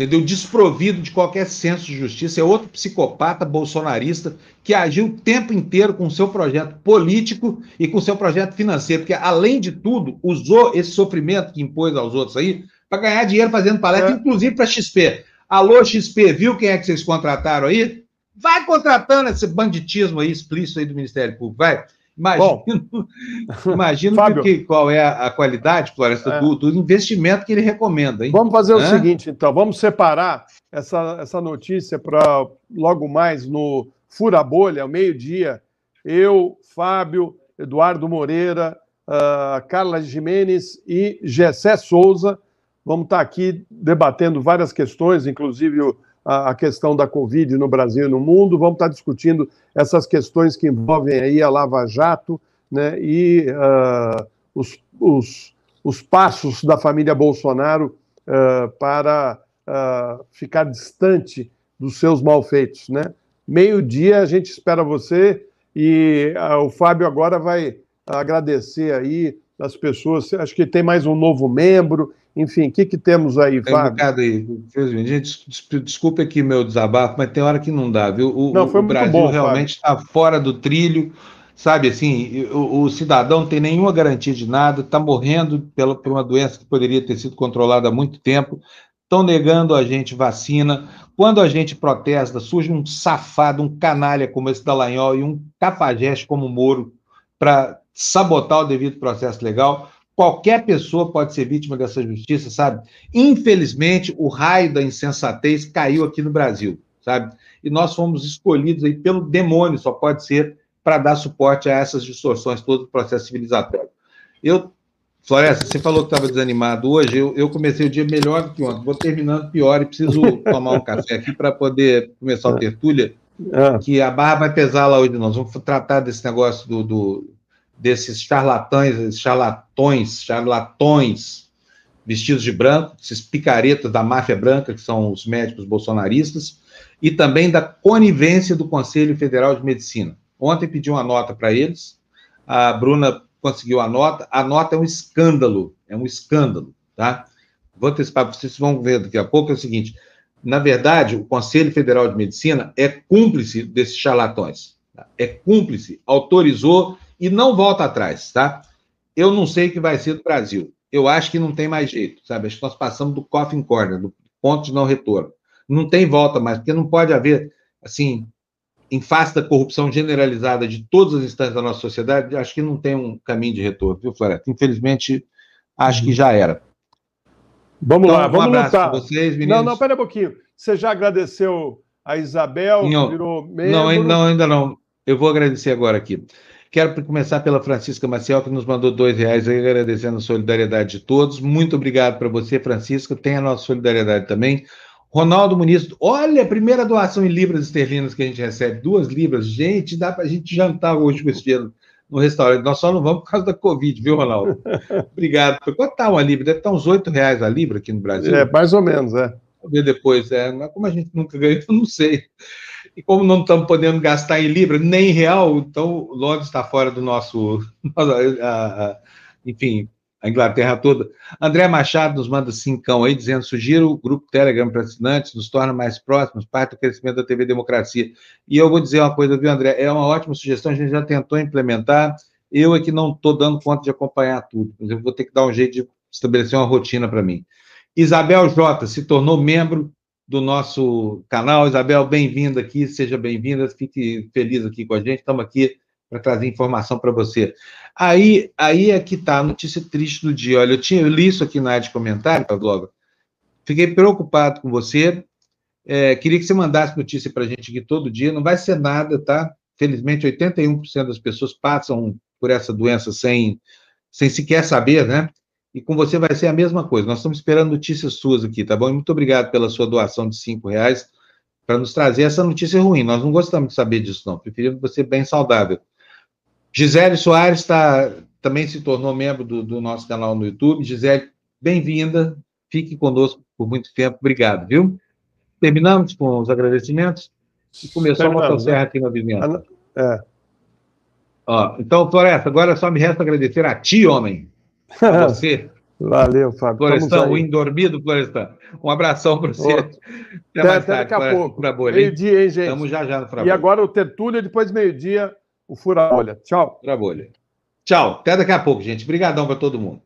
entendeu? Desprovido de qualquer senso de justiça. É outro psicopata bolsonarista que agiu o tempo inteiro com o seu projeto político e com o seu projeto financeiro, porque, além de tudo, usou esse sofrimento que impôs aos outros aí para ganhar dinheiro fazendo palestra, é. inclusive para XP. Alô, XP, viu quem é que vocês contrataram aí? Vai contratando esse banditismo aí explícito aí do Ministério Público, vai. Imagino, [LAUGHS] imagino Fábio, que, qual é a, qualidade, Floresta, é. do, do, investimento que ele recomenda. Hein? Vamos fazer Hã? o seguinte, então, vamos separar essa, essa notícia para logo mais no Fura Bolha, ao meio-dia. Eu, Fábio, Eduardo Moreira, uh, Carla Jimenez e Gessé Souza. Vamos estar aqui debatendo várias questões, inclusive o a, questão da Covid no Brasil e no mundo, vamos estar discutindo essas questões que envolvem aí a Lava Jato né, e uh, os, os, os, passos da família Bolsonaro uh, para uh, ficar distante dos seus malfeitos. Né? Meio-dia a gente espera você e o Fábio agora vai agradecer aí as pessoas. Acho que tem mais um novo membro enfim, o que, que temos aí, tem Fábio? Um aí. Gente, desculpe aqui meu desabafo, mas tem hora que não dá, viu? O, não, o Brasil bom, realmente está fora do trilho, sabe assim, o, o, cidadão não tem nenhuma garantia de nada, está morrendo pela, por uma doença que poderia ter sido controlada há muito tempo, estão negando a gente vacina. Quando a gente protesta, surge um safado, um canalha como esse Dallagnol e um cafajeste como o Moro para sabotar o devido processo legal. Qualquer pessoa pode ser vítima dessa justiça, sabe? Infelizmente, o raio da insensatez caiu aqui no Brasil, sabe? E nós fomos escolhidos aí pelo demônio, só pode ser para dar suporte a essas distorções todo o processo civilizatório. Eu, Floresta, você falou que estava desanimado hoje, eu, eu, comecei o dia melhor do que ontem, vou terminando pior e preciso [LAUGHS] tomar um café aqui para poder começar a tertúlia, é. que a barra vai pesar lá hoje, nós vamos tratar desse negócio do, do desses charlatães, charlatões, charlatões vestidos de branco, esses picaretas da máfia branca, que são os médicos bolsonaristas, e também da conivência do Conselho Federal de Medicina. Ontem pedi uma nota para eles, a Bruna conseguiu a nota, a nota é um escândalo, é um escândalo, tá? Vou antecipar, vocês vão ver daqui a pouco, é o seguinte, na verdade, o Conselho Federal de Medicina é cúmplice desses charlatões, tá? é cúmplice, autorizou e não volta atrás, tá? Eu não sei o que vai ser do Brasil. Eu acho que não tem mais jeito, sabe? Acho que nós passamos do coffin corner, do ponto de não retorno. Não tem volta mais, porque não pode haver, assim, em face da corrupção generalizada de todas as instâncias da nossa sociedade, acho que não tem um caminho de retorno, viu, Floresta? Infelizmente, acho que já era. Vamos então, lá, vamos um abraço lutar. vocês, meninos. Não, não, pera um pouquinho. Você já agradeceu a Isabel, não, virou membro? Não, não, ainda não. Eu vou agradecer agora aqui. Quero começar pela Francisca Maciel, que nos mandou dois reais aí, agradecendo a solidariedade de todos. Muito obrigado para você, Francisca. Tem a nossa solidariedade também. Ronaldo Muniz, olha a primeira doação em libras esterlinas que a gente recebe, duas libras. Gente, dá para a gente jantar hoje com esse dinheiro no restaurante. Nós só não vamos por causa da Covid, viu, Ronaldo? [LAUGHS] Obrigado. Quanto está uma libra? Deve estar uns oito reais a libra aqui no Brasil. É, mais ou menos, é. Vou ver depois. É, como a gente nunca ganhou, [LAUGHS] eu não sei. E como não estamos podendo gastar em libra nem em real, então Londres está fora do nosso. [LAUGHS] enfim, a Inglaterra toda. André Machado nos manda cincão aí, dizendo: sugiro o grupo Telegram para assinantes, nos torna mais próximos, parte do crescimento da TV Democracia. E eu vou dizer uma coisa, viu, André? É uma ótima sugestão, a gente já tentou implementar. Eu é que não estou dando conta de acompanhar tudo. Eu vou ter que dar um jeito de estabelecer uma rotina para mim. Isabel Jota se tornou membro do nosso canal. Isabel, bem-vinda aqui, seja bem-vinda, fique feliz aqui com a gente. Estamos aqui para trazer informação para você. Aí, aí é que está a notícia triste do dia. Olha, eu tinha eu li isso aqui na área de comentário, Pavlova. Fiquei preocupado com você. É, queria que você mandasse notícia para a gente aqui todo dia. Não vai ser nada, tá? Felizmente, 81% das pessoas passam por essa doença sem, sem sequer saber, né? E com você vai ser a mesma coisa. Nós estamos esperando notícias suas aqui, tá bom? E muito obrigado pela sua doação de cinco reais para nos trazer essa notícia ruim. Nós não gostamos de saber disso, não. Preferimos você bem saudável. Gisele Soares tá, também se tornou membro do, do nosso canal no YouTube. Gisele, bem-vinda. Fique conosco por muito tempo. Obrigado, viu? Terminamos com os agradecimentos e começou a motosserra né? aqui na vizinhança. É. Ó, então, Floresta, agora só me resta agradecer a ti, homem. A [LAUGHS] você. Valeu, Fábio. Florestan, o indormido, Florestan. Um abração para você. Até, até mais até tarde. Daqui a pouco. Meio-dia, hein, gente? Estamos já já no Frabolha. E agora o Tertúlia, depois meio-dia, o Fura Bolha. Tchau. Fura Bolha. Tchau. Até daqui a pouco, gente. Obrigadão para todo mundo.